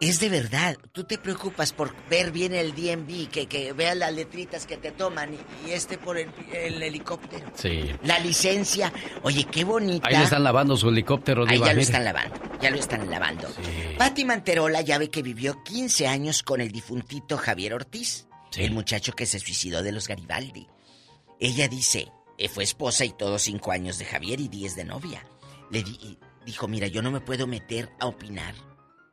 Speaker 37: es de verdad. Tú te preocupas por ver bien el DMV, que, que veas las letritas que te toman y, y este por el, el helicóptero.
Speaker 2: Sí.
Speaker 37: La licencia. Oye, qué bonita.
Speaker 2: Ahí le están lavando su helicóptero,
Speaker 37: Ahí
Speaker 2: Diva.
Speaker 37: ya lo están lavando, ya lo están lavando. Patti Manterola ya ve que vivió 15 años con el difuntito Javier Ortiz, el muchacho que se suicidó de los Garibaldi. Ella dice, eh, fue esposa y todos cinco años de Javier y 10 de novia. Le di- dijo, mira, yo no me puedo meter a opinar,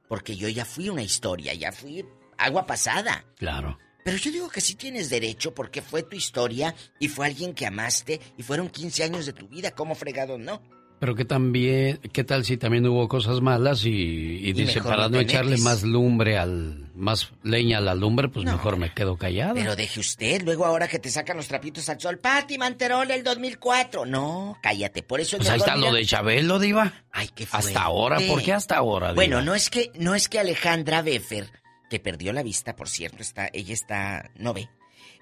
Speaker 37: porque yo ya fui una historia, ya fui agua pasada.
Speaker 2: Claro.
Speaker 37: Pero yo digo que sí tienes derecho porque fue tu historia y fue alguien que amaste y fueron 15 años de tu vida, ¿cómo fregado no?
Speaker 2: Pero que también, ¿qué tal si también hubo cosas malas y, y dice, para
Speaker 37: no
Speaker 2: echarle
Speaker 37: metes.
Speaker 2: más lumbre al, más leña a la lumbre, pues mejor me quedo callado.
Speaker 37: Pero deje usted, luego ahora que te sacan los trapitos al sol, Pati Manterola el 2004. No, cállate, por eso...
Speaker 2: Pues ahí está lo de Chabelo, Diva.
Speaker 37: Ay, qué
Speaker 2: Hasta
Speaker 37: fuerte.
Speaker 2: ahora, ¿por qué hasta ahora, Diva?
Speaker 37: Bueno, no es que no es que Alejandra Beffer, que perdió la vista, por cierto, está ella está no ve.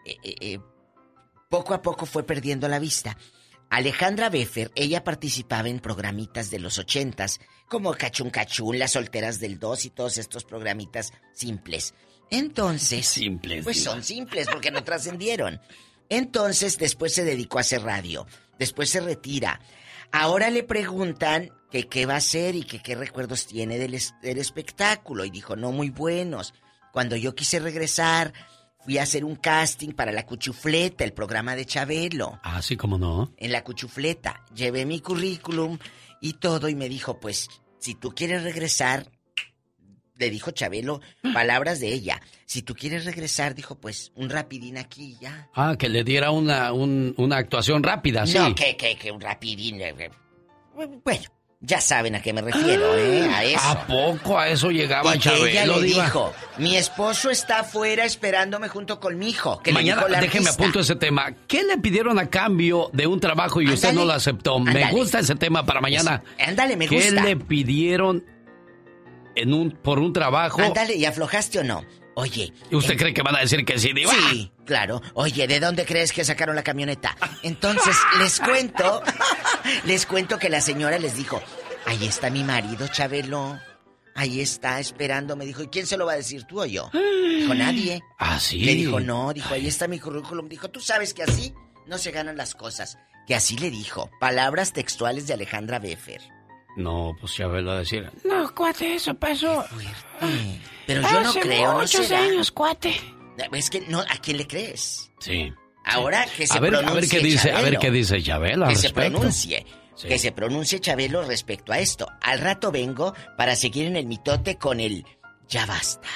Speaker 37: eh, eh, eh, poco a poco fue perdiendo la vista. Alejandra Beffer, ella participaba en programitas de los ochentas, como Cachun Cachún, Las Solteras del Dos y todos estos programitas simples. Entonces...
Speaker 2: Simples,
Speaker 37: Pues son simples porque no trascendieron. Entonces después se dedicó a hacer radio. Después se retira. Ahora le preguntan que qué va a hacer y que qué recuerdos tiene del, es- del espectáculo. Y dijo, no muy buenos. Cuando yo quise regresar, fui a hacer un casting para la Cuchufleta, el programa de Chabelo.
Speaker 2: Ah, sí, cómo no.
Speaker 37: En la Cuchufleta. Llevé mi currículum y todo y me dijo, pues, si tú quieres regresar, le dijo Chabelo, palabras de ella. Si tú quieres regresar, dijo, pues, un rapidín aquí ya.
Speaker 2: Ah, que le diera una, un- una actuación rápida, sí.
Speaker 37: No, que, que, que un rapidín. eh, eh. Bueno, ya saben a qué me refiero, ¿eh? A eso.
Speaker 2: ¿A poco a eso llegaba
Speaker 37: y que ella
Speaker 2: Chabelo,
Speaker 37: le
Speaker 2: Diva?
Speaker 37: dijo, mi esposo está afuera esperándome junto con mi hijo. Que le
Speaker 2: Mañana,
Speaker 37: dijo la
Speaker 2: déjeme apunto ese tema. ¿Qué le pidieron a cambio de un trabajo y usted no lo aceptó? Me gusta ese tema para mañana.
Speaker 37: Es- ándale, me
Speaker 2: ¿Qué
Speaker 37: gusta.
Speaker 2: le pidieron en un, por un trabajo?
Speaker 37: Ándale, ¿y aflojaste o no? Oye.
Speaker 2: ¿Y usted cree que van a decir que sí, Diva?
Speaker 37: Sí, claro. Oye, ¿de dónde crees que sacaron la camioneta? Entonces, les cuento, les cuento que la señora les dijo, ahí está mi marido, Chabelo. Ahí está, esperando. Me dijo, ¿y quién se lo va a decir, tú o yo? Dijo, nadie.
Speaker 2: Ah, sí.
Speaker 37: Le dijo, no, dijo, ahí está mi currículum. Dijo, tú sabes que así no se ganan las cosas. Que así le dijo. Palabras textuales de Alejandra Beffer.
Speaker 2: No, pues Chabelo va a decir.
Speaker 53: No, cuate, eso pasó.
Speaker 37: Pero yo no creo, no
Speaker 53: muchos
Speaker 37: será.
Speaker 53: años, cuate.
Speaker 37: Es que no, ¿a quién le crees?
Speaker 2: Sí.
Speaker 37: Ahora que se
Speaker 2: A ver, a ver qué dice, a ver qué dice Chabelo al
Speaker 37: Que se pronuncie. Que se pronuncie Chabelo respecto a esto. Al rato vengo para seguir en el mitote con el ya basta.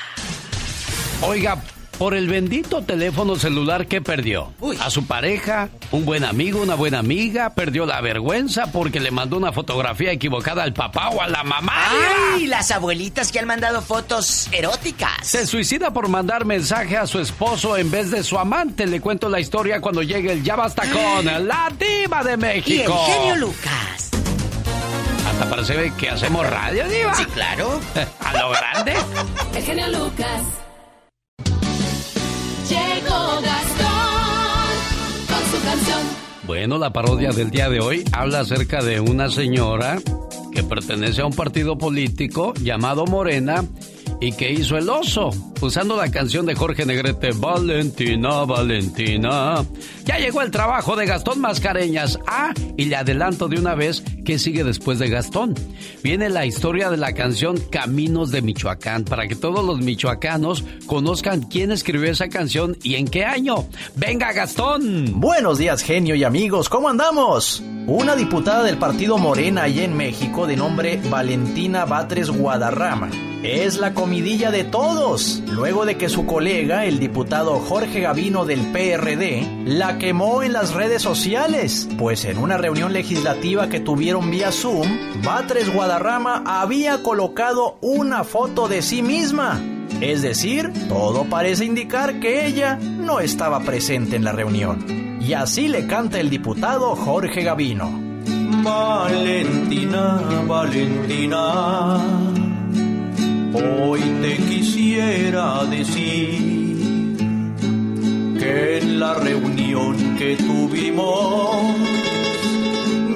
Speaker 2: Oiga, por el bendito teléfono celular que perdió. A su pareja, un buen amigo, una buena amiga, perdió la vergüenza porque le mandó una fotografía equivocada al papá o a la mamá.
Speaker 37: ¡Ay! Las abuelitas que han mandado fotos eróticas.
Speaker 2: Se suicida por mandar mensaje a su esposo en vez de su amante. Le cuento la historia cuando llegue el Ya Basta con la diva de
Speaker 37: Y el
Speaker 2: México.
Speaker 37: genio Lucas.
Speaker 2: Hasta parece que hacemos radio, diva.
Speaker 37: Sí, claro.
Speaker 2: A lo grande.
Speaker 16: El genio Lucas. Llegó Gastón con su canción.
Speaker 2: Bueno, la parodia del día de hoy habla acerca de una señora que pertenece a un partido político llamado Morena y que hizo el oso, usando la canción de Jorge Negrete, Valentina, Valentina. Ya llegó el trabajo de Gastón Mascareñas. Ah, y le adelanto de una vez que sigue después de Gastón. Viene la historia de la canción Caminos de Michoacán, para que todos los michoacanos conozcan quién escribió esa canción y en qué año. ¡Venga, Gastón!
Speaker 54: Buenos días, genio y amigos, ¿cómo andamos? Una diputada del partido Morena allá en México de nombre Valentina Batres Guadarrama. Es la comidilla de todos, luego de que su colega, el diputado Jorge Gavino del PRD, la quemó en las redes sociales, pues en una reunión legislativa que tuvieron vía Zoom, Batres Guadarrama había colocado una foto de sí misma. Es decir, todo parece indicar que ella no estaba presente en la reunión. Y así le canta el diputado Jorge Gavino.
Speaker 19: Valentina, Valentina, hoy te quisiera decir que en la reunión que tuvimos,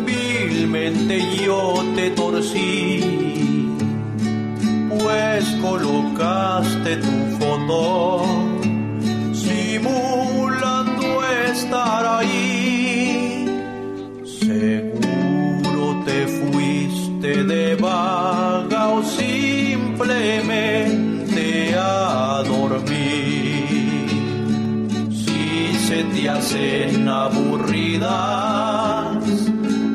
Speaker 19: vilmente yo te torcí, pues colocaste tu foto simulando estar ahí. Seguro te fuiste de vaga o simplemente a dormir. Si se te hacen aburridas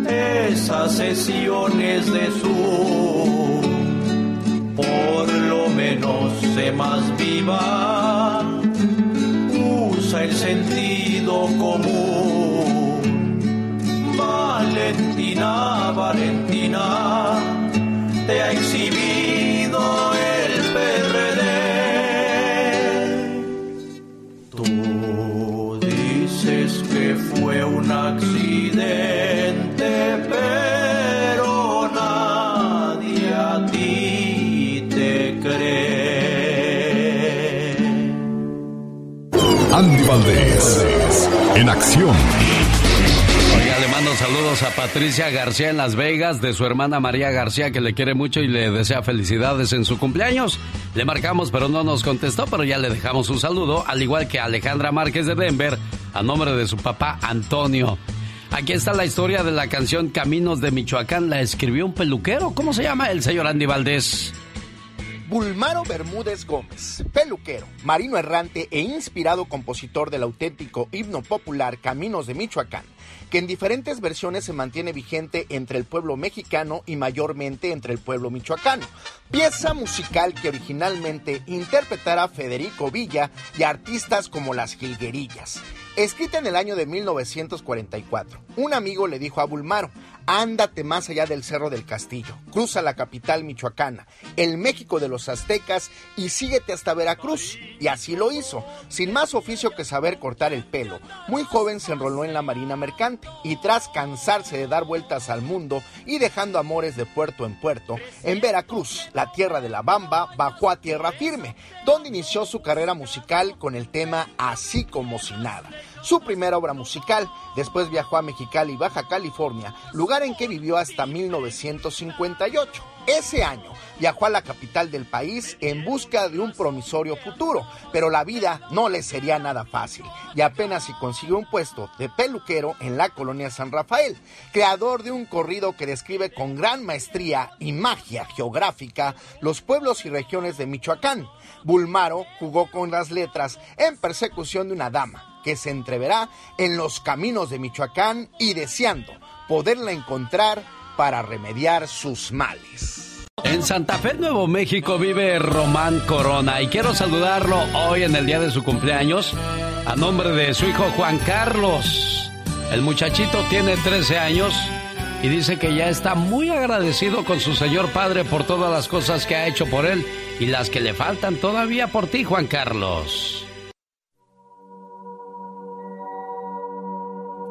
Speaker 19: esas sesiones de Zoom, por lo menos sé más viva, usa el sentido común. Valentina, Valentina, te ha exhibido
Speaker 1: Valdés, en acción.
Speaker 2: Oiga, le mando saludos a Patricia García en Las Vegas, de su hermana María García, que le quiere mucho y le desea felicidades en su cumpleaños. Le marcamos, pero no nos contestó, pero ya le dejamos un saludo, al igual que a Alejandra Márquez de Denver, a nombre de su papá Antonio. Aquí está la historia de la canción Caminos de Michoacán. La escribió un peluquero. ¿Cómo se llama el señor Andy Valdés?
Speaker 26: Bulmaro Bermúdez Gómez, peluquero, marino errante e inspirado compositor del auténtico himno popular Caminos de Michoacán, que en diferentes versiones se mantiene vigente entre el pueblo mexicano y mayormente entre el pueblo michoacano. Pieza musical que originalmente interpretara Federico Villa y artistas como las Jilguerillas. Escrita en el año de 1944, un amigo le dijo a Bulmaro, ándate más allá del Cerro del Castillo, cruza la capital michoacana, el México de los aztecas y síguete hasta Veracruz. Y así lo hizo, sin más oficio que saber cortar el pelo. Muy joven se enroló en la Marina Mercante y tras cansarse de dar vueltas al mundo y dejando amores de puerto en puerto, en Veracruz, la tierra de la bamba, bajó a tierra firme, donde inició su carrera musical con el tema Así como si nada su primera obra musical. Después viajó a Mexicali, Baja California, lugar en que vivió hasta 1958. Ese año viajó a la capital del país en busca de un promisorio futuro, pero la vida no le sería nada fácil y apenas si consiguió un puesto de peluquero en la colonia San Rafael, creador de un corrido que describe con gran maestría y magia geográfica los pueblos y regiones de Michoacán. Bulmaro jugó con las letras en persecución de una dama que se entreverá en los caminos de Michoacán y deseando poderla encontrar para remediar sus males.
Speaker 11: En Santa Fe, Nuevo México, vive Román Corona y quiero saludarlo hoy en el día de su cumpleaños a nombre de su hijo Juan Carlos. El muchachito tiene 13 años y dice que ya está muy agradecido con su señor padre por todas las cosas que ha hecho por él y las que le faltan todavía por ti, Juan Carlos.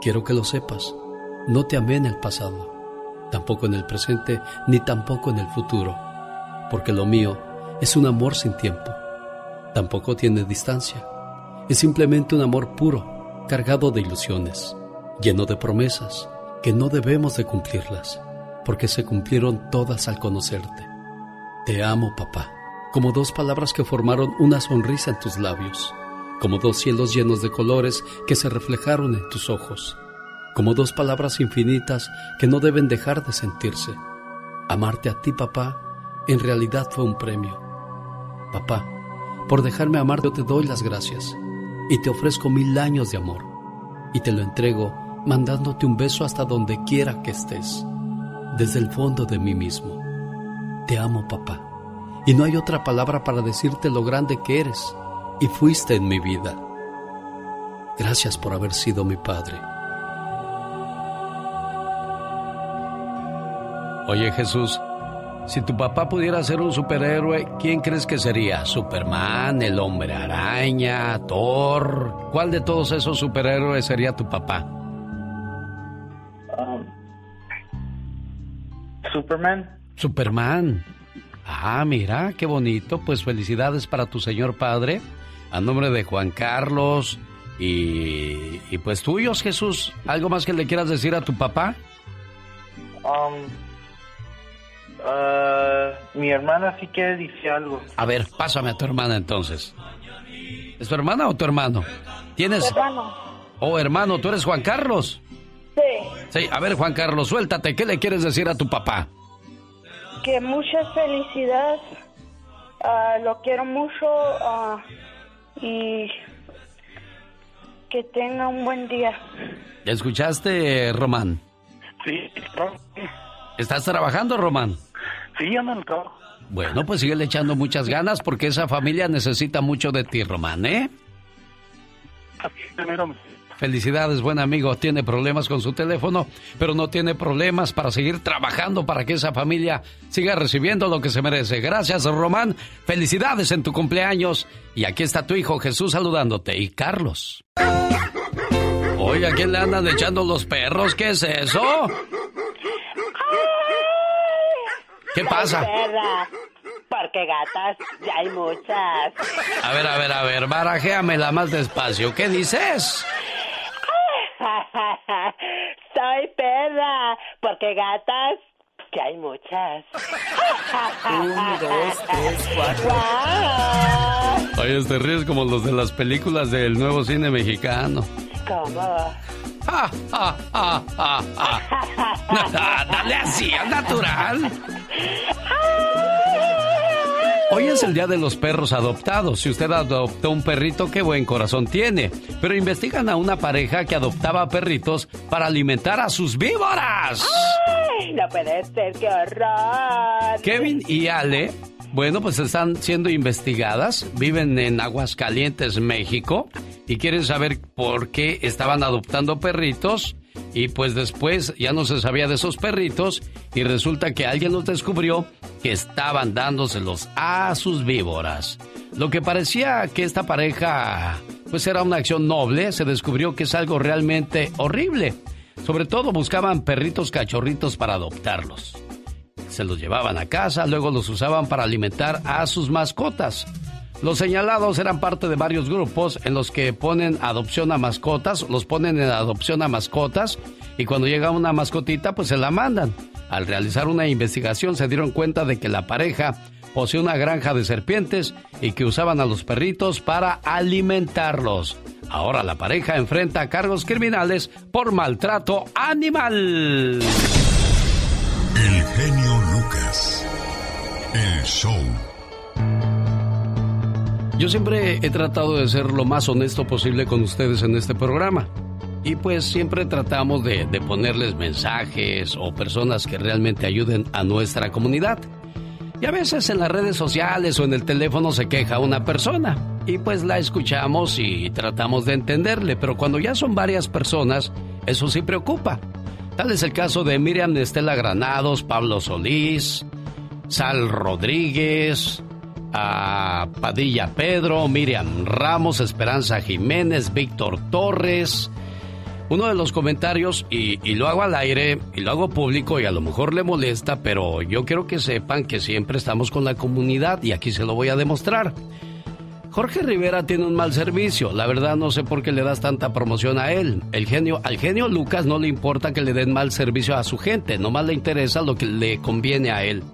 Speaker 2: Quiero que lo sepas, no te amé en el pasado, tampoco en el presente, ni tampoco en el futuro, porque lo mío es un amor sin tiempo. Tampoco tiene distancia. Es simplemente un amor puro, cargado de ilusiones, lleno de promesas que no debemos de cumplirlas, porque se cumplieron todas al conocerte. Te amo, papá, como dos palabras que formaron una sonrisa en tus labios como dos cielos llenos de colores que se reflejaron en tus ojos, como dos palabras infinitas que no deben dejar de sentirse. Amarte a ti, papá, en realidad fue un premio. Papá, por dejarme amarte te doy las gracias y te ofrezco mil años de amor y te lo entrego mandándote un beso hasta donde quiera que estés, desde el fondo de mí mismo. Te amo, papá, y no hay otra palabra para decirte lo grande que eres y fuiste en mi vida. Gracias por haber sido mi padre.
Speaker 11: Oye Jesús, si tu papá pudiera ser un superhéroe, ¿quién crees que sería? ¿Superman, el hombre araña, Thor? ¿Cuál de todos esos superhéroes sería tu papá?
Speaker 55: Um, Superman.
Speaker 11: Superman. Ah, mira, qué bonito. Pues felicidades para tu señor padre a nombre de Juan Carlos y, y pues tuyos, Jesús. ¿Algo más que le quieras decir a tu papá?
Speaker 55: Um, uh, mi hermana sí quiere decir algo.
Speaker 11: A ver, pásame a tu hermana entonces. ¿Es tu hermana o tu hermano? ¿Tienes?
Speaker 14: Hermano.
Speaker 11: Oh, hermano, ¿tú eres Juan Carlos?
Speaker 14: Sí.
Speaker 11: Sí, a ver, Juan Carlos, suéltate. ¿Qué le quieres decir a tu papá?
Speaker 14: Que muchas felicidades. Ah, lo quiero mucho. Uh, y que tenga un buen día.
Speaker 11: ¿Ya escuchaste, Román?
Speaker 55: Sí,
Speaker 11: ¿Estás trabajando, Román?
Speaker 55: Sí, ando en el trabajo.
Speaker 11: Bueno, pues sigue echando muchas ganas porque esa familia necesita mucho de ti, Román, ¿eh? Felicidades, buen amigo. Tiene problemas con su teléfono, pero no tiene problemas para seguir trabajando para que esa familia siga recibiendo lo que se merece. Gracias, Román. Felicidades en tu cumpleaños. Y aquí está tu hijo Jesús saludándote. Y Carlos. Oye, ¿a quién le andan echando los perros? ¿Qué es eso? ¿Qué pasa? Porque gatas ya hay muchas.
Speaker 2: A ver, a ver, a ver, barajéamela más despacio. ¿Qué dices?
Speaker 11: Soy perra. Porque gatas que hay muchas.
Speaker 56: Uno, dos, tres, cuatro.
Speaker 2: Oye, te ríes como los de las películas del nuevo cine mexicano.
Speaker 11: ¿Cómo?
Speaker 2: Ah, ah, ah, ah, ah. Dale así, al natural. Hoy es el Día de los Perros Adoptados. Si usted adoptó un perrito, qué buen corazón tiene. Pero investigan a una pareja que adoptaba perritos para alimentar a sus víboras.
Speaker 11: Ay, no puede ser, qué horror.
Speaker 2: Kevin y Ale, bueno, pues están siendo investigadas. Viven en Aguascalientes, México. Y quieren saber por qué estaban adoptando perritos. Y pues después ya no se sabía de esos perritos. Y resulta que alguien los descubrió que estaban dándoselos a sus víboras. Lo que parecía que esta pareja pues era una acción noble, se descubrió que es algo realmente horrible. Sobre todo buscaban perritos cachorritos para adoptarlos. Se los llevaban a casa, luego los usaban para alimentar a sus mascotas. Los señalados eran parte de varios grupos en los que ponen adopción a mascotas, los ponen en adopción a mascotas y cuando llega una mascotita pues se la mandan. Al realizar una investigación se dieron cuenta de que la pareja posee una granja de serpientes y que usaban a los perritos para alimentarlos. Ahora la pareja enfrenta cargos criminales por maltrato animal.
Speaker 1: El genio Lucas. El show.
Speaker 2: Yo siempre he tratado de ser lo más honesto posible con ustedes en este programa. Y pues siempre tratamos de, ponerles mensajes o personas que realmente ayuden a nuestra comunidad. Y a veces en las redes sociales o en el teléfono se queja una persona. Y pues la escuchamos y tratamos de entenderle. Pero cuando ya son varias personas, eso sí preocupa. Tal es el caso de Miriam Estela Granados, Pablo Solís, Sal Rodríguez, a Padilla Pedro, Miriam Ramos, Esperanza Jiménez, Víctor Torres. Uno de los comentarios, y, lo hago al aire, y lo hago público, y a lo mejor le molesta, pero yo quiero que sepan que siempre estamos con la comunidad, y aquí se lo voy a demostrar. Jorge Rivera tiene un mal servicio, la verdad no sé por qué le das tanta promoción a él. El genio, al genio Lucas no le importa que le den mal servicio a su gente, nomás le interesa lo que le conviene a él.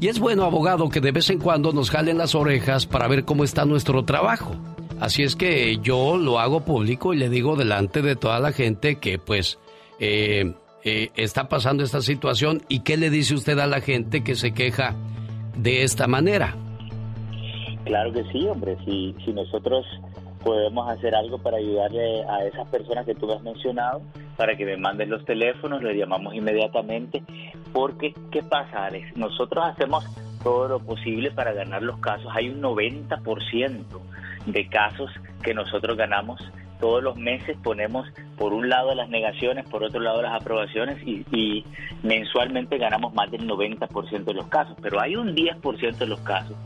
Speaker 2: Y es bueno, abogado, que de vez en cuando nos jalen las orejas para ver cómo está nuestro trabajo. Así es que yo lo hago público y le digo delante de toda la gente que pues eh, eh, está pasando esta situación y qué le dice usted a la gente que se queja de esta manera.
Speaker 34: Claro que sí, hombre, si, si nosotros podemos hacer algo para ayudarle a esas personas que tú has mencionado, para que me manden los teléfonos, les llamamos inmediatamente, porque ¿qué pasa, Alex? Nosotros hacemos todo lo posible para ganar los casos. Hay un 90% de casos que nosotros ganamos. Todos los meses ponemos por un lado las negaciones, por otro lado las aprobaciones y, y mensualmente ganamos más del 90% de los casos. Pero hay un 10% de los casos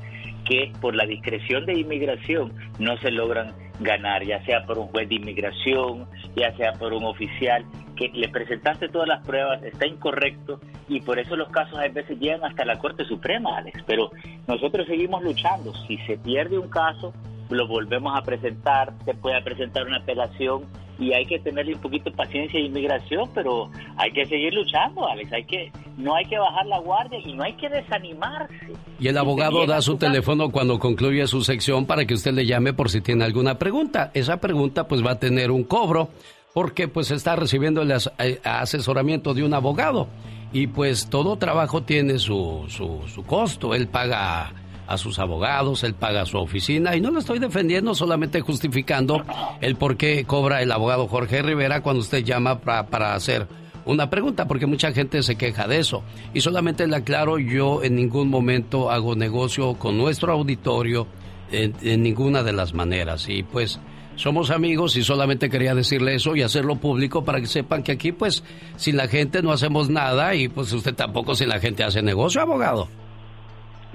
Speaker 34: que por la discreción de inmigración no se logran ganar, ya sea por un juez de inmigración, ya sea por un oficial, que le presentaste todas las pruebas, está incorrecto y por eso los casos a veces llegan hasta la Corte Suprema, Alex. Pero nosotros seguimos luchando. Si se pierde un caso, lo volvemos a presentar, se puede presentar una apelación y hay que tenerle un poquito de paciencia e inmigración, pero hay que seguir luchando, Alex. Hay que, no hay que bajar la guardia y no hay que desanimarse.
Speaker 2: Y el abogado da su teléfono cuando concluye su sección para que usted le llame por si tiene alguna pregunta. Esa pregunta pues va a tener un cobro porque pues está recibiendo el eh, asesoramiento de un abogado. Y pues todo trabajo tiene su, su, su costo. Él paga a sus abogados, él paga su oficina y no lo estoy defendiendo, solamente justificando el por qué cobra el abogado Jorge Rivera cuando usted llama para, para hacer una pregunta, porque mucha gente se queja de eso. Y solamente le aclaro, yo en ningún momento hago negocio con nuestro auditorio en, en ninguna de las maneras. Y pues somos amigos y solamente quería decirle eso y hacerlo público para que sepan que aquí pues sin la gente no hacemos nada y pues usted tampoco sin la gente hace negocio, abogado.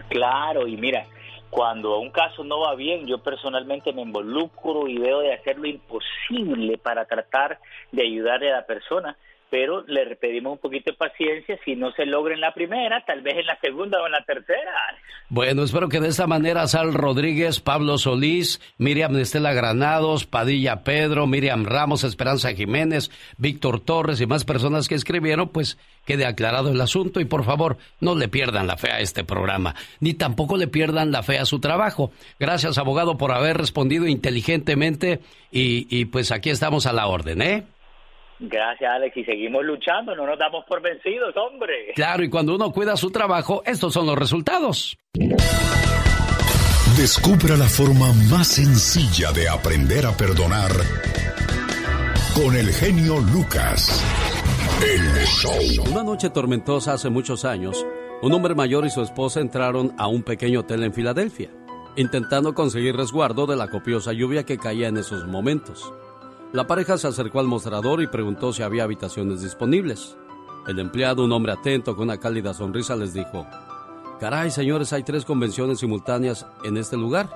Speaker 34: Claro, y mira, cuando un caso no va bien, yo personalmente me involucro y veo de hacer lo imposible para tratar de ayudarle a la persona, pero le pedimos un poquito de paciencia. Si no se logra en la primera, tal vez en la segunda o en la tercera.
Speaker 57: Bueno, espero que de esta manera Sal Rodríguez, Pablo Solís, Miriam Estela Granados, Padilla Pedro, Miriam Ramos, Esperanza Jiménez, Víctor Torres y más personas que escribieron, pues quede aclarado el asunto y por favor no le pierdan la fe a este programa, ni tampoco le pierdan la fe a su trabajo. Gracias, abogado, por haber respondido inteligentemente y, y pues aquí estamos a la orden, ¿eh?
Speaker 34: Gracias, Alex. Y seguimos luchando, no nos damos por vencidos, hombre.
Speaker 57: Claro, y cuando uno cuida su trabajo, estos son los resultados.
Speaker 1: Descubra la forma más sencilla de aprender a perdonar con el genio Lucas. El show.
Speaker 2: Una noche tormentosa hace muchos años, un hombre mayor y su esposa entraron a un pequeño hotel en Filadelfia, intentando conseguir resguardo de la copiosa lluvia que caía en esos momentos. La pareja se acercó al mostrador y preguntó si había habitaciones disponibles. El empleado, un hombre atento con una cálida sonrisa, les dijo, Caray, señores, hay tres convenciones simultáneas en este lugar.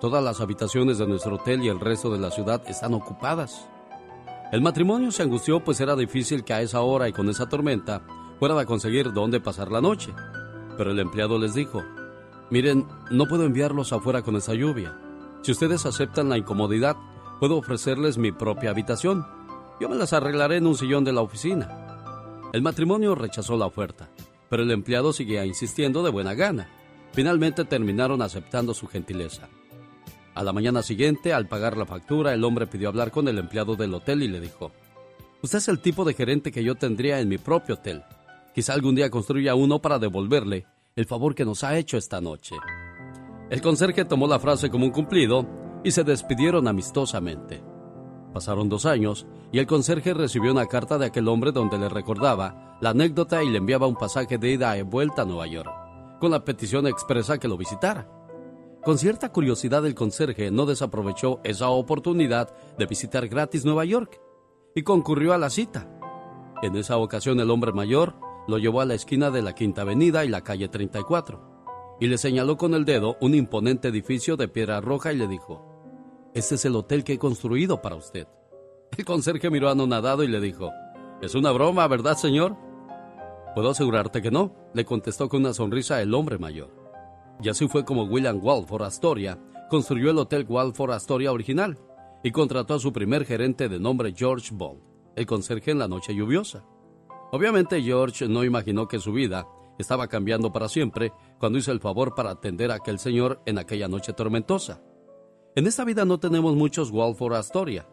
Speaker 2: Todas las habitaciones de nuestro hotel y el resto de la ciudad están ocupadas. El matrimonio se angustió pues era difícil que a esa hora y con esa tormenta fueran a conseguir dónde pasar la noche. Pero el empleado les dijo, miren, no puedo enviarlos afuera con esa lluvia. Si ustedes aceptan la incomodidad, puedo ofrecerles mi propia habitación. Yo me las arreglaré en un sillón de la oficina. El matrimonio rechazó la oferta, pero el empleado seguía insistiendo de buena gana. Finalmente terminaron aceptando su gentileza. A la mañana siguiente, al pagar la factura, el hombre pidió hablar con el empleado del hotel y le dijo, Usted es el tipo de gerente que yo tendría en mi propio hotel. Quizá algún día construya uno para devolverle el favor que nos ha hecho esta noche. El conserje tomó la frase como un cumplido y se despidieron amistosamente. Pasaron dos años y el conserje recibió una carta de aquel hombre donde le recordaba la anécdota y le enviaba un pasaje de ida y vuelta a Nueva York, con la petición expresa que lo visitara. Con cierta curiosidad el conserje no desaprovechó esa oportunidad de visitar gratis Nueva York y concurrió a la cita. En esa ocasión el hombre mayor lo llevó a la esquina de la Quinta Avenida y la calle 34 y le señaló con el dedo un imponente edificio de piedra roja y le dijo, este es el hotel que he construido para usted. El conserje miró anonadado y le dijo, es una broma, ¿verdad, señor? Puedo asegurarte que no, le contestó con una sonrisa el hombre mayor. Y así fue como William Walford Astoria construyó el Hotel Walford Astoria original y contrató a su primer gerente de nombre George Ball, el conserje en la noche lluviosa. Obviamente George no imaginó que su vida estaba cambiando para siempre cuando hizo el favor para atender a aquel señor en aquella noche tormentosa. En esta vida no tenemos muchos Walford Astoria,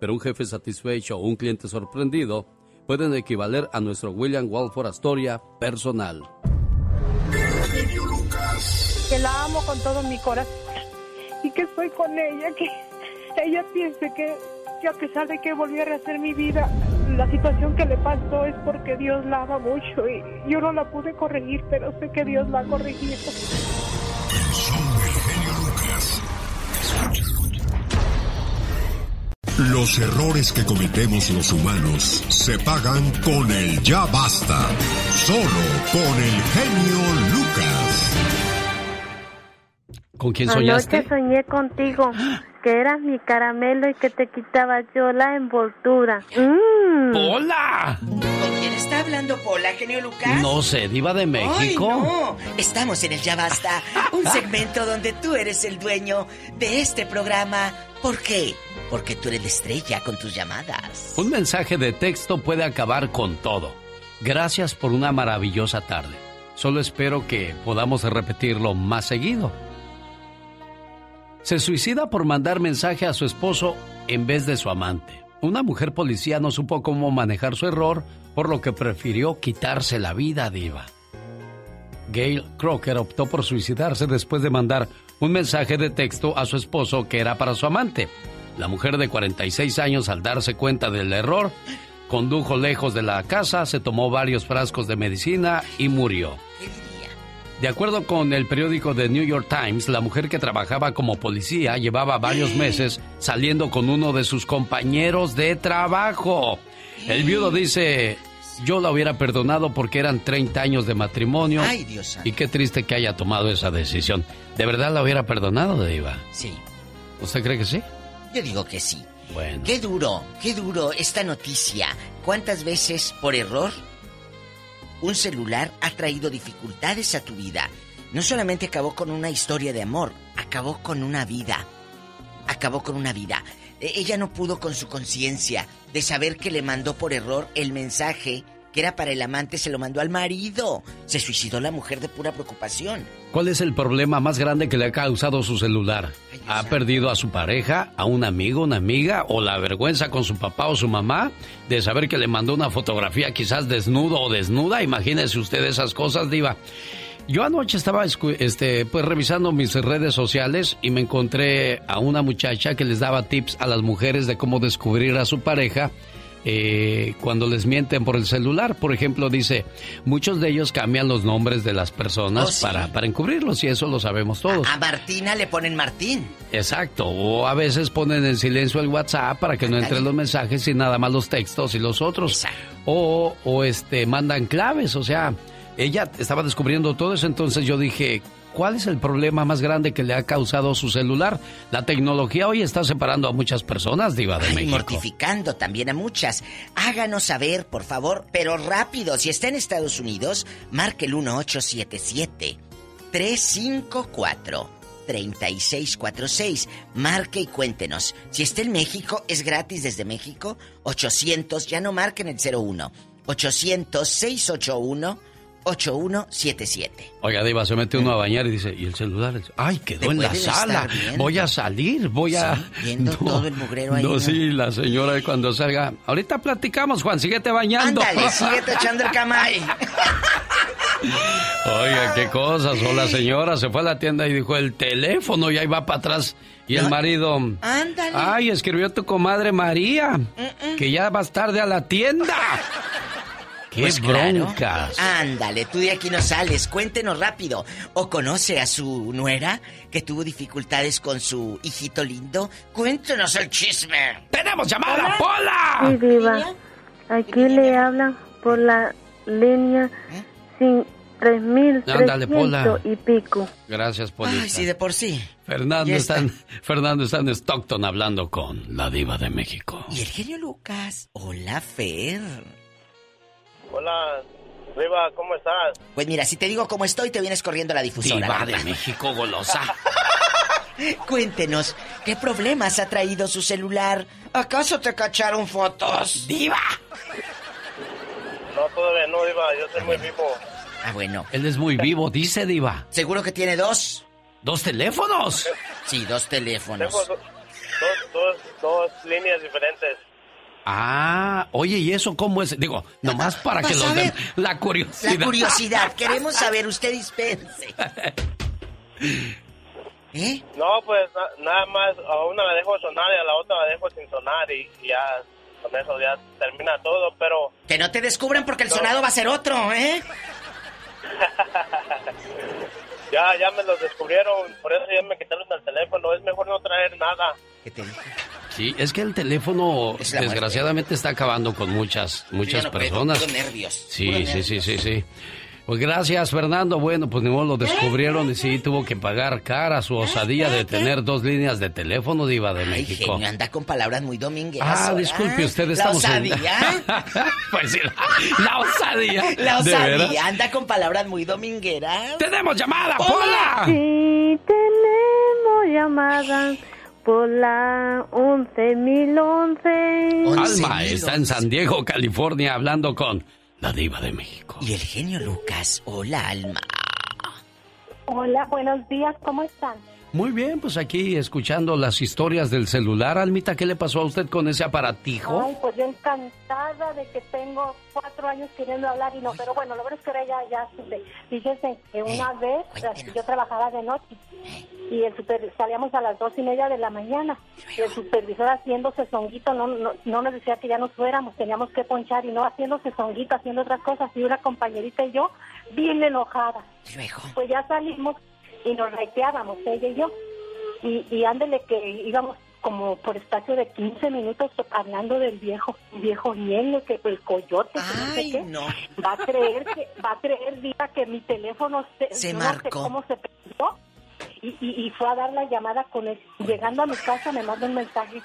Speaker 2: pero un jefe satisfecho o un cliente sorprendido pueden equivaler a nuestro William Walford Astoria personal.
Speaker 58: Que la amo con todo mi corazón y que estoy con ella, que ella piense que, que a pesar de que volví a rehacer mi vida, la situación que le pasó es porque Dios la ama mucho y yo no la pude corregir, pero sé que Dios la ha corregido.
Speaker 1: Los errores que cometemos los humanos se pagan con el ya basta. Solo con el genio Lucas.
Speaker 57: ¿Con quién
Speaker 59: Anoche
Speaker 57: soñaste?
Speaker 59: soñé contigo, que eras mi caramelo y que te quitaba yo la envoltura. Mm.
Speaker 57: ¡Hola!
Speaker 37: ¿Con quién está hablando Pola, genio Lucas?
Speaker 57: No sé, diva de México.
Speaker 37: Ay, no. Estamos en el Ya Basta, un segmento donde tú eres el dueño de este programa. ¿Por qué? Porque tú eres la estrella con tus llamadas.
Speaker 57: Un mensaje de texto puede acabar con todo. Gracias por una maravillosa tarde. Solo espero que podamos repetirlo más seguido. Se suicida por mandar mensaje a su esposo en vez de su amante. Una mujer policía no supo cómo manejar su error, por lo que prefirió quitarse la vida diva. Gail Crocker optó por suicidarse después de mandar un mensaje de texto a su esposo que era para su amante. La mujer de 46 años, al darse cuenta del error, condujo lejos de la casa, se tomó varios frascos de medicina y murió. De acuerdo con el periódico The New York Times, la mujer que trabajaba como policía llevaba varios meses saliendo con uno de sus compañeros de trabajo. El viudo dice, yo la hubiera perdonado porque eran 30 años de matrimonio.
Speaker 37: Ay, Dios.
Speaker 57: Y qué triste que haya tomado esa decisión. ¿De verdad la hubiera perdonado, Diva?
Speaker 37: Sí,
Speaker 57: ¿Usted cree que sí?
Speaker 37: Yo digo que sí.
Speaker 2: Bueno.
Speaker 37: Qué duro, qué duro esta noticia. ¿Cuántas veces por error un celular ha traído dificultades a tu vida? No solamente acabó con una historia de amor, acabó con una vida. Acabó con una vida. E- Ella no pudo con su conciencia de saber que le mandó por error el mensaje que era para el amante, se lo mandó al marido. Se suicidó la mujer de pura preocupación.
Speaker 2: ¿Cuál es el problema más grande que le ha causado su celular? ¿Ha perdido a su pareja, a un amigo, una amiga o la vergüenza con su papá o su mamá de saber que le mandó una fotografía quizás desnudo o desnuda? Imagínese usted esas cosas, diva. Yo anoche estaba este, pues revisando mis redes sociales y me encontré a una muchacha que les daba tips a las mujeres de cómo descubrir a su pareja eh, cuando les mienten por el celular. Por ejemplo, dice, muchos de ellos cambian los nombres de las personas
Speaker 37: Oh, sí.
Speaker 2: para, para encubrirlos y eso lo sabemos todos.
Speaker 37: A Martina le ponen Martín.
Speaker 2: Exacto, o a veces ponen en silencio el WhatsApp para que no entren los mensajes y nada más los textos y los otros. O, o este mandan claves, o sea, ella estaba descubriendo todo eso, entonces yo dije, ¿cuál es el problema más grande que le ha causado su celular? La tecnología hoy está separando a muchas personas, diva de
Speaker 37: Ay,
Speaker 2: México.
Speaker 37: mortificando también a muchas. Háganos saber, por favor, pero rápido. Si está en Estados Unidos, marque el 1877 354 3646. Marque y cuéntenos. Si está en México, es gratis desde México. 800, ya no marquen el 01. 800 681 8177.
Speaker 2: Oiga, Diva, se mete uno a bañar y dice, ¿y el celular? Ay, quedó en la sala. Voy a salir, voy a...
Speaker 37: Sí, viendo todo el mugrero ahí,
Speaker 2: No,
Speaker 37: ¿no?
Speaker 2: sí, la señora cuando salga... Ahorita platicamos, Juan, síguete bañando.
Speaker 37: Ándale, síguete echando el camay.
Speaker 2: Oiga, qué cosas. O la señora se fue a la tienda y dijo el teléfono y ahí va para atrás. Y el marido...
Speaker 37: Ándale.
Speaker 2: Ay, escribió tu comadre María, que ya vas tarde a la tienda. ¡Qué
Speaker 37: Pues claro.
Speaker 2: broncas!
Speaker 37: Ándale, tú de aquí no sales, cuéntenos rápido. ¿O conoce a su nuera que tuvo dificultades con su hijito lindo? Cuéntenos el chisme.
Speaker 2: ¡Tenemos llamada, Pola!
Speaker 59: Sí, Diva. Aquí le hablan por la línea sin tres mil
Speaker 2: Ándale, Pola.
Speaker 59: trescientos y pico.
Speaker 2: Gracias, Polita.
Speaker 37: Ay, sí, de por sí.
Speaker 2: Fernando está,
Speaker 37: está.
Speaker 2: en, Fernando está en Stockton hablando con la diva de México.
Speaker 37: Y el genio Lucas. Hola, Fer.
Speaker 60: Hola, Riva, ¿cómo estás?
Speaker 37: Pues mira, si te digo cómo estoy, te vienes corriendo a la difusora.
Speaker 2: Diva de México, golosa.
Speaker 37: Cuéntenos, ¿qué problemas ha traído su celular? ¿Acaso te cacharon fotos? ¡Diva!
Speaker 60: No, todavía no, Riva, yo soy muy vivo.
Speaker 37: Ah, bueno.
Speaker 2: Él es muy vivo, dice Diva.
Speaker 37: ¿Seguro que tiene dos?
Speaker 2: ¿Dos teléfonos?
Speaker 37: Sí, dos teléfonos.
Speaker 60: Tengo do- dos, dos, dos líneas diferentes.
Speaker 2: Ah, oye, ¿y eso cómo es? Digo, nomás para que
Speaker 37: a
Speaker 2: los den la curiosidad.
Speaker 37: La curiosidad, queremos saber, usted dispense. ¿Eh?
Speaker 60: No, pues na- nada más, a una la dejo sonar y a la otra la dejo sin sonar y, y ya con eso ya termina todo, pero
Speaker 37: Que no te descubran porque el sonado va a ser otro, ¿eh?
Speaker 60: ya, ya me los descubrieron, por eso ya me quitaron el teléfono, es mejor no traer nada.
Speaker 2: Sí, es que el teléfono
Speaker 37: Es la muerte.
Speaker 2: desgraciadamente está acabando con muchas, muchas
Speaker 37: ya no
Speaker 2: personas.
Speaker 37: nervios,
Speaker 2: Sí, sí, sí, sí, sí. Pues gracias, Fernando. Bueno, pues ni modo lo descubrieron y sí tuvo que pagar cara su osadía de tener dos líneas de teléfono diva de
Speaker 37: Ay,
Speaker 2: México.
Speaker 37: genio, anda con palabras muy domingueras.
Speaker 2: Ah, disculpe, usted
Speaker 37: La
Speaker 2: estamos en-
Speaker 37: osadía.
Speaker 2: pues sí, la, la osadía.
Speaker 37: La
Speaker 2: ¿De veras?
Speaker 37: osadía, anda con palabras muy domingueras.
Speaker 2: ¡Tenemos llamada,
Speaker 37: Pola!
Speaker 59: Sí, tenemos llamada por la 11011.
Speaker 2: Alma está en San Diego, California, hablando con la diva de México.
Speaker 37: Y el genio Lucas. Hola, Alma.
Speaker 61: Hola, buenos días, ¿cómo están?
Speaker 2: Muy bien, pues aquí escuchando las historias del celular. Almita, ¿qué le pasó a usted con ese aparatijo?
Speaker 61: Ay, pues yo encantada de que tengo cuatro años queriendo hablar y no, pero bueno, lo verdad es que ahora ya, ya supe. Fíjese que una vez yo trabajaba de noche y el super, salíamos a las dos y media de la mañana y el supervisor haciéndose zonguito no, no, no nos decía que ya nos fuéramos, teníamos que ponchar y no haciéndose zonguito, haciendo otras cosas y una compañerita y yo bien enojada. Pues ya salimos y nos reiteábamos, ella y yo. Y, y ándele que íbamos como por espacio de 15 minutos hablando del viejo, viejo hielo, que el coyote, que no sé qué. Va a creer que, va a creer, Diva, que mi teléfono se,
Speaker 37: Se
Speaker 61: sé
Speaker 37: marcó.
Speaker 61: cómo se perdió. Y, y, y fue a dar la llamada con él. Llegando a mi casa me manda un mensaje.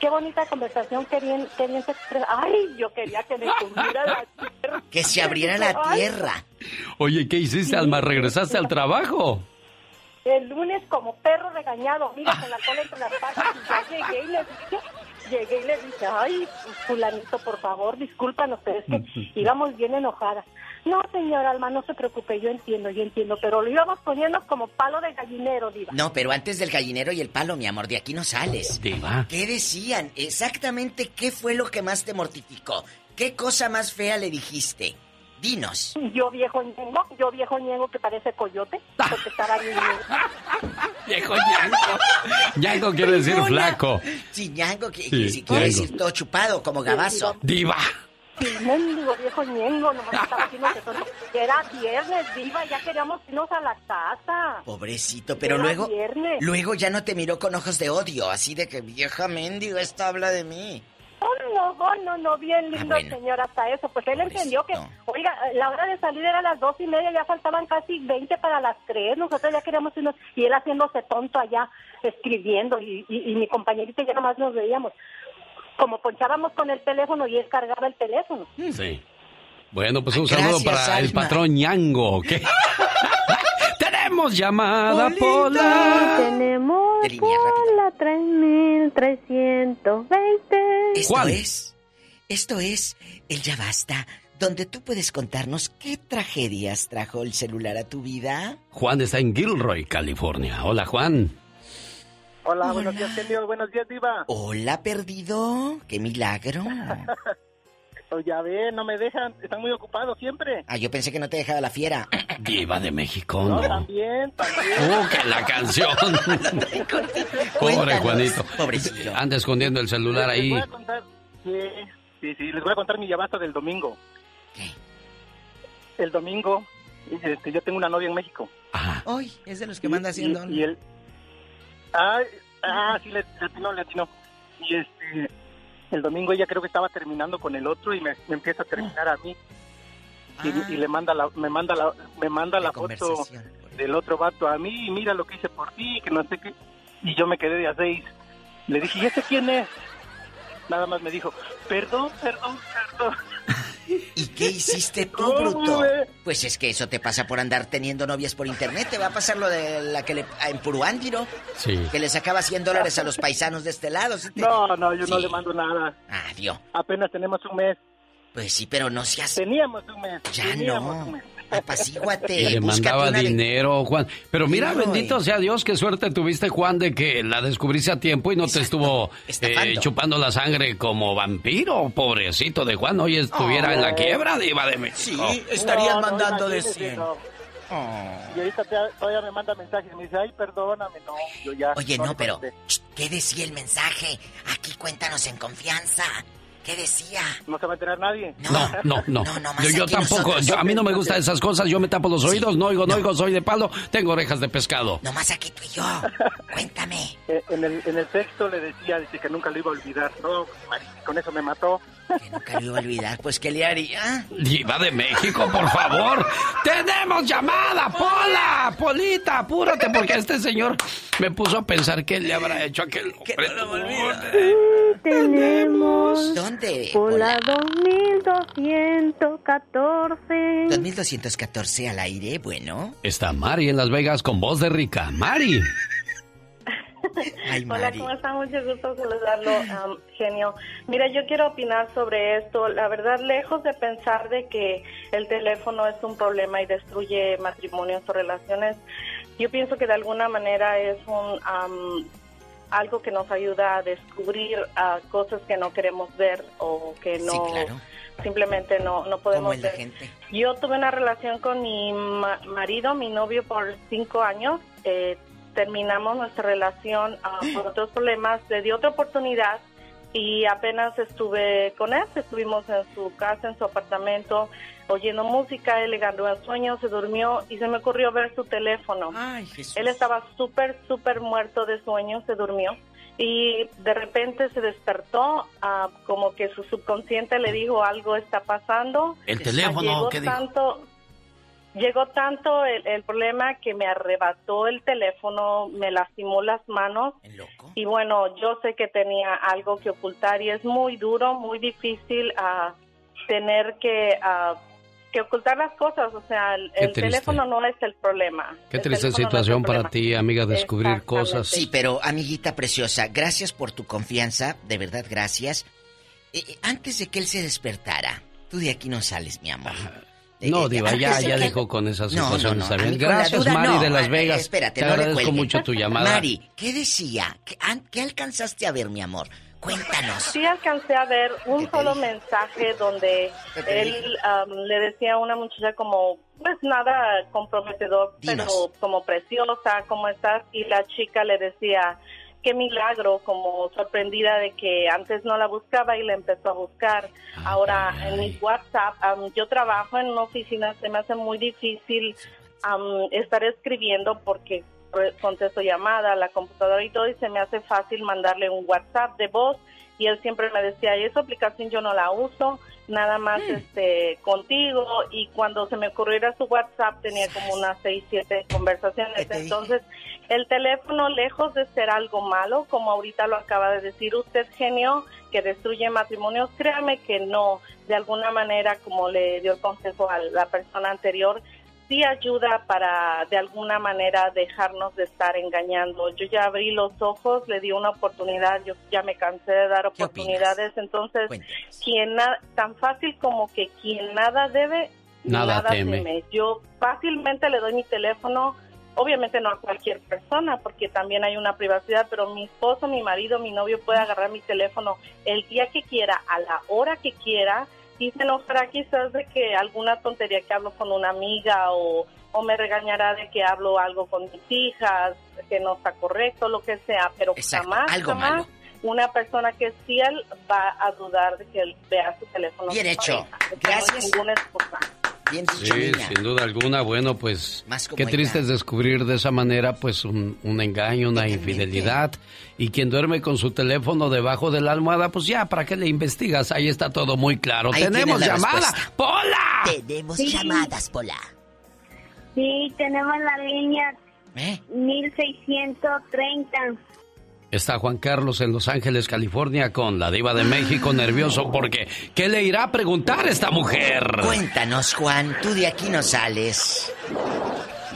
Speaker 61: qué bonita conversación, qué bien, qué bien se expresa. Ay, yo quería que me tuviera la tierra.
Speaker 37: Que se abriera la
Speaker 61: Ay,
Speaker 37: tierra.
Speaker 2: Oye, ¿qué hiciste, Alma? ¿Regresaste al trabajo?
Speaker 61: El lunes como perro regañado, mira, con la cola entre las patas, y ya llegué y le dije, llegué y le dije, ay, fulanito, por favor, discúlpanos, pero es que íbamos bien enojadas. No, señora Alma, no se preocupe, yo entiendo, yo entiendo, pero lo íbamos poniendo como palo de gallinero, diva.
Speaker 37: No, pero antes del gallinero y el palo, mi amor, de aquí no sales.
Speaker 2: Diva.
Speaker 37: ¿Qué decían? Exactamente qué fue lo que más te mortificó. ¿Qué cosa más fea le dijiste? Dinos.
Speaker 61: Yo viejo ñengo, yo viejo ñengo que parece coyote, porque estaba bien
Speaker 2: Viejo ñango. Ñango quiere decir flaco.
Speaker 37: Sí, ñango, que,
Speaker 2: Sí,
Speaker 37: si quiere
Speaker 2: ñango.
Speaker 37: decir todo chupado, como gabazo.
Speaker 2: Diva.
Speaker 61: Sí, mendigo viejo ñengo, nomás estaba haciendo que todo- Era viernes, diva, ya queríamos irnos a la casa.
Speaker 37: Pobrecito, pero
Speaker 61: Era
Speaker 37: luego...
Speaker 61: viernes.
Speaker 37: Luego ya no te miró con ojos de odio, así de que vieja mendigo, esto habla de mí.
Speaker 61: Oh, no, oh, no, no, bien lindo
Speaker 37: Ah, bueno.
Speaker 61: señor hasta eso. Pues él entendió que, oiga, la hora de salir era a las dos y media, ya faltaban casi 20 para las tres. Nosotros ya queríamos irnos, y él haciéndose tonto allá, escribiendo, y, y, y mi compañerita y yo nomás nos veíamos. Como ponchábamos con el teléfono y él cargaba el teléfono.
Speaker 2: Sí. Bueno, pues un
Speaker 61: Gracias,
Speaker 2: saludo para el patrón Ñango. ¿Qué? ¡Tenemos llamada, Pola!
Speaker 59: Tenemos Pola 3320.
Speaker 37: Esto
Speaker 2: ¿Cuál?
Speaker 37: es, esto es el Ya Basta, donde tú puedes contarnos qué tragedias trajo el celular a tu vida.
Speaker 2: Juan está en Gilroy, California. Hola, Juan.
Speaker 47: Hola, buenos días, genio. Buenos días, Diva.
Speaker 37: Hola, perdido. ¡Qué milagro!
Speaker 47: Pues ya ve, no me dejan. Están muy ocupados siempre.
Speaker 37: Ah, yo pensé que no te dejaba la fiera.
Speaker 2: Diva de México.
Speaker 47: No,
Speaker 2: No.
Speaker 47: también, también.
Speaker 2: ¡Uh, que la canción! Pobre Juanito. Anda escondiendo el celular
Speaker 47: Les
Speaker 2: ahí.
Speaker 47: voy a contar, sí, sí, sí, les voy a contar mi llavasta del domingo. El domingo, este, yo tengo una novia en México.
Speaker 37: Hoy es de los que manda haciendo.
Speaker 47: Y, y él, ah, ah, sí, le le atinó, le atinó. Y este, el domingo ella creo que estaba terminando con el otro y me, me empieza a terminar a mí. Y, y le manda la, me manda la, me manda la, foto del otro vato a mí y mira lo que hice por ti, que no sé qué. Y yo me quedé de a seis. Le dije, ¿y este quién es? Nada más me dijo, perdón, perdón, perdón.
Speaker 37: ¿Y qué hiciste tú,
Speaker 47: No,
Speaker 37: bruto? Pues es que eso te pasa por andar teniendo novias por internet. Te va a pasar lo de la que le... en Puruándiro.
Speaker 2: Sí.
Speaker 37: Que le sacaba 100 dólares a los paisanos de este lado. ¿sí te-
Speaker 47: No, no, yo no le mando nada.
Speaker 37: Ah, Dios.
Speaker 47: Apenas tenemos un mes.
Speaker 37: Pues sí, pero no seas...
Speaker 47: Teníamos un mes.
Speaker 37: Ya
Speaker 47: teníamos
Speaker 37: no.
Speaker 47: un mes.
Speaker 37: Apacíguate.
Speaker 2: Y le mandaba
Speaker 37: de-
Speaker 2: dinero, Juan. Pero mira, bendito
Speaker 37: eh.
Speaker 2: sea Dios, qué suerte tuviste, Juan, de que la descubriste a tiempo y no te estuvo eh, chupando la sangre como vampiro. Pobrecito de Juan, hoy estuviera
Speaker 47: Oh.
Speaker 2: en la quiebra, diva de México.
Speaker 47: No, no, imagínese, no. Y ahorita todavía me manda mensajes y me dice, ay, perdóname, no, yo ya...
Speaker 37: Oye, no, pero... ¿Qué decía el mensaje? Aquí cuéntanos en confianza. ¿Qué decía?
Speaker 47: No se va a enterar nadie.
Speaker 2: No, no, no. yo yo
Speaker 37: aquí
Speaker 2: tampoco. yo- a mí no me gustan esas cosas. Yo me tapo los oídos. No oigo, no oigo. Soy de palo. Tengo orejas de pescado.
Speaker 37: Nomás aquí tú y yo. Cuéntame.
Speaker 47: Eh, En el, en el texto le decía dice, que nunca lo iba a olvidar. No, con eso me mató.
Speaker 37: Nunca lo iba a olvidar. Pues, ¿qué le haría?
Speaker 2: Diva de México, por favor. ¡Tenemos llamada! ¡Pola! ¡Polita! Apúrate, porque este señor me puso a pensar qué le habrá hecho aquel hombre.
Speaker 59: Tenemos
Speaker 37: ¿Dónde?
Speaker 59: Pola 2214.
Speaker 37: 2214 al aire, bueno.
Speaker 2: Está Mari en Las Vegas con voz de rica. Mari.
Speaker 37: Ay,
Speaker 62: Hola. ¿cómo está? Mucho gusto saludarlo, am, genio. Mira, yo quiero opinar sobre esto. La verdad, lejos de pensar de que el teléfono es un problema y destruye matrimonios o relaciones, yo pienso que de alguna manera es un am, algo que nos ayuda a descubrir ah, cosas que no queremos ver o que no
Speaker 37: Sí, claro.
Speaker 62: simplemente no, no podemos ver.
Speaker 37: gente.
Speaker 62: Yo tuve una relación con mi ma- marido, mi novio, por cinco años. Eh, terminamos nuestra relación ah, por otros problemas. Le di otra oportunidad y apenas estuve con él. Estuvimos en su casa, en su apartamento, oyendo música. Él le ganó el sueño, se durmió y se me ocurrió ver su teléfono. Él estaba súper, súper muerto de sueño, se durmió. Y de repente se despertó, ah, como que su subconsciente le dijo algo está pasando.
Speaker 2: El teléfono,
Speaker 62: Llegó
Speaker 2: ¿qué dijo?
Speaker 62: tanto, llegó tanto el, el problema que me arrebató el teléfono, me lastimó las manos. Y bueno, yo sé que tenía algo que ocultar y es muy duro, muy difícil a tener que, ah, que ocultar las cosas. O sea, el, el teléfono no es el problema.
Speaker 2: Qué
Speaker 62: El
Speaker 2: triste
Speaker 62: teléfono no
Speaker 2: situación para ti, amiga, descubrir cosas.
Speaker 37: Sí, pero amiguita preciosa, gracias por tu confianza, de verdad gracias. Eh, eh, antes de que él se despertara, tú de aquí no sales, mi amor. Eh,
Speaker 2: No,
Speaker 37: eh,
Speaker 2: Diva, ya, ya
Speaker 37: que-
Speaker 2: dejó con esa
Speaker 37: No,
Speaker 2: situación,
Speaker 37: no, no,
Speaker 2: Gracias,
Speaker 37: duda,
Speaker 2: Mari
Speaker 37: no.
Speaker 2: de Las Vegas.
Speaker 37: espérate,
Speaker 2: Te agradezco mucho tu llamada.
Speaker 37: Mari, ¿qué decía? ¿Qué, an- qué alcanzaste a ver, mi amor? Cuéntanos.
Speaker 62: Sí alcancé a ver un solo mensaje donde
Speaker 37: ¿Qué te
Speaker 62: él am, le decía a una muchacha como, pues nada comprometedor,
Speaker 37: Dinos.
Speaker 62: pero como preciosa, ¿cómo estás? Y la chica le decía, qué milagro, como sorprendida de que antes no la buscaba y la empezó a buscar. Ahora en mi WhatsApp, am, yo trabajo en una oficina, se me hace muy difícil am, estar escribiendo porque contesto llamada, la computadora y todo, y se me hace fácil mandarle un WhatsApp de voz. Y él siempre me decía, "Y esa aplicación yo no la uso, nada más este contigo. Y cuando se me ocurriera su WhatsApp tenía como unas seis, siete conversaciones. Entonces, el teléfono, lejos de ser algo malo, como ahorita lo acaba de decir usted, genio, que destruye matrimonios, créame que no. De alguna manera, como le dio el consejo a la persona anterior, sí ayuda para de alguna manera dejarnos de estar engañando. Yo ya abrí los ojos, le di una oportunidad, yo ya me cansé de dar oportunidades, entonces quien na- tan fácil como que quien nada debe,
Speaker 2: Nada teme.
Speaker 62: Yo fácilmente le doy mi teléfono, obviamente no a cualquier persona, porque también hay una privacidad, pero mi esposo, mi marido, mi novio puede agarrar mi teléfono el día que quiera, a la hora que quiera, y se enojará quizás de que alguna tontería que hablo con una amiga o, o me regañará de que hablo algo con mis hijas, que no está correcto, lo que sea, pero jamás,
Speaker 37: algo
Speaker 62: jamás
Speaker 37: malo.
Speaker 62: una persona que es fiel va a dudar de que él vea su teléfono.
Speaker 37: Bien
Speaker 62: de
Speaker 37: hecho.
Speaker 62: no
Speaker 37: Gracias.
Speaker 62: ninguna excusa.
Speaker 37: Bien
Speaker 2: Sí, sin duda alguna. Bueno, pues qué triste es descubrir de esa manera pues un, un engaño, una infidelidad. Y quien duerme con su teléfono debajo de la almohada, pues ya, ¿para qué le investigas? Ahí está todo muy claro.
Speaker 37: Ahí
Speaker 2: ¡Tenemos llamada!
Speaker 37: respuesta.
Speaker 2: ¡Pola!
Speaker 37: Tenemos
Speaker 59: Sí.
Speaker 37: llamadas, Pola.
Speaker 59: Sí, tenemos la línea
Speaker 37: ¿Eh?
Speaker 59: 1630.
Speaker 2: Está Juan Carlos en Los Ángeles, California, con la diva de México, nervioso porque ¿qué le irá a preguntar esta mujer?
Speaker 37: Cuéntanos, Juan, tú de aquí no sales.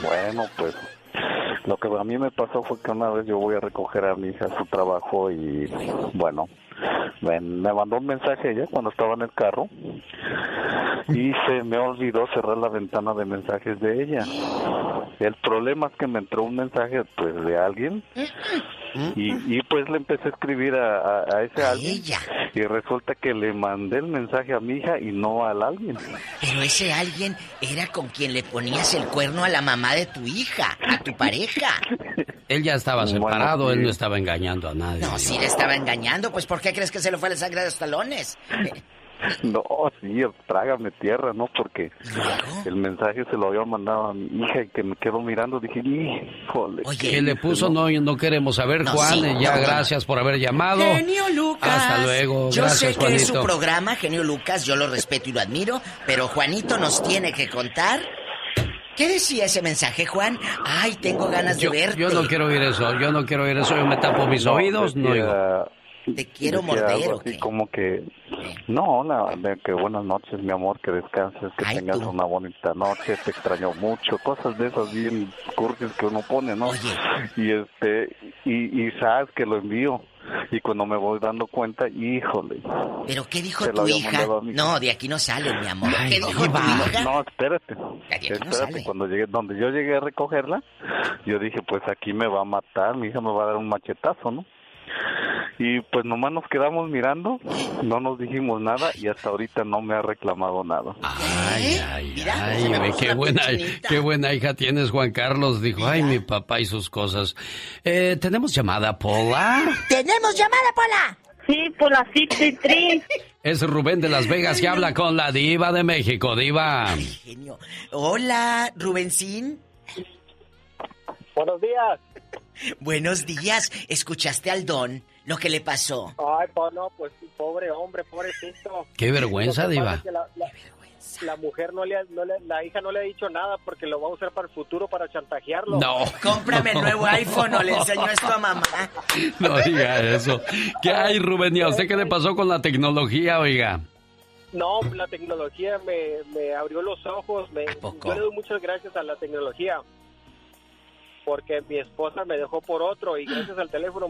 Speaker 63: Bueno, pues lo que a mí me pasó fue que una vez yo voy a recoger a mi hija a su trabajo y bueno, me, me mandó un mensaje ella cuando estaba en el carro y se me olvidó cerrar la ventana de mensajes de ella. El problema es que me entró un mensaje pues de alguien y, y pues le empecé a escribir a, a- a ese alguien y resulta que le mandé el mensaje a mi hija y no al alguien.
Speaker 37: Pero ese alguien era con quien le ponías el cuerno a la mamá de tu hija, a tu pareja.
Speaker 2: Él ya estaba
Speaker 63: Bueno,
Speaker 2: separado, él no estaba engañando a nadie.
Speaker 37: No, sí le estaba engañando, pues ¿por qué crees que se le fue la sangre de los talones?
Speaker 63: No, sí, trágame tierra, ¿no? Porque el mensaje se lo había mandado a mi hija y que me quedo mirando, dije, híjole.
Speaker 2: ¿Qué le puso? No, no queremos saber,
Speaker 37: No,
Speaker 2: Juan.
Speaker 37: sí,
Speaker 2: ya,
Speaker 37: no, no.
Speaker 2: gracias por haber llamado.
Speaker 37: Genio Lucas.
Speaker 2: Hasta luego.
Speaker 37: Yo
Speaker 2: gracias,
Speaker 37: sé que es su programa, Genio Lucas, yo lo respeto y lo admiro, pero Juanito nos tiene que contar. ¿Qué decía ese mensaje, Juan? Ay, tengo ganas de verte.
Speaker 2: yo no quiero oír eso, yo no quiero oír eso, yo me tapo mis
Speaker 63: No,
Speaker 2: oídos, no oigo.
Speaker 37: Te quiero
Speaker 63: decía
Speaker 37: morder,
Speaker 63: algo
Speaker 37: ¿o
Speaker 63: así como que, no, la- de que buenas noches, mi amor, que descanses, que tengas una bonita noche, te extraño mucho, cosas de esas bien cursis que uno pone, ¿no? Y este, y, y sabes que lo envío, y cuando me voy dando cuenta, híjole.
Speaker 37: ¿Pero qué dijo tu hija? No, de aquí no sale, mi amor.
Speaker 63: Ay,
Speaker 37: ¿Qué dijo tu hija?
Speaker 63: No, espérate.
Speaker 37: no
Speaker 63: espérate, cuando llegué, donde yo llegué a recogerla, yo dije, pues aquí me va a matar, mi hija me va a dar un machetazo, ¿no? Y pues nomás nos quedamos mirando, no nos dijimos nada y hasta ahorita no me ha reclamado nada.
Speaker 2: Ay, ay, ay, ve, qué buena, qué buena hija tienes, Juan Carlos. Dijo, ay, mi papá y sus cosas. Eh, ¿Tenemos llamada, Pola?
Speaker 59: ¿Tenemos llamada, Pola? Sí, por la 63.
Speaker 2: Es Rubén de Las Vegas que habla con la diva de México, diva.
Speaker 37: Genio. Hola, Rubencín.
Speaker 47: Buenos días.
Speaker 37: Buenos días. ¿Escuchaste al Don lo que le pasó?
Speaker 47: Ay, pues no, pues pobre hombre, pobrecito.
Speaker 2: Qué vergüenza, diva.
Speaker 47: es que la- la- la mujer no le, ha- no le- la hija no le ha dicho nada porque lo va a usar para el futuro para chantajearlo.
Speaker 2: No.
Speaker 37: Cómprame el nuevo iPhone o le enseñó esto a mamá.
Speaker 2: No diga eso. ¿Qué hay, Rubén? ¿Y a usted qué le pasó con la tecnología, oiga?
Speaker 47: No, la tecnología me, me abrió los ojos. Me, yo le doy muchas gracias a la tecnología. Porque mi esposa me dejó por otro y gracias al teléfono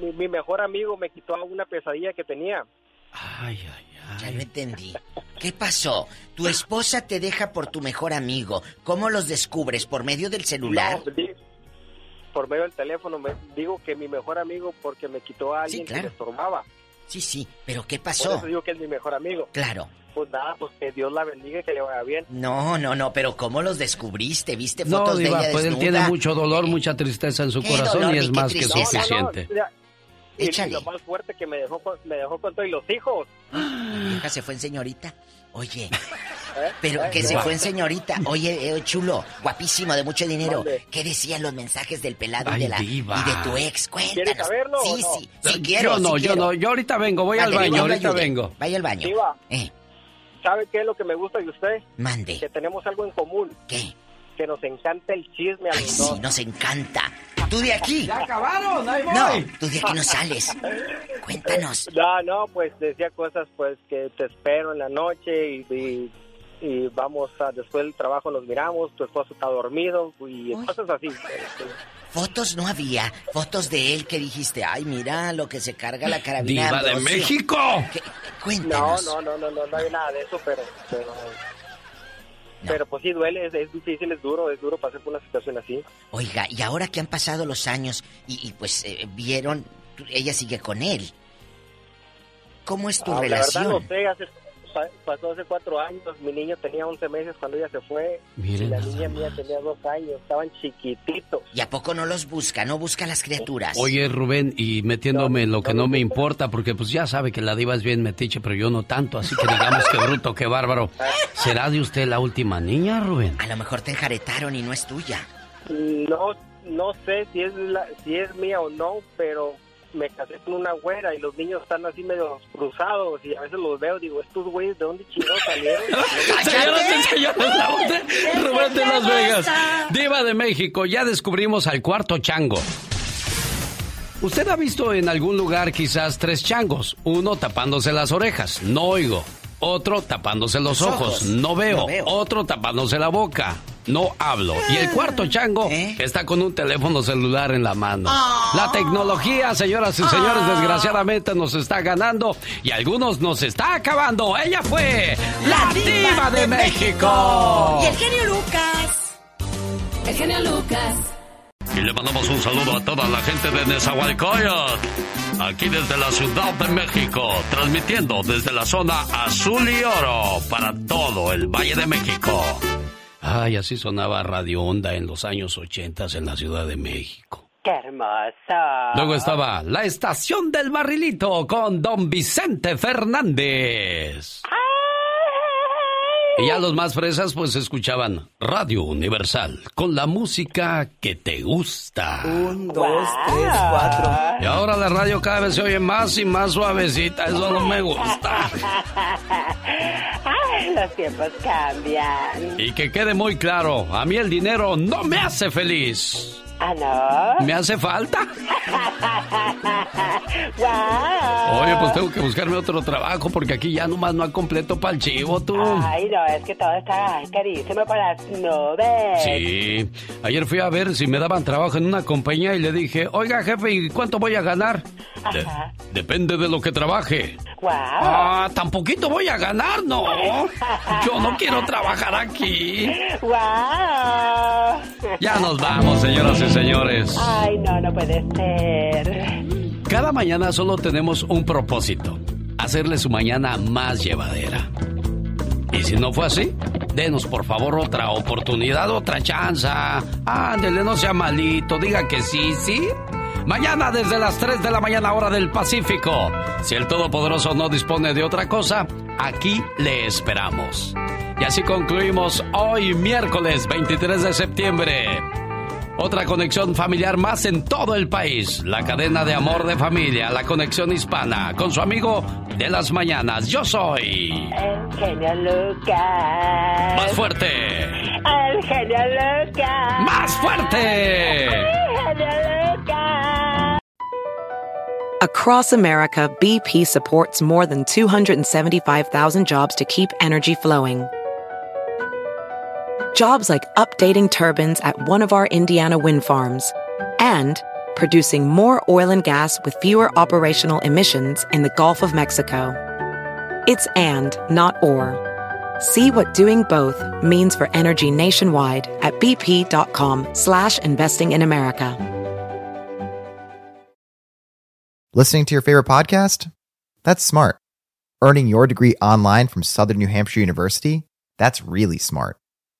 Speaker 47: mi, mi mejor amigo me quitó una pesadilla que tenía.
Speaker 37: Ya no entendí. ¿Qué pasó? Tu esposa te deja por tu mejor amigo. ¿Cómo los descubres? ¿Por medio del celular?
Speaker 47: No, di- por medio del teléfono me digo que mi mejor amigo porque me quitó a alguien
Speaker 37: claro.
Speaker 47: que me estorbaba.
Speaker 37: Sí, sí, pero ¿qué
Speaker 47: Por
Speaker 37: pasó?
Speaker 47: eso digo que es mi mejor amigo.
Speaker 37: Claro.
Speaker 47: Pues nada, pues que Dios la bendiga y que le vaya bien.
Speaker 37: No, no, no, pero ¿cómo los descubriste? ¿Viste
Speaker 2: No,
Speaker 37: fotos de
Speaker 2: Diva,
Speaker 37: ella
Speaker 2: pues él
Speaker 37: desnuda?
Speaker 2: tiene mucho dolor, mucha tristeza en su corazón
Speaker 37: dolor
Speaker 2: y es más que suficiente.
Speaker 47: Ya, y,
Speaker 37: Échale.
Speaker 47: y lo más fuerte que me dejó con, me dejó con todo y los hijos.
Speaker 37: Mi hija se fue en señorita. Oye,
Speaker 47: ¿Eh?
Speaker 37: pero
Speaker 47: ¿Eh?
Speaker 37: que se fue en señorita. Oye, eh, chulo, guapísimo, de mucho dinero. ¿Qué decían los mensajes del pelado y
Speaker 2: Ay,
Speaker 37: de, la,
Speaker 2: diva.
Speaker 37: y de tu ex?
Speaker 47: ¿Quieres
Speaker 37: Cuéntanos.
Speaker 47: saberlo
Speaker 37: Sí,
Speaker 47: no?
Speaker 37: sí, sí quiero,
Speaker 2: yo no,
Speaker 37: sí
Speaker 2: yo
Speaker 37: quiero.
Speaker 2: no. Yo ahorita vengo, voy al
Speaker 37: Ándale,
Speaker 2: baño, ahorita
Speaker 37: ayude.
Speaker 2: vengo.
Speaker 37: Vaya al baño.
Speaker 47: Diva,
Speaker 37: Eh,
Speaker 47: ¿sabe qué es lo que me gusta de usted?
Speaker 37: mande.
Speaker 47: Que tenemos algo en común.
Speaker 37: ¿Qué?
Speaker 47: Que nos encanta el chisme a
Speaker 37: Ay,
Speaker 47: los
Speaker 37: sí,
Speaker 47: dos.
Speaker 37: nos encanta. ¿Tú de aquí?
Speaker 47: ¡Ya acabaron! ¡Ahí voy!
Speaker 37: No, tú de aquí no sales. Cuéntanos.
Speaker 47: No, no, pues decía cosas pues que te espero en la noche y, y, y vamos a, después del trabajo nos miramos, tu esposo está dormido y cosas así.
Speaker 37: Fotos no había. Fotos de él que dijiste, ay, mira lo que se carga la carabina.
Speaker 2: ¡Diva de
Speaker 37: Ambrosio".
Speaker 2: México!
Speaker 37: ¿Qué?
Speaker 47: No,
Speaker 37: Cuéntanos.
Speaker 47: no, no, no, no, no hay nada de eso, pero... pero... Pero pues sí duele, es, es difícil, es duro, es duro pasar por una situación así.
Speaker 37: Oiga, y ahora que han pasado los años y, y, pues eh, vieron, ella sigue con él. ¿Cómo es tu
Speaker 47: Ah,
Speaker 37: relación?
Speaker 47: La verdad no sé, hace, pasó hace cuatro años, mi niño tenía 11 meses cuando ella se fue
Speaker 2: Miren
Speaker 47: y la niña mía tenía dos años, estaban chiquititos.
Speaker 37: ¿Y a poco no los busca? ¿No busca a las criaturas?
Speaker 2: Oye, Rubén, y metiéndome en lo que no me importa, porque pues ya sabe que la diva es bien metiche, pero yo no tanto, así que digamos que bruto, que bárbaro. ¿Será de usted la última niña, Rubén?
Speaker 37: A lo mejor te enjaretaron y no es tuya.
Speaker 47: No, no sé si es la, si es mía o no, pero me casé con una güera y los niños están así medio cruzados y a veces los veo digo, estos güeyes de dónde chingados salieron.
Speaker 2: Señoras y señores, la voz de Rubén de Las Vegas. Diva de México, ya descubrimos al cuarto chango. Usted ha visto en algún lugar quizás tres changos. Uno tapándose las orejas, no oigo. Otro tapándose los,
Speaker 37: Los
Speaker 2: ojos,
Speaker 37: ojos,
Speaker 2: no, veo.
Speaker 37: no veo.
Speaker 2: Otro tapándose la boca, no hablo. Y el cuarto chango
Speaker 37: ¿Eh?
Speaker 2: está con un teléfono celular en la mano. La tecnología, señoras y señores, desgraciadamente nos está ganando y algunos nos está acabando. Ella fue la diva de México.
Speaker 52: Y el genio Lucas.
Speaker 64: El genio Lucas.
Speaker 2: Y le mandamos un saludo a toda la gente de Nezahualcóyotl, aquí desde la Ciudad de México, transmitiendo desde la zona azul y oro para todo el Valle de México. Ay, así sonaba Radio Onda en los años 80 en la Ciudad de México.
Speaker 11: ¡Qué hermosa!
Speaker 2: Luego estaba la estación del barrilito con don Vicente Fernández. Y ya los más fresas pues escuchaban Radio Universal con la música que te gusta.
Speaker 11: Un, dos, tres, cuatro.
Speaker 2: Y ahora la radio cada vez se oye más y más suavecita, eso no me gusta.
Speaker 11: Los tiempos cambian.
Speaker 2: Y que quede muy claro, a mí el dinero no me hace feliz.
Speaker 11: ¿Ah, no?
Speaker 2: ¿Me hace falta?
Speaker 11: ¡Guau!
Speaker 2: Oye, pues tengo que buscarme otro trabajo porque aquí ya nomás no hay completo para el chivo, tú.
Speaker 11: Ay, no, es que todo está carísimo para las nubes.
Speaker 2: Sí, ayer fui a ver si me daban trabajo en una compañía y le dije, oiga jefe, ¿y cuánto voy a ganar? De- depende de lo que trabaje.
Speaker 11: ¡Guau!
Speaker 2: Ah, tan poquito voy a ganar, no. Yo no quiero trabajar aquí.
Speaker 11: ¡Guau!
Speaker 2: Ya nos vamos, señoras y señores.
Speaker 11: Ay, no, no puede ser.
Speaker 2: Cada mañana solo tenemos un propósito, hacerle su mañana más llevadera. Y si no fue así, denos por favor otra oportunidad, otra chance. Ándele, no sea malito, diga que sí, sí. Mañana desde las 3 de la mañana hora del Pacífico. Si el Todopoderoso no dispone de otra cosa, aquí le esperamos. Y así concluimos hoy miércoles 23 de septiembre. Otra conexión familiar más en todo el país. La cadena de amor de familia, la conexión hispana, con su amigo de las mañanas. Yo soy.
Speaker 11: El genio Lucas.
Speaker 2: Más fuerte.
Speaker 11: El genio Lucas.
Speaker 2: Más fuerte.
Speaker 11: El genio Lucas.
Speaker 65: Across America, BP supports more than 275,000 jobs to keep energy flowing. Jobs like updating turbines at one of our Indiana wind farms and producing more oil and gas with fewer operational emissions in the Gulf of Mexico. It's and, not or. See what doing both means for energy nationwide at bp.com slash investing in America.
Speaker 66: Listening to your favorite podcast? That's smart. Earning your degree online from Southern New Hampshire University? That's really smart.